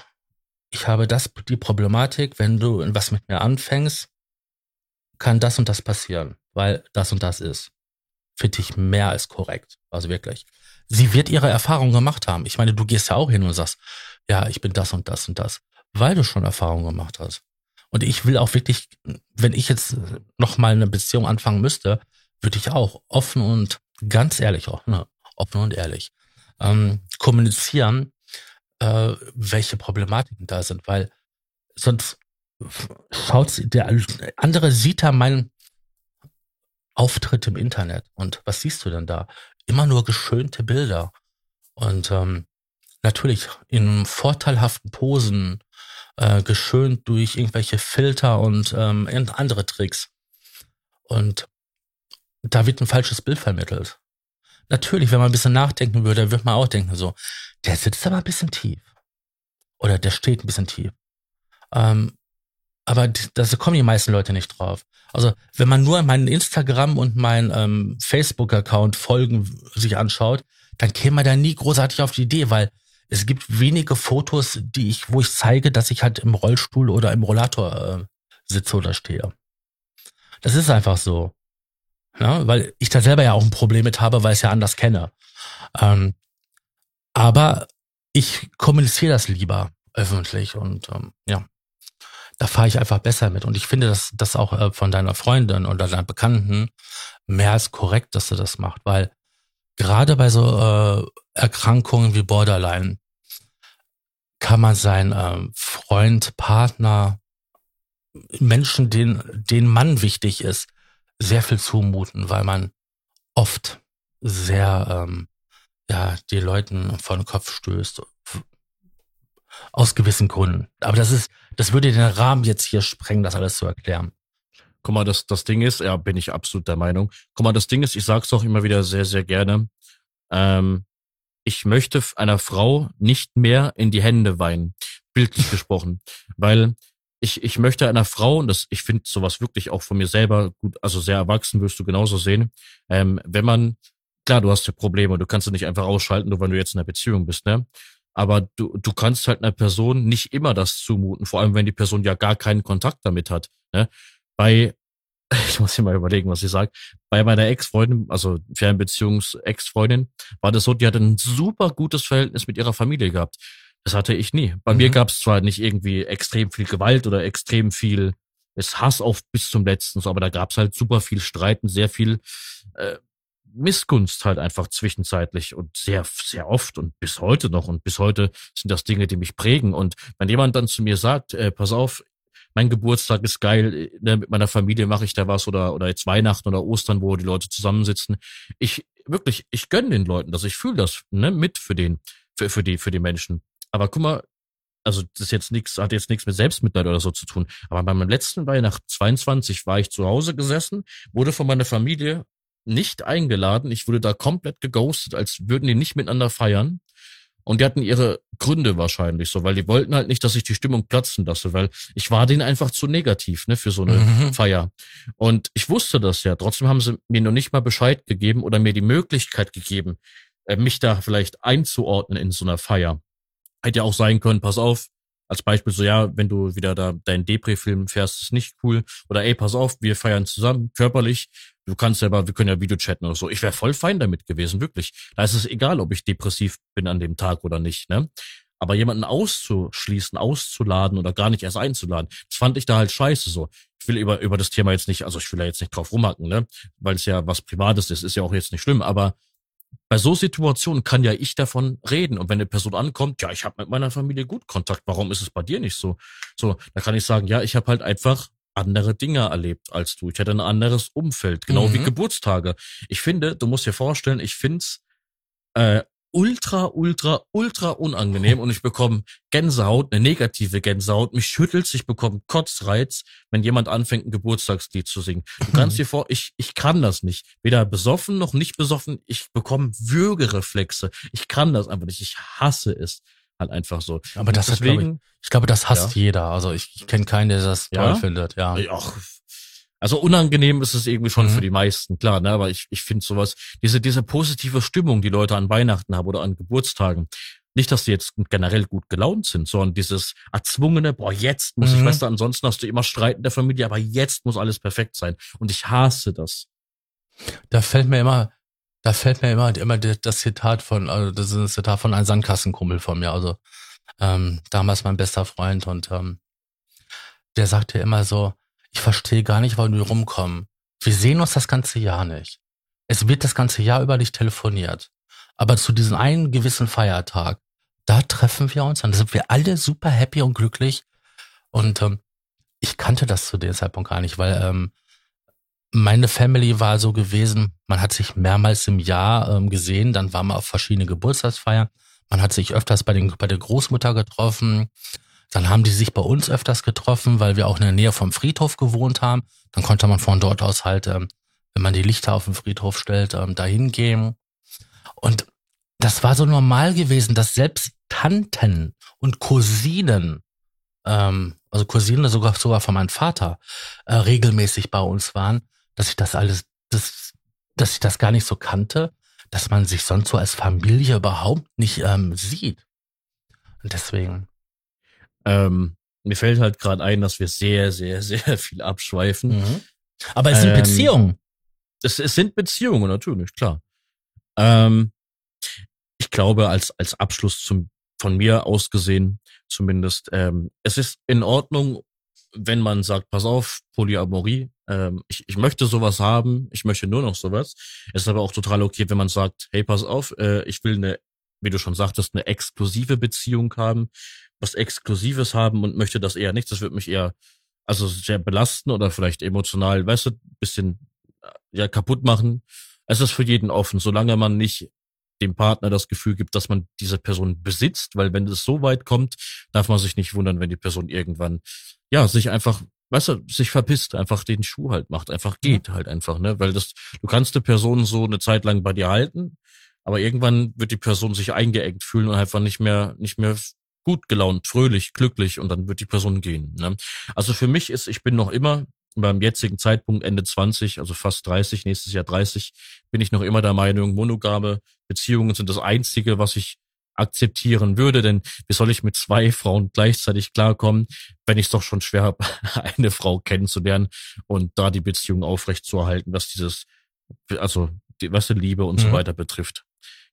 ich habe das, die Problematik, wenn du was mit mir anfängst, kann das und das passieren, weil das und das ist. Finde ich mehr als korrekt. Also wirklich. Sie wird ihre Erfahrung gemacht haben. Ich meine, du gehst ja auch hin und sagst, ja, ich bin das und das und das, weil du schon Erfahrung gemacht hast. Und ich will auch wirklich, wenn ich jetzt noch mal eine Beziehung anfangen müsste, würde ich auch offen und ganz ehrlich auch, ne, offen und ehrlich ähm, kommunizieren, äh, welche Problematiken da sind, weil sonst schaut der andere sieht da meinen Auftritt im Internet und was siehst du denn da? Immer nur geschönte Bilder und ähm, natürlich in vorteilhaften Posen, äh, geschönt durch irgendwelche Filter und ähm, andere Tricks. Und da wird ein falsches Bild vermittelt natürlich, wenn man ein bisschen nachdenken würde, wird man auch denken, so, der sitzt aber ein bisschen tief. Oder der steht ein bisschen tief. Ähm, aber da kommen die meisten Leute nicht drauf. Also, wenn man nur meinen Instagram und meinen ähm, Facebook-Account Folgen sich anschaut, dann käme man da nie großartig auf die Idee, weil es gibt wenige Fotos, die ich, wo ich zeige, dass ich halt im Rollstuhl oder im Rollator äh, sitze oder stehe. Das ist einfach so. Ja, weil ich da selber ja auch ein Problem mit habe, weil ich es ja anders kenne. Ähm, aber ich kommuniziere das lieber öffentlich und ähm, ja, da fahre ich einfach besser mit. Und ich finde das, das auch äh, von deiner Freundin oder deiner Bekannten mehr als korrekt, dass du das macht, weil gerade bei so äh, Erkrankungen wie Borderline kann man sein ähm, Freund, Partner, Menschen, denen, denen Mann wichtig ist, sehr viel zumuten, weil man oft sehr ähm, ja die Leuten vor den Kopf stößt. Aus gewissen Gründen. Aber das ist, das würde den Rahmen jetzt hier sprengen, das alles zu erklären. Guck mal, das, das Ding ist, ja, bin ich absolut der Meinung. Guck mal, das Ding ist, ich sag's auch immer wieder sehr, sehr gerne. Ähm, ich möchte einer Frau nicht mehr in die Hände weinen, bildlich gesprochen, weil ich, ich möchte einer Frau, und das, ich finde sowas wirklich auch von mir selber gut, also sehr erwachsen wirst du genauso sehen, ähm, wenn man, klar, du hast ja Probleme, du kannst du nicht einfach ausschalten, nur wenn du jetzt in einer Beziehung bist, ne? Aber du, du kannst halt einer Person nicht immer das zumuten, vor allem wenn die Person ja gar keinen Kontakt damit hat. Ne? Bei, [laughs] ich muss hier mal überlegen, was ich sage, bei meiner Ex-Freundin, also Fernbeziehungs-Ex-Freundin, war das so, die hatte ein super gutes Verhältnis mit ihrer Familie gehabt. Das hatte ich nie. Bei mhm. mir gab es zwar nicht irgendwie extrem viel Gewalt oder extrem viel es Hass auf bis zum letzten, so, aber da gab es halt super viel Streiten, sehr viel äh, Missgunst halt einfach zwischenzeitlich und sehr, sehr oft und bis heute noch. Und bis heute sind das Dinge, die mich prägen. Und wenn jemand dann zu mir sagt, äh, pass auf, mein Geburtstag ist geil, ne, mit meiner Familie mache ich da was oder, oder jetzt Weihnachten oder Ostern, wo die Leute zusammensitzen. Ich, wirklich, ich gönne den Leuten das, ich fühle das, ne, mit für den, für, für die, für die Menschen. Aber guck mal, also das ist jetzt nichts, hat jetzt nichts mit Selbstmitleid oder so zu tun. Aber bei meinem letzten Weihnacht 22 war ich zu Hause gesessen, wurde von meiner Familie nicht eingeladen. Ich wurde da komplett geghostet, als würden die nicht miteinander feiern. Und die hatten ihre Gründe wahrscheinlich so, weil die wollten halt nicht, dass ich die Stimmung platzen lasse, weil ich war denen einfach zu negativ, ne, für so eine mhm. Feier. Und ich wusste das ja. Trotzdem haben sie mir noch nicht mal Bescheid gegeben oder mir die Möglichkeit gegeben, äh, mich da vielleicht einzuordnen in so einer Feier. Hätte ja auch sein können, pass auf, als Beispiel so, ja, wenn du wieder da deinen Depri-Film fährst, ist nicht cool. Oder ey, pass auf, wir feiern zusammen, körperlich. Du kannst selber, wir können ja Video chatten oder so. Ich wäre voll fein damit gewesen, wirklich. Da ist es egal, ob ich depressiv bin an dem Tag oder nicht, ne? Aber jemanden auszuschließen, auszuladen oder gar nicht erst einzuladen, das fand ich da halt scheiße so. Ich will über, über das Thema jetzt nicht, also ich will da jetzt nicht drauf rumhacken, ne? Weil es ja was Privates ist, ist ja auch jetzt nicht schlimm, aber bei so Situationen kann ja ich davon reden. Und wenn eine Person ankommt, ja, ich habe mit meiner Familie gut Kontakt, warum ist es bei dir nicht so? So, da kann ich sagen, ja, ich habe halt einfach andere Dinge erlebt als du. Ich hatte ein anderes Umfeld, genau mhm. wie Geburtstage. Ich finde, du musst dir vorstellen, ich find's äh, ultra, ultra, ultra unangenehm und ich bekomme Gänsehaut, eine negative Gänsehaut, mich schüttelt's, ich bekomme Kotzreiz, wenn jemand anfängt, ein Geburtstagslied zu singen. Du kannst dir vor, ich, ich kann das nicht. Weder besoffen noch nicht besoffen, ich bekomme Würgereflexe. Ich kann das einfach nicht. Ich hasse es halt einfach so. Aber das deswegen, hat, glaube ich, ich glaube, das hasst ja. jeder. Also ich, ich kenne keinen, der das ja? toll findet, ja. Ach, also unangenehm ist es irgendwie schon mhm. für die meisten, klar, ne? Aber ich, ich finde sowas, diese, diese positive Stimmung, die Leute an Weihnachten haben oder an Geburtstagen. Nicht, dass sie jetzt generell gut gelaunt sind, sondern dieses erzwungene, boah, jetzt muss mhm. ich, weißt du, ansonsten hast du immer Streit in der Familie, aber jetzt muss alles perfekt sein. Und ich hasse das. Da fällt mir immer, da fällt mir immer, immer das Zitat von, also das ist ein Zitat von einem Sandkassenkumpel von mir, also ähm, damals mein bester Freund und ähm, der sagte immer so, ich verstehe gar nicht, warum wir rumkommen. Wir sehen uns das ganze Jahr nicht. Es wird das ganze Jahr über nicht telefoniert. Aber zu diesem einen gewissen Feiertag, da treffen wir uns, dann sind wir alle super happy und glücklich. Und ähm, ich kannte das zu dem Zeitpunkt gar nicht, weil ähm, meine Family war so gewesen, man hat sich mehrmals im Jahr ähm, gesehen, dann war man auf verschiedene Geburtstagsfeiern, man hat sich öfters bei, den, bei der Großmutter getroffen, dann haben die sich bei uns öfters getroffen, weil wir auch in der Nähe vom Friedhof gewohnt haben. Dann konnte man von dort aus halt, ähm, wenn man die Lichter auf den Friedhof stellt, ähm, dahin gehen. Und das war so normal gewesen, dass selbst Tanten und Cousinen, ähm, also Cousine sogar sogar von meinem Vater, äh, regelmäßig bei uns waren, dass ich das alles, das, dass ich das gar nicht so kannte, dass man sich sonst so als Familie überhaupt nicht ähm, sieht. Und deswegen. Ähm, mir fällt halt gerade ein, dass wir sehr, sehr, [laughs] sehr viel abschweifen. Mhm. Aber es sind ähm, Beziehungen. Es, es sind Beziehungen, natürlich, klar. Ähm, ich glaube, als, als Abschluss zum, von mir aus gesehen, zumindest, ähm, es ist in Ordnung, wenn man sagt, pass auf, Polyamorie, ähm, ich, ich möchte sowas haben, ich möchte nur noch sowas. Es ist aber auch total okay, wenn man sagt, hey, pass auf, äh, ich will eine, wie du schon sagtest, eine exklusive Beziehung haben was Exklusives haben und möchte das eher nicht. Das wird mich eher, also sehr belasten oder vielleicht emotional, weißt du, bisschen äh, ja kaputt machen. Es ist für jeden offen, solange man nicht dem Partner das Gefühl gibt, dass man diese Person besitzt, weil wenn es so weit kommt, darf man sich nicht wundern, wenn die Person irgendwann, ja, sich einfach, weißt du, sich verpisst, einfach den Schuh halt macht, einfach geht halt einfach, ne, weil das, du kannst eine Person so eine Zeit lang bei dir halten, aber irgendwann wird die Person sich eingeengt fühlen und einfach nicht mehr, nicht mehr gut gelaunt, fröhlich, glücklich und dann wird die Person gehen. Ne? Also für mich ist, ich bin noch immer beim jetzigen Zeitpunkt Ende 20, also fast 30, nächstes Jahr 30, bin ich noch immer der Meinung, monogame Beziehungen sind das Einzige, was ich akzeptieren würde, denn wie soll ich mit zwei Frauen gleichzeitig klarkommen, wenn ich es doch schon schwer habe, [laughs] eine Frau kennenzulernen und da die Beziehung aufrechtzuerhalten, was dieses, also die, was die Liebe und mhm. so weiter betrifft.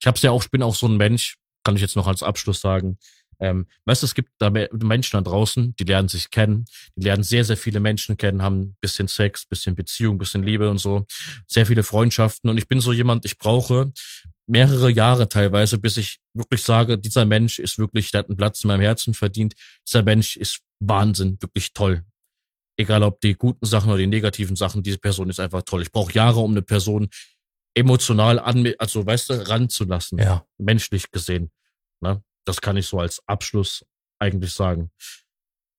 Ich habe ja auch, bin auch so ein Mensch, kann ich jetzt noch als Abschluss sagen, ähm, weißt du, es gibt da Menschen da draußen, die lernen sich kennen, die lernen sehr, sehr viele Menschen kennen, haben ein bisschen Sex, bisschen Beziehung, bisschen Liebe und so, sehr viele Freundschaften. Und ich bin so jemand, ich brauche mehrere Jahre teilweise, bis ich wirklich sage, dieser Mensch ist wirklich, der hat einen Platz in meinem Herzen verdient. Dieser Mensch ist Wahnsinn, wirklich toll. Egal ob die guten Sachen oder die negativen Sachen, diese Person ist einfach toll. Ich brauche Jahre, um eine Person emotional an, also weißt du, ranzulassen. Ja. Menschlich gesehen. Ne? das kann ich so als Abschluss eigentlich sagen.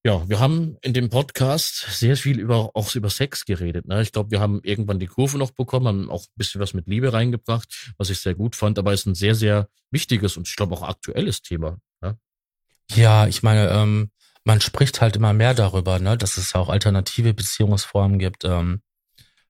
Ja, wir haben in dem Podcast sehr viel über auch über Sex geredet. Ne? Ich glaube, wir haben irgendwann die Kurve noch bekommen, haben auch ein bisschen was mit Liebe reingebracht, was ich sehr gut fand. Aber es ist ein sehr, sehr wichtiges und ich glaube auch aktuelles Thema. Ne? Ja, ich meine, ähm, man spricht halt immer mehr darüber, ne, dass es auch alternative Beziehungsformen gibt. Ähm,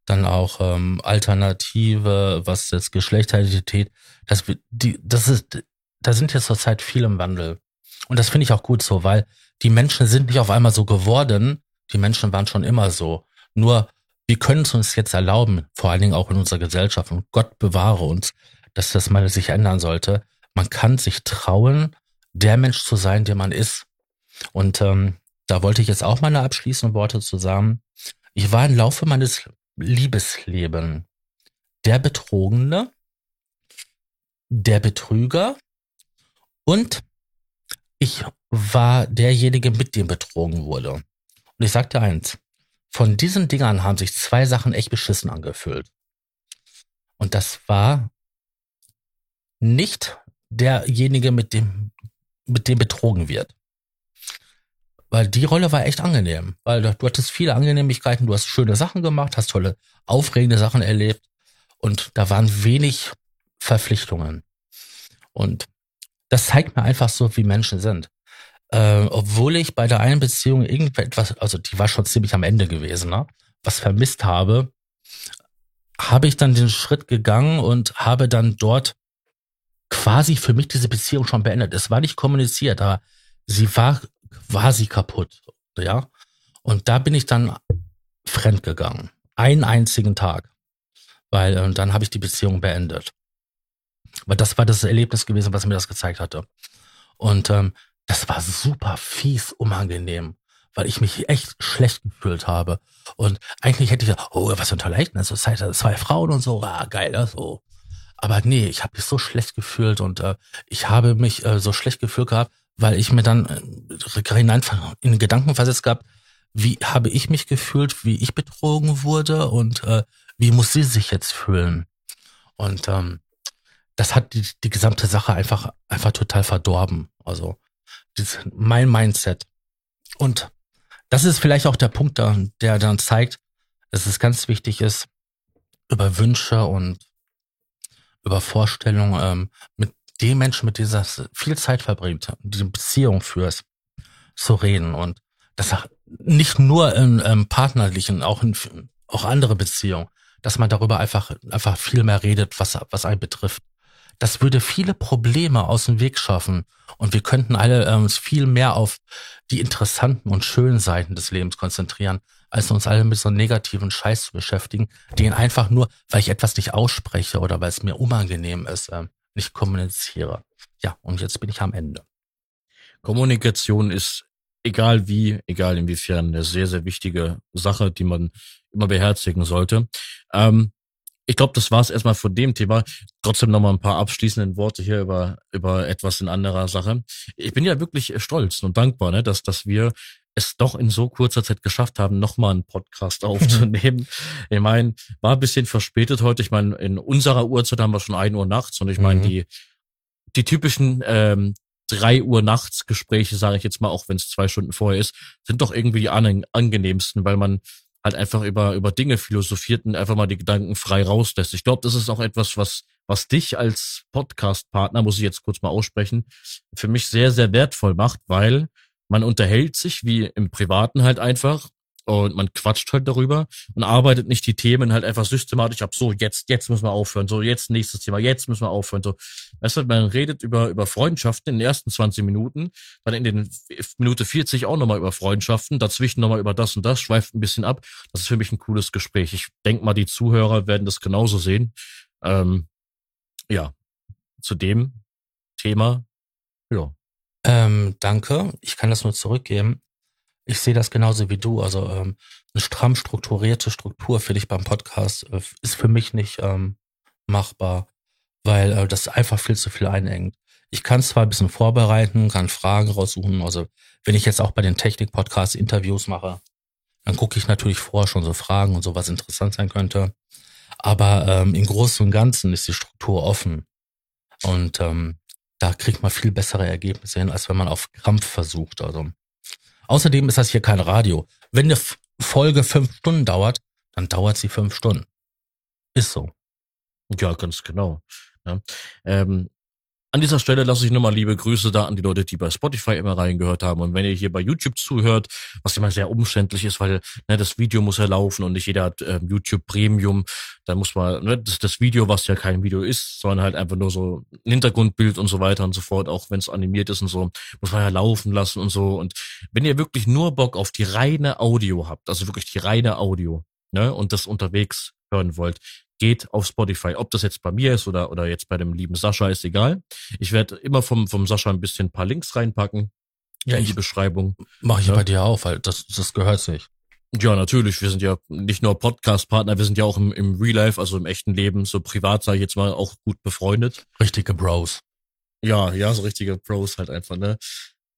dann auch ähm, Alternative, was jetzt Geschlechteridentität, das, die, das ist da sind jetzt zurzeit viel im Wandel. Und das finde ich auch gut so, weil die Menschen sind nicht auf einmal so geworden. Die Menschen waren schon immer so. Nur, wir können es uns jetzt erlauben, vor allen Dingen auch in unserer Gesellschaft. Und Gott bewahre uns, dass das mal sich ändern sollte. Man kann sich trauen, der Mensch zu sein, der man ist. Und ähm, da wollte ich jetzt auch meine abschließenden Worte zusammen. Ich war im Laufe meines Liebeslebens der Betrogene, der Betrüger, und ich war derjenige, mit dem betrogen wurde. Und ich sagte eins, von diesen Dingern haben sich zwei Sachen echt beschissen angefühlt. Und das war nicht derjenige, mit dem, mit dem betrogen wird. Weil die Rolle war echt angenehm. Weil du hattest viele Angenehmigkeiten, du hast schöne Sachen gemacht, hast tolle, aufregende Sachen erlebt. Und da waren wenig Verpflichtungen. Und das zeigt mir einfach so, wie Menschen sind. Äh, obwohl ich bei der einen Beziehung irgendetwas, also die war schon ziemlich am Ende gewesen, ne? was vermisst habe, habe ich dann den Schritt gegangen und habe dann dort quasi für mich diese Beziehung schon beendet. Es war nicht kommuniziert, aber sie war quasi kaputt, ja. Und da bin ich dann fremd gegangen. Einen einzigen Tag. Weil äh, dann habe ich die Beziehung beendet. Weil das war das Erlebnis gewesen, was mir das gezeigt hatte. Und ähm, das war super fies unangenehm, weil ich mich echt schlecht gefühlt habe. Und eigentlich hätte ich gesagt, oh, was für ein toller Erlebnis, so zwei Frauen und so, ah, geil, das so. Aber nee, ich habe mich so schlecht gefühlt und äh, ich habe mich äh, so schlecht gefühlt gehabt, weil ich mir dann äh, hinein in Gedanken versetzt gehabt, wie habe ich mich gefühlt, wie ich betrogen wurde und äh, wie muss sie sich jetzt fühlen? Und ähm, das hat die, die gesamte Sache einfach, einfach total verdorben. Also, das, mein Mindset. Und das ist vielleicht auch der Punkt, da, der dann zeigt, dass es ganz wichtig ist, über Wünsche und über Vorstellungen ähm, mit dem Menschen, mit dieser viel Zeit verbringt, die Beziehung führst, zu reden. Und das nicht nur in ähm, partnerlichen, auch in auch andere Beziehungen, dass man darüber einfach einfach viel mehr redet, was was einen betrifft. Das würde viele Probleme aus dem Weg schaffen und wir könnten alle äh, uns viel mehr auf die interessanten und schönen Seiten des Lebens konzentrieren, als uns alle mit so negativen Scheiß zu beschäftigen, den einfach nur, weil ich etwas nicht ausspreche oder weil es mir unangenehm ist, äh, nicht kommuniziere. Ja, und jetzt bin ich am Ende. Kommunikation ist egal wie, egal inwiefern, eine sehr, sehr wichtige Sache, die man immer beherzigen sollte. Ähm, ich glaube, das war es erstmal von dem Thema. Trotzdem nochmal ein paar abschließende Worte hier über, über etwas in anderer Sache. Ich bin ja wirklich stolz und dankbar, ne, dass, dass wir es doch in so kurzer Zeit geschafft haben, nochmal einen Podcast [laughs] aufzunehmen. ich meine, war ein bisschen verspätet heute. Ich meine, in unserer Uhrzeit haben wir schon ein Uhr nachts und ich meine, mhm. die die typischen ähm, drei Uhr nachts Gespräche, sage ich jetzt mal, auch wenn es zwei Stunden vorher ist, sind doch irgendwie die angenehmsten, weil man halt einfach über, über Dinge philosophiert und einfach mal die Gedanken frei rauslässt. Ich glaube, das ist auch etwas, was, was dich als Podcast-Partner, muss ich jetzt kurz mal aussprechen, für mich sehr, sehr wertvoll macht, weil man unterhält sich wie im Privaten halt einfach und man quatscht halt darüber und arbeitet nicht die Themen halt einfach systematisch ab. So, jetzt, jetzt müssen wir aufhören. So, jetzt nächstes Thema. Jetzt müssen wir aufhören. So, weißt du, man redet über, über Freundschaften in den ersten 20 Minuten, dann in den Minute 40 auch nochmal über Freundschaften, dazwischen nochmal über das und das, schweift ein bisschen ab. Das ist für mich ein cooles Gespräch. Ich denke mal, die Zuhörer werden das genauso sehen. Ähm, ja, zu dem Thema, ja. Ähm, danke. Ich kann das nur zurückgeben. Ich sehe das genauso wie du. Also ähm, eine stramm strukturierte Struktur finde ich beim Podcast äh, ist für mich nicht ähm, machbar, weil äh, das einfach viel zu viel einengt. Ich kann zwar ein bisschen vorbereiten, kann Fragen raussuchen. Also wenn ich jetzt auch bei den Technik-Podcasts Interviews mache, dann gucke ich natürlich vor schon so Fragen und so, was interessant sein könnte. Aber ähm, im Großen und Ganzen ist die Struktur offen. Und ähm, da kriegt man viel bessere Ergebnisse hin, als wenn man auf Krampf versucht. Also Außerdem ist das hier kein Radio. Wenn eine Folge fünf Stunden dauert, dann dauert sie fünf Stunden. Ist so. Ja, ganz genau. Ja. Ähm, an dieser Stelle lasse ich nochmal liebe Grüße da an die Leute, die bei Spotify immer reingehört haben. Und wenn ihr hier bei YouTube zuhört, was immer sehr umständlich ist, weil ne, das Video muss ja laufen und nicht jeder hat äh, YouTube Premium, dann muss man, ne, das, das Video, was ja kein Video ist, sondern halt einfach nur so ein Hintergrundbild und so weiter und so fort, auch wenn es animiert ist und so, muss man ja laufen lassen und so. Und wenn ihr wirklich nur Bock auf die reine Audio habt, also wirklich die reine Audio, ne, und das unterwegs hören wollt, geht auf Spotify. Ob das jetzt bei mir ist oder, oder jetzt bei dem lieben Sascha, ist egal. Ich werde immer vom, vom Sascha ein bisschen ein paar Links reinpacken. Ja, in die Beschreibung. Mache ich ja. bei dir auch, weil das, das gehört sich. Ja, natürlich. Wir sind ja nicht nur Podcast-Partner, wir sind ja auch im, im Real Life, also im echten Leben, so privat, sage ich jetzt mal, auch gut befreundet. Richtige Bros. Ja, ja, so richtige Bros halt einfach, ne?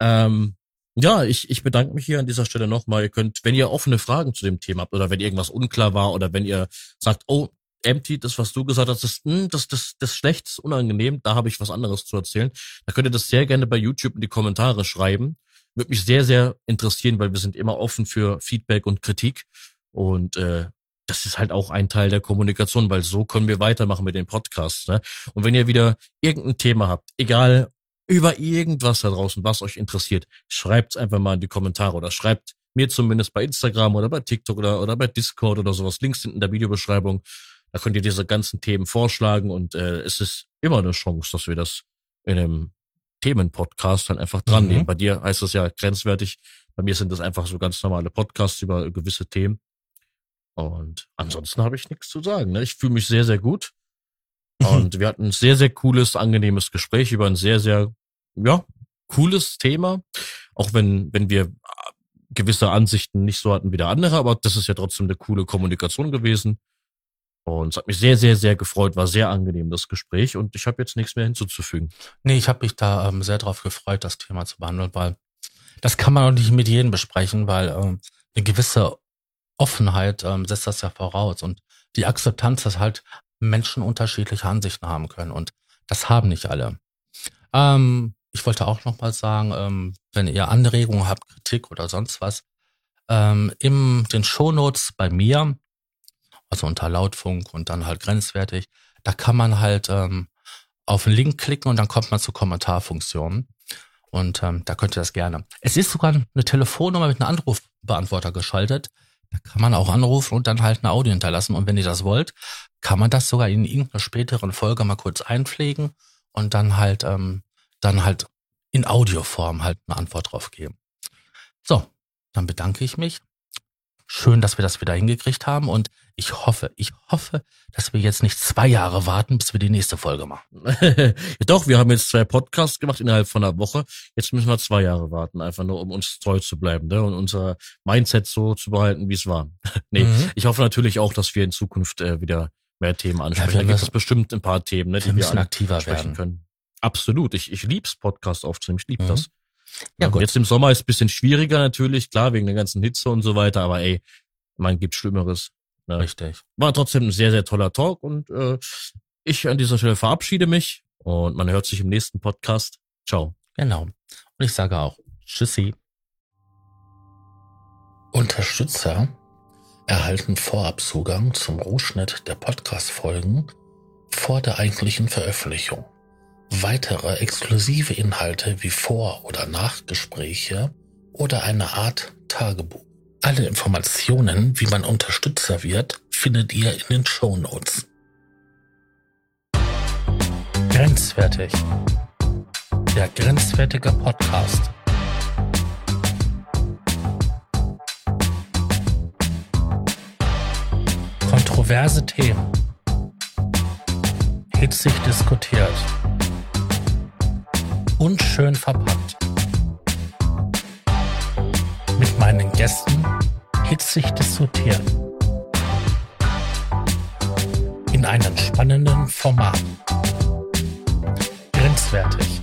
Ähm, ja, ich, ich bedanke mich hier an dieser Stelle nochmal. Ihr könnt, wenn ihr offene Fragen zu dem Thema habt oder wenn irgendwas unklar war oder wenn ihr sagt, oh, Empty, das, was du gesagt hast, das, hm, das, das, das schlecht, ist unangenehm, da habe ich was anderes zu erzählen. Da könnt ihr das sehr gerne bei YouTube in die Kommentare schreiben. Würde mich sehr, sehr interessieren, weil wir sind immer offen für Feedback und Kritik. Und äh, das ist halt auch ein Teil der Kommunikation, weil so können wir weitermachen mit den Podcasts. Ne? Und wenn ihr wieder irgendein Thema habt, egal über irgendwas da draußen, was euch interessiert, schreibt's einfach mal in die Kommentare oder schreibt mir zumindest bei Instagram oder bei TikTok oder, oder bei Discord oder sowas. Links sind in der Videobeschreibung. Da könnt ihr diese ganzen Themen vorschlagen und äh, es ist immer eine Chance, dass wir das in einem Themenpodcast dann einfach dran nehmen. Mhm. Bei dir heißt das ja grenzwertig. Bei mir sind das einfach so ganz normale Podcasts über gewisse Themen. Und ansonsten habe ich nichts zu sagen. Ne? Ich fühle mich sehr, sehr gut. [laughs] Und wir hatten ein sehr, sehr cooles, angenehmes Gespräch über ein sehr, sehr, ja, cooles Thema. Auch wenn, wenn wir gewisse Ansichten nicht so hatten wie der andere, aber das ist ja trotzdem eine coole Kommunikation gewesen. Und es hat mich sehr, sehr, sehr gefreut, war sehr angenehm das Gespräch und ich habe jetzt nichts mehr hinzuzufügen. Nee, ich habe mich da ähm, sehr darauf gefreut, das Thema zu behandeln, weil das kann man auch nicht mit jedem besprechen, weil ähm, eine gewisse Offenheit ähm, setzt das ja voraus und die Akzeptanz, dass halt Menschen unterschiedliche Ansichten haben können und das haben nicht alle. Ähm, ich wollte auch noch mal sagen, ähm, wenn ihr Anregungen habt, Kritik oder sonst was, ähm, in den Shownotes bei mir also unter Lautfunk und dann halt grenzwertig. Da kann man halt ähm, auf einen Link klicken und dann kommt man zur Kommentarfunktion. Und ähm, da könnt ihr das gerne. Es ist sogar eine Telefonnummer mit einem Anrufbeantworter geschaltet. Da kann man auch anrufen und dann halt eine Audio hinterlassen. Und wenn ihr das wollt, kann man das sogar in irgendeiner späteren Folge mal kurz einpflegen und dann halt, ähm, dann halt in Audioform halt eine Antwort drauf geben. So, dann bedanke ich mich schön, dass wir das wieder hingekriegt haben und ich hoffe, ich hoffe, dass wir jetzt nicht zwei Jahre warten, bis wir die nächste Folge machen. [laughs] doch, wir haben jetzt zwei Podcasts gemacht innerhalb von einer Woche. Jetzt müssen wir zwei Jahre warten, einfach nur, um uns treu zu bleiben ne? und unser Mindset so zu behalten, wie es war. [laughs] nee, mhm. ich hoffe natürlich auch, dass wir in Zukunft äh, wieder mehr Themen ansprechen. Ja, da gibt es bestimmt ein paar Themen, ne, die wir, wir aktiver werden können. Absolut. Ich, ich lieb's, Podcast aufzunehmen. Ich lieb mhm. das. Ja, gut. Jetzt im Sommer ist es bisschen schwieriger natürlich, klar, wegen der ganzen Hitze und so weiter, aber ey, man gibt Schlimmeres. Ne? Richtig. War trotzdem ein sehr, sehr toller Talk und äh, ich an dieser Stelle verabschiede mich Und man hört sich im nächsten Podcast. Ciao. Genau. Und ich sage auch Tschüssi. Unterstützer erhalten Vorabzugang zum Rohschnitt der Podcast-Folgen vor der eigentlichen Veröffentlichung. Weitere exklusive Inhalte wie Vor- oder Nachgespräche oder eine Art Tagebuch. Alle Informationen, wie man Unterstützer wird, findet ihr in den Show Notes. Grenzwertig. Der grenzwertige Podcast. Kontroverse Themen. Hitzig diskutiert. Unschön verpackt. Mit meinen Gästen hitzig diskutiert. In einem spannenden Format. Grenzwertig.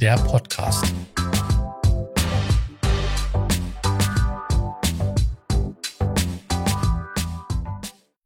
Der Podcast.